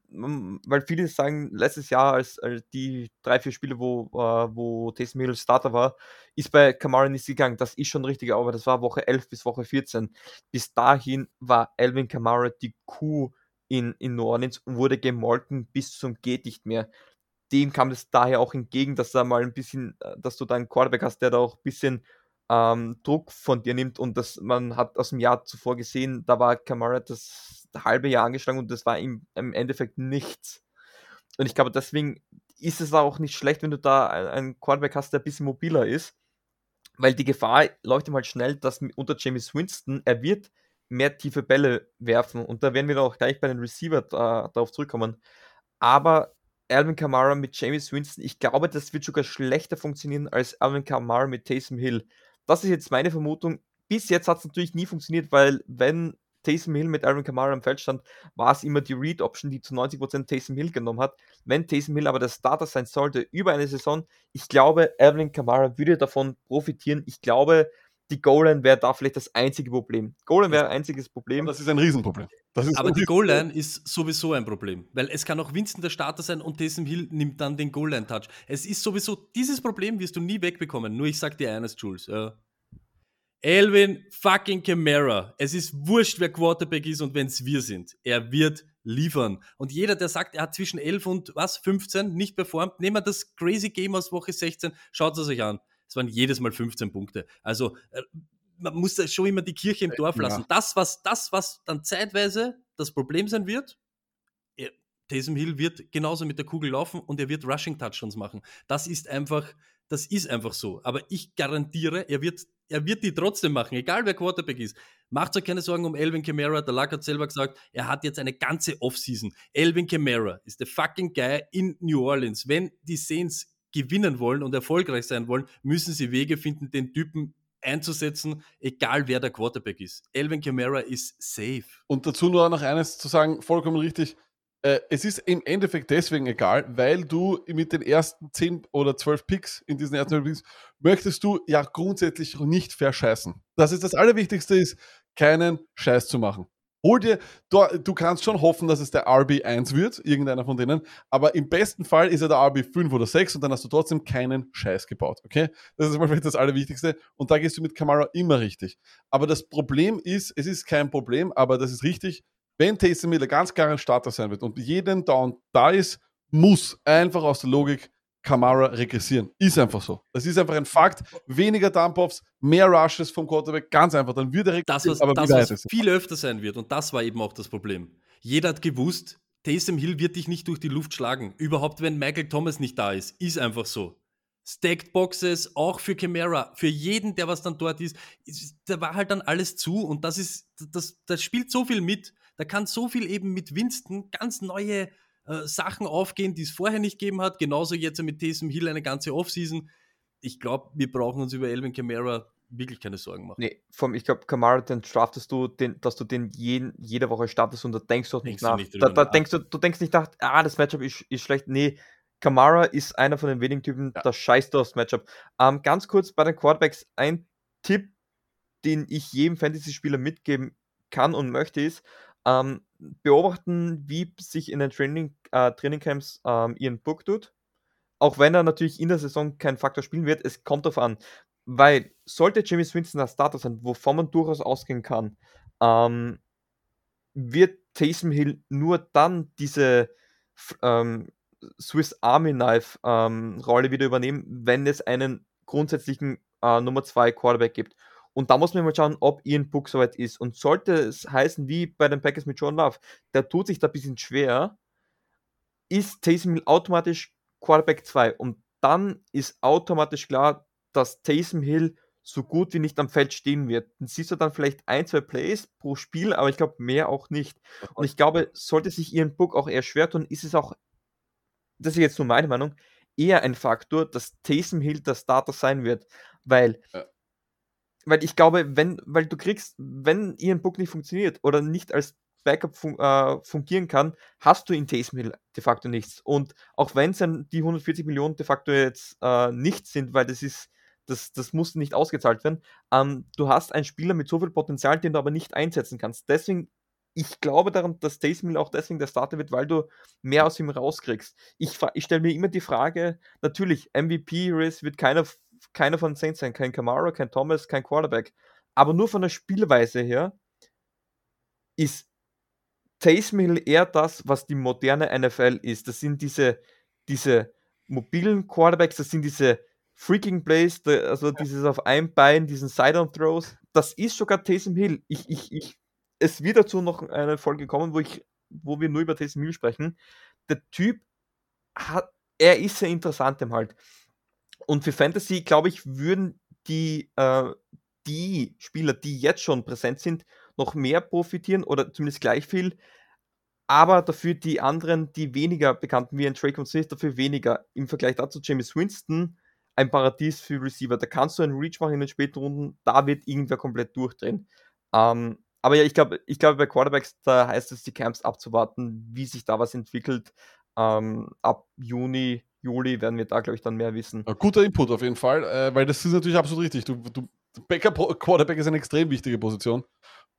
weil viele sagen, letztes Jahr, als, als die drei, vier Spiele, wo, äh, wo Taysom Hill Starter war, ist bei Kamara nichts gegangen. Das ist schon richtig, aber das war Woche 11 bis Woche 14. Bis dahin war Alvin Kamara die Kuh in, in New Orleans und wurde gemolken bis zum geht nicht mehr. Dem kam es daher auch entgegen, dass da mal ein bisschen, äh, dass du da einen Quarterback hast, der da auch ein bisschen ähm, Druck von dir nimmt und das, man hat aus dem Jahr zuvor gesehen, da war Kamara das halbe Jahr angeschlagen und das war ihm im Endeffekt nichts. Und ich glaube, deswegen ist es auch nicht schlecht, wenn du da einen Quarterback hast, der ein bisschen mobiler ist, weil die Gefahr läuft ihm halt schnell, dass unter James Winston, er wird mehr tiefe Bälle werfen und da werden wir auch gleich bei den Receiver äh, darauf zurückkommen. Aber Alvin Kamara mit James Winston, ich glaube, das wird sogar schlechter funktionieren als Alvin Kamara mit Taysom Hill. Das ist jetzt meine Vermutung. Bis jetzt hat es natürlich nie funktioniert, weil wenn Taysom Hill mit Aaron Kamara im Feld stand, war es immer die Read-Option, die zu 90% Taysom Hill genommen hat. Wenn Taysom Hill aber der Starter sein sollte über eine Saison, ich glaube, Evelyn Kamara würde davon profitieren. Ich glaube, die Goal-Line wäre da vielleicht das einzige Problem. Goal-Line wäre ein einziges Problem. Das ist ein Riesenproblem. Aber die Goal-Line ist sowieso ein Problem, weil es kann auch Winston der Starter sein und Taysom Hill nimmt dann den Goal-Line-Touch. Es ist sowieso, dieses Problem wirst du nie wegbekommen. Nur ich sag dir eines, Jules. Äh, Elvin fucking Kamara. Es ist wurscht, wer Quarterback ist und wenn es wir sind. Er wird liefern. Und jeder, der sagt, er hat zwischen 11 und was, 15 nicht performt, nehmen wir das Crazy Game aus Woche 16, schaut es euch an. Es waren jedes Mal 15 Punkte. Also äh, man muss da schon immer die Kirche im Dorf lassen. Ja. Das, was, das, was dann zeitweise das Problem sein wird, Taysom Hill wird genauso mit der Kugel laufen und er wird Rushing Touchdowns machen. Das ist einfach, das ist einfach so. Aber ich garantiere, er wird, er wird die trotzdem machen, egal wer Quarterback ist. Macht euch keine Sorgen um Elvin Kamara. Der Luck hat selber gesagt, er hat jetzt eine ganze Offseason. Elvin Kamara ist der fucking Guy in New Orleans. Wenn die Saints gewinnen wollen und erfolgreich sein wollen, müssen sie Wege finden, den Typen einzusetzen, egal wer der Quarterback ist. Elvin Kamara ist safe. Und dazu nur noch eines zu sagen, vollkommen richtig äh, es ist im Endeffekt deswegen egal, weil du mit den ersten 10 oder 12 Picks in diesen ersten 12 Picks möchtest du ja grundsätzlich nicht verscheißen. Das ist das Allerwichtigste ist, keinen Scheiß zu machen. Hol dir, du, du, kannst schon hoffen, dass es der RB1 wird, irgendeiner von denen, aber im besten Fall ist er der RB5 oder 6 und dann hast du trotzdem keinen Scheiß gebaut, okay? Das ist mal vielleicht das Allerwichtigste und da gehst du mit Kamara immer richtig. Aber das Problem ist, es ist kein Problem, aber das ist richtig, wenn Taysom Hill ganz klar ein Starter sein wird und jeden Down da ist, muss einfach aus der Logik Kamara regressieren. Ist einfach so. Das ist einfach ein Fakt. Weniger Dump-Offs, mehr Rushes vom Quarterback, ganz einfach. Dann wird er regressieren. Das, was, aber das, was viel öfter sein wird, und das war eben auch das Problem. Jeder hat gewusst, Taysom Hill wird dich nicht durch die Luft schlagen. Überhaupt, wenn Michael Thomas nicht da ist. Ist einfach so. Stacked Boxes, auch für Chimera, für jeden, der was dann dort ist, da war halt dann alles zu und das ist, das, das spielt so viel mit. Da kann so viel eben mit Winston ganz neue äh, Sachen aufgehen, die es vorher nicht gegeben hat. Genauso jetzt mit Taysom Hill eine ganze Offseason. Ich glaube, wir brauchen uns über Elvin Kamara wirklich keine Sorgen machen. Nee, vom, ich glaube, Kamara, dann straftest du, den, dass du den jeden, jede Woche startest und da denkst du auch nicht nach. Nicht da, da denkst du, du denkst nicht nach, ah, das Matchup ist, ist schlecht. Nee, Kamara ist einer von den wenigen Typen, ja. da scheißt du aufs Matchup. Ähm, ganz kurz bei den Quarterbacks, ein Tipp, den ich jedem Fantasy-Spieler mitgeben kann und möchte, ist, ähm, beobachten, wie sich in den Training, äh, Trainingcamps ähm, Ian Book tut. Auch wenn er natürlich in der Saison kein Faktor spielen wird, es kommt darauf an. Weil sollte Jimmy Swinson der Starter sein, wovon man durchaus ausgehen kann, ähm, wird Taysom Hill nur dann diese ähm, Swiss Army Knife ähm, Rolle wieder übernehmen, wenn es einen grundsätzlichen äh, Nummer 2 Quarterback gibt. Und da muss man mal schauen, ob Ian Book soweit ist. Und sollte es heißen, wie bei den Packers mit John Love, der tut sich da ein bisschen schwer, ist Taysom Hill automatisch Quarterback 2. Und dann ist automatisch klar, dass Taysom Hill so gut wie nicht am Feld stehen wird. Dann siehst du dann vielleicht ein, zwei Plays pro Spiel, aber ich glaube mehr auch nicht. Und ich glaube, sollte sich Ian Book auch eher schwer tun, ist es auch, das ist jetzt nur meine Meinung, eher ein Faktor, dass Taysom Hill der Starter sein wird. Weil ja weil ich glaube, wenn, weil du kriegst, wenn Ian Book nicht funktioniert oder nicht als Backup fun äh, fungieren kann, hast du in Taysom Hill de facto nichts. Und auch wenn es die 140 Millionen de facto jetzt äh, nichts sind, weil das ist, das, das muss nicht ausgezahlt werden, ähm, du hast einen Spieler mit so viel Potenzial, den du aber nicht einsetzen kannst. Deswegen ich glaube daran, dass Taysom Hill auch deswegen der Starter wird, weil du mehr aus ihm rauskriegst. Ich, ich stelle mir immer die Frage, natürlich, MVP-Race wird keiner, keiner von Saints sein, kein Kamara, kein Thomas, kein Quarterback. Aber nur von der Spielweise her ist Taysom Hill eher das, was die moderne NFL ist. Das sind diese, diese mobilen Quarterbacks, das sind diese Freaking Plays, also dieses auf einem Bein, diesen Side-on-Throws. Das ist sogar Taysom Hill. Ich, ich, ich, es wird dazu noch eine Folge kommen, wo, ich, wo wir nur über Taysom Hill sprechen. Der Typ hat, er ist sehr interessant im halt. Und für Fantasy, glaube ich, würden die, äh, die Spieler, die jetzt schon präsent sind, noch mehr profitieren oder zumindest gleich viel. Aber dafür die anderen, die weniger bekannten, wie ein Drake und Smith, dafür weniger. Im Vergleich dazu James Winston, ein Paradies für Receiver. Da kannst du einen Reach machen in den späten Runden, da wird irgendwer komplett durchdrehen. Ähm, aber ja, ich glaube, ich glaube, bei Quarterbacks, da heißt es, die Camps abzuwarten, wie sich da was entwickelt. Ähm, ab Juni, Juli werden wir da, glaube ich, dann mehr wissen. Guter Input auf jeden Fall, äh, weil das ist natürlich absolut richtig. Du, du, Backup-Quarterback ist eine extrem wichtige Position.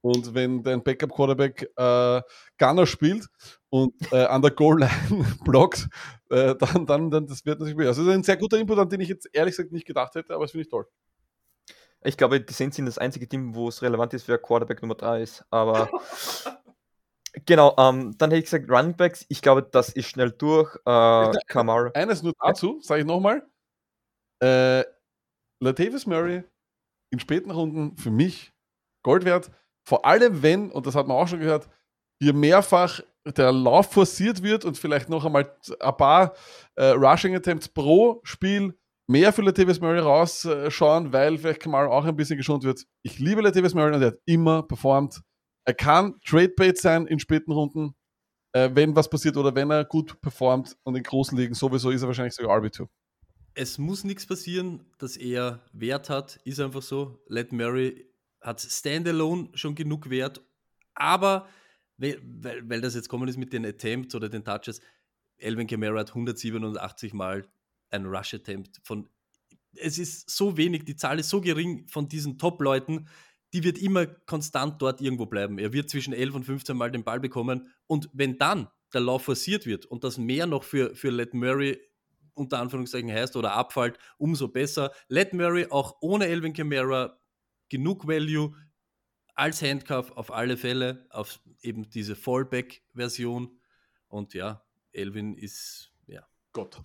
Und wenn dein Backup-Quarterback äh, Gunner spielt und äh, an der Goal-Line <laughs> blockt, äh, dann, dann, dann das wird natürlich mehr. Also das ist ein sehr guter Input, an den ich jetzt ehrlich gesagt nicht gedacht hätte, aber das finde ich toll. Ich glaube, die Saints sind das einzige Team, wo es relevant ist, wer Quarterback Nummer 3 ist. Aber <laughs> genau, ähm, dann hätte ich gesagt, Running Backs, ich glaube, das ist schnell durch. Äh, Kamara. Eines nur dazu, sage ich nochmal. Äh, Latavius Murray in späten Runden für mich Gold wert. Vor allem, wenn, und das hat man auch schon gehört, hier mehrfach der Lauf forciert wird und vielleicht noch einmal ein paar äh, Rushing Attempts pro Spiel mehr für Latavius Murray rausschauen, weil vielleicht Kamara auch ein bisschen geschont wird. Ich liebe Latavius Murray und er hat immer performt. Er kann Trade-Bait sein in späten Runden, äh, wenn was passiert oder wenn er gut performt und in großen Ligen sowieso ist er wahrscheinlich sogar RB2. Es muss nichts passieren, dass er Wert hat, ist einfach so. Let Murray hat Standalone schon genug Wert, aber weil, weil, das jetzt kommen ist mit den Attempts oder den Touches, Elvin Kamara hat 187 Mal ein Rush Attempt von es ist so wenig, die Zahl ist so gering von diesen Top-Leuten, die wird immer konstant dort irgendwo bleiben. Er wird zwischen 11 und 15 Mal den Ball bekommen. Und wenn dann der Lauf forciert wird und das mehr noch für, für Let Murray unter Anführungszeichen heißt oder abfällt, umso besser. Let Murray auch ohne Elvin Kamara genug Value als Handcuff auf alle Fälle, auf eben diese Fallback-Version. Und ja, Elvin ist, ja. Gott.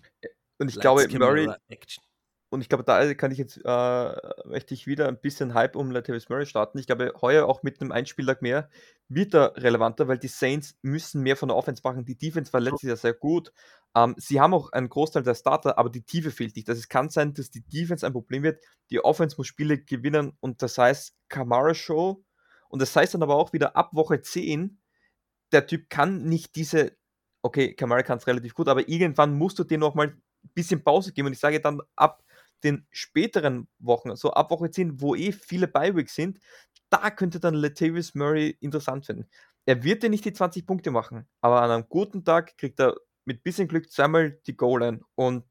Und ich glaube, Murray. Action. Und ich glaube, da kann ich jetzt, äh, möchte ich wieder ein bisschen Hype um Latavius Murray starten. Ich glaube, heuer auch mit einem Einspieltag mehr wird er relevanter, weil die Saints müssen mehr von der Offense machen. Die Defense war letztes Jahr sehr gut. Ähm, sie haben auch einen Großteil der Starter, aber die Tiefe fehlt nicht. Also es kann sein, dass die Defense ein Problem wird. Die Offense muss Spiele gewinnen und das heißt Kamara Show. Und das heißt dann aber auch wieder ab Woche 10, der Typ kann nicht diese, okay, Kamara kann es relativ gut, aber irgendwann musst du dir noch mal ein bisschen Pause geben. Und ich sage dann ab den späteren Wochen, so ab Woche 10, wo eh viele Bi-Weeks sind, da könnte dann Latavius Murray interessant finden. Er wird dir nicht die 20 Punkte machen, aber an einem guten Tag kriegt er mit bisschen Glück zweimal die Goal-Line. Und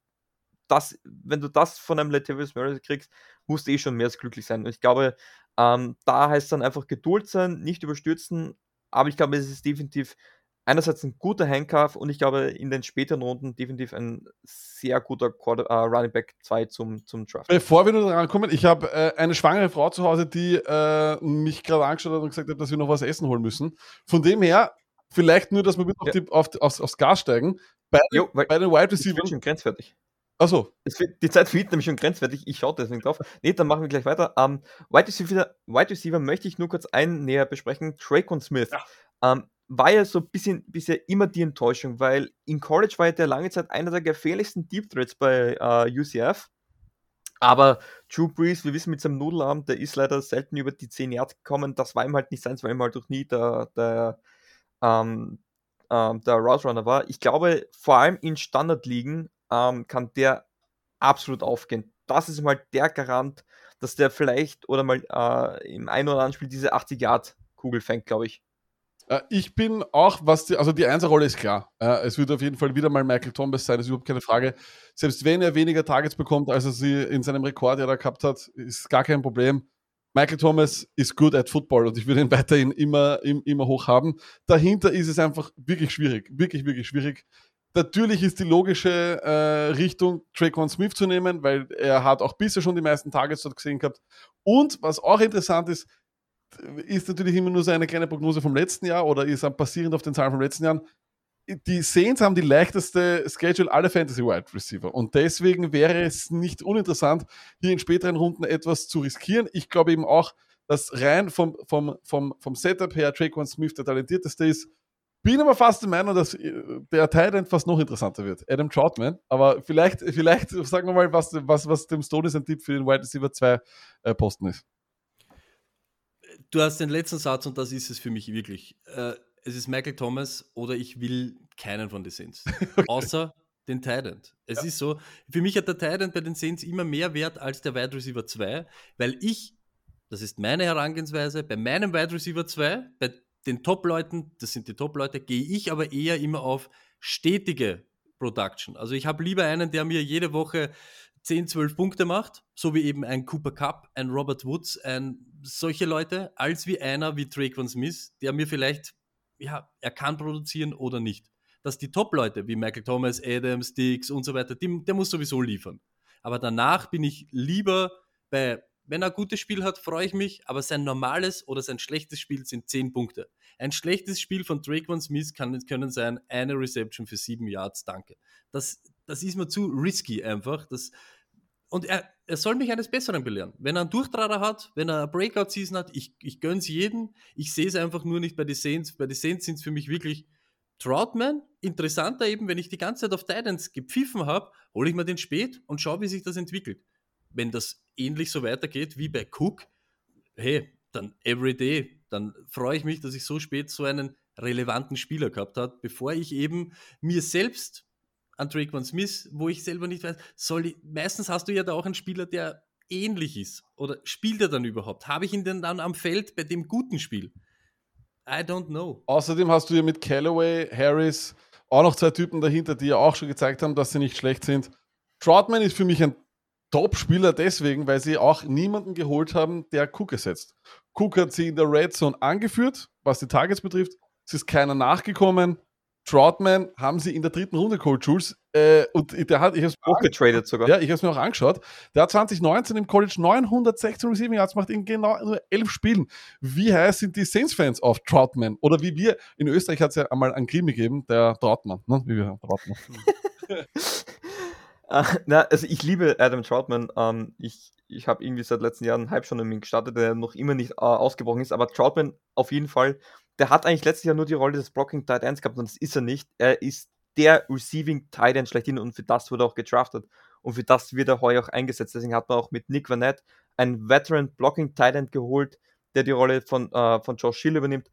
das, wenn du das von einem Latavius Murray kriegst, musst du eh schon mehr als glücklich sein. Und ich glaube, ähm, da heißt es dann einfach Geduld sein, nicht überstürzen. Aber ich glaube, es ist definitiv einerseits ein guter Handcuff und ich glaube in den späteren Runden definitiv ein sehr guter Quarter, uh, Running Back 2 zum, zum Draft. Bevor wir nur daran kommen, ich habe äh, eine schwangere Frau zu Hause, die äh, mich gerade angeschaut hat und gesagt hat, dass wir noch was essen holen müssen. Von dem her, vielleicht nur, dass wir bitte ja. auf, auf, aufs, aufs Gas steigen. Bei, jo, bei den Wide Receivers. schon grenzwertig. Achso. Die Zeit fliegt nämlich schon grenzwertig. Ich schaue deswegen drauf. Nee, dann machen wir gleich weiter. Um, ähm, Wide, Receiver, Wide Receiver möchte ich nur kurz einen näher besprechen. Drake Smith. Ja. Ähm, war ja so ein bisschen bisher immer die Enttäuschung, weil in College war er lange Zeit einer der gefährlichsten Deep Threats bei äh, UCF. Aber Drew Brees, wir wissen mit seinem Nudelarm, der ist leider selten über die 10 Yards gekommen. Das war ihm halt nicht sein, weil ihm halt doch nie der, der, ähm, ähm, der Route Runner war. Ich glaube, vor allem in Standardligen ähm, kann der absolut aufgehen. Das ist mal der Garant, dass der vielleicht oder mal äh, im einen oder anderen Spiel diese 80 Yard Kugel fängt, glaube ich. Äh, ich bin auch, was die, also die Einserrolle ist klar. Äh, es wird auf jeden Fall wieder mal Michael Thomas sein, das ist überhaupt keine Frage. Selbst wenn er weniger Targets bekommt, als er sie in seinem Rekord ja da gehabt hat, ist gar kein Problem. Michael Thomas ist good at Football und ich würde ihn <laughs> weiterhin immer, immer hoch haben. Dahinter ist es einfach wirklich schwierig. Wirklich, wirklich schwierig. Natürlich ist die logische äh, Richtung, Traquan Smith zu nehmen, weil er hat auch bisher schon die meisten Targets dort gesehen gehabt. Und was auch interessant ist, ist natürlich immer nur so eine kleine Prognose vom letzten Jahr oder ist basierend auf den Zahlen vom letzten Jahr. Die Saints haben die leichteste Schedule aller Fantasy Wide Receiver und deswegen wäre es nicht uninteressant, hier in späteren Runden etwas zu riskieren. Ich glaube eben auch, dass rein vom, vom, vom, vom Setup her Traquan Smith der talentierteste ist bin aber fast der Meinung, dass äh, der Titan fast noch interessanter wird. Adam Troutman. Aber vielleicht, vielleicht sagen wir mal, was, was, was dem Stone ein Tipp für den Wide Receiver 2 äh, Posten ist. Du hast den letzten Satz und das ist es für mich wirklich. Äh, es ist Michael Thomas oder ich will keinen von den Saints. <laughs> okay. Außer den Titan. Es ja. ist so, für mich hat der Titan bei den Saints immer mehr Wert als der Wide Receiver 2, weil ich, das ist meine Herangehensweise, bei meinem Wide Receiver 2, bei den Top-Leuten, das sind die Top-Leute, gehe ich aber eher immer auf stetige Production. Also ich habe lieber einen, der mir jede Woche 10, 12 Punkte macht, so wie eben ein Cooper Cup, ein Robert Woods, ein solche Leute, als wie einer wie Drake Smith, der mir vielleicht, ja, er kann produzieren oder nicht. Dass die Top-Leute wie Michael Thomas, Adams, Dix und so weiter, die, der muss sowieso liefern. Aber danach bin ich lieber bei wenn er ein gutes Spiel hat, freue ich mich, aber sein normales oder sein schlechtes Spiel sind 10 Punkte. Ein schlechtes Spiel von Drake Smith kann, können sein, eine Reception für 7 Yards, danke. Das, das ist mir zu risky einfach. Das, und er, er soll mich eines Besseren belehren. Wenn er einen Durchtrader hat, wenn er eine Breakout-Season hat, ich, ich gönne es jedem. Ich sehe es einfach nur nicht bei den Saints. Bei den Saints sind es für mich wirklich Troutman, interessanter eben, wenn ich die ganze Zeit auf Titans gepfiffen habe, hole ich mir den spät und schaue, wie sich das entwickelt. Wenn das ähnlich so weitergeht wie bei Cook, hey, dann everyday, dann freue ich mich, dass ich so spät so einen relevanten Spieler gehabt habe, bevor ich eben mir selbst an Drake Smith, wo ich selber nicht weiß, soll ich, meistens hast du ja da auch einen Spieler, der ähnlich ist. Oder spielt er dann überhaupt? Habe ich ihn denn dann am Feld bei dem guten Spiel? I don't know. Außerdem hast du ja mit Callaway, Harris auch noch zwei Typen dahinter, die ja auch schon gezeigt haben, dass sie nicht schlecht sind. Troutman ist für mich ein Top-Spieler deswegen, weil sie auch niemanden geholt haben, der Cook ersetzt. Cook hat sie in der Red Zone angeführt, was die Targets betrifft. Es ist keiner nachgekommen. Troutman haben sie in der dritten Runde geholt, Jules. Äh, und der hat, ich habe auch getradet sogar. Ja, ich habe es mir auch angeschaut. Der hat 2019 im College 916 Receiving Yards gemacht in genau nur elf Spielen. Wie heiß sind die Saints-Fans auf Troutman? Oder wie wir, in Österreich hat es ja einmal einen Krimi gegeben, der Trautmann, ne? Wie wir Trautmann. Uh, <laughs> na, also ich liebe Adam Troutman. Um, ich ich habe irgendwie seit letzten Jahren einen Hype schon um ihn gestartet, der noch immer nicht uh, ausgebrochen ist. Aber Troutman auf jeden Fall, der hat eigentlich letztes Jahr nur die Rolle des Blocking Tight Ends gehabt und das ist er nicht. Er ist der Receiving Tight End schlechthin und für das wurde er auch gedraftet. Und für das wird er heuer auch eingesetzt. Deswegen hat man auch mit Nick Vanette einen Veteran Blocking Tight End geholt, der die Rolle von, uh, von Josh Schill übernimmt.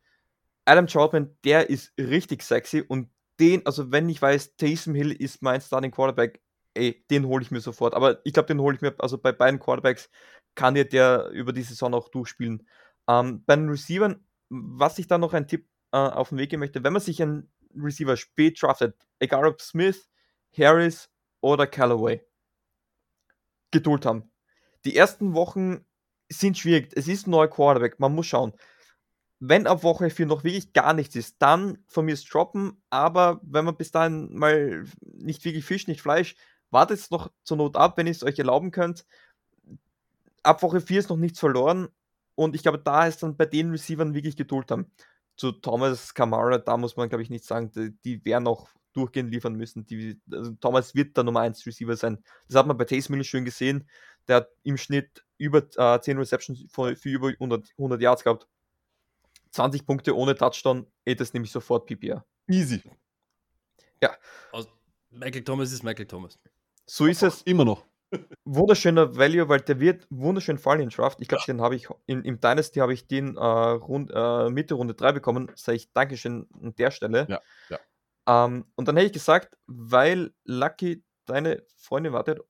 Adam Troutman, der ist richtig sexy und den, also wenn ich weiß, Taysom Hill ist mein Starting Quarterback, ey, den hole ich mir sofort. Aber ich glaube, den hole ich mir, also bei beiden Quarterbacks kann ja der über die Saison auch durchspielen. Ähm, bei den Receivern, was ich da noch ein Tipp äh, auf den Weg geben möchte, wenn man sich einen Receiver spät draftet, egal ob Smith, Harris oder Callaway, Geduld haben. Die ersten Wochen sind schwierig. Es ist ein neuer Quarterback, man muss schauen wenn ab Woche 4 noch wirklich gar nichts ist, dann von mir droppen. Aber wenn man bis dahin mal nicht wirklich Fisch, nicht Fleisch, wartet es noch zur Not ab, wenn ihr es euch erlauben könnt. Ab Woche 4 ist noch nichts verloren und ich glaube, da ist dann bei den Receivern wirklich Geduld haben. Zu Thomas Kamara, da muss man, glaube ich, nicht sagen, die, die werden auch durchgehend liefern müssen. Die, also Thomas wird der Nummer 1 Receiver sein. Das hat man bei Taysom schön gesehen. Der hat im Schnitt über äh, 10 Receptions für, für über 100, 100 Yards gehabt. 20 Punkte ohne Touchdown, eh, das nehme ich sofort PPR. Easy. Ja. Aus Michael Thomas ist Michael Thomas. So ist es. Immer noch. Wunderschöner Value, weil der wird wunderschön fallen in Draft. Ich glaube, ja. den habe ich in, im Dynasty habe ich den äh, rund, äh, Mitte Runde 3 bekommen. Sage ich Dankeschön an der Stelle. Ja, ja. Ähm, und dann hätte ich gesagt, weil Lucky deine Freundin wartet,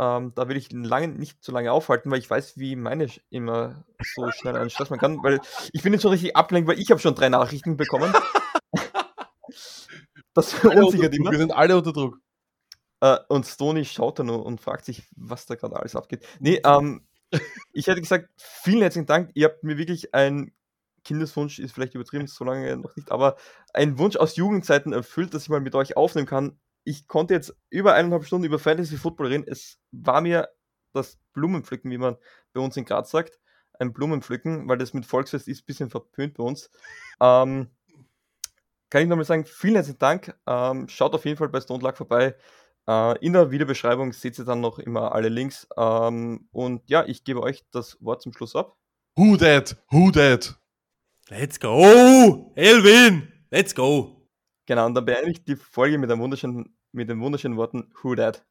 ähm, da will ich lange nicht zu lange aufhalten, weil ich weiß, wie meine immer so schnell einen Stress man kann, weil ich bin jetzt schon richtig abgelenkt, weil ich habe schon drei Nachrichten bekommen. <laughs> das verunsichert immer. Wir sind alle unter Druck. Uh, und Stoney schaut da nur und fragt sich, was da gerade alles abgeht. Nee, ähm, ich hätte gesagt, vielen herzlichen Dank. Ihr habt mir wirklich ein Kindeswunsch, ist vielleicht übertrieben, so lange noch nicht, aber ein Wunsch aus Jugendzeiten erfüllt, dass ich mal mit euch aufnehmen kann. Ich konnte jetzt über eineinhalb Stunden über Fantasy Football reden. Es war mir das Blumenpflücken, wie man bei uns in Graz sagt, ein Blumenpflücken, weil das mit Volksfest ist ein bisschen verpönt bei uns. Ähm, kann ich nochmal sagen, vielen herzlichen Dank. Ähm, schaut auf jeden Fall bei Stone Luck vorbei. Äh, in der Videobeschreibung seht ihr dann noch immer alle Links. Ähm, und ja, ich gebe euch das Wort zum Schluss ab. Who that? Who that? Let's go! Elvin! Let's go! Genau, und dann beende ich die Folge mit, einem wunderschönen, mit den wunderschönen Worten Who that?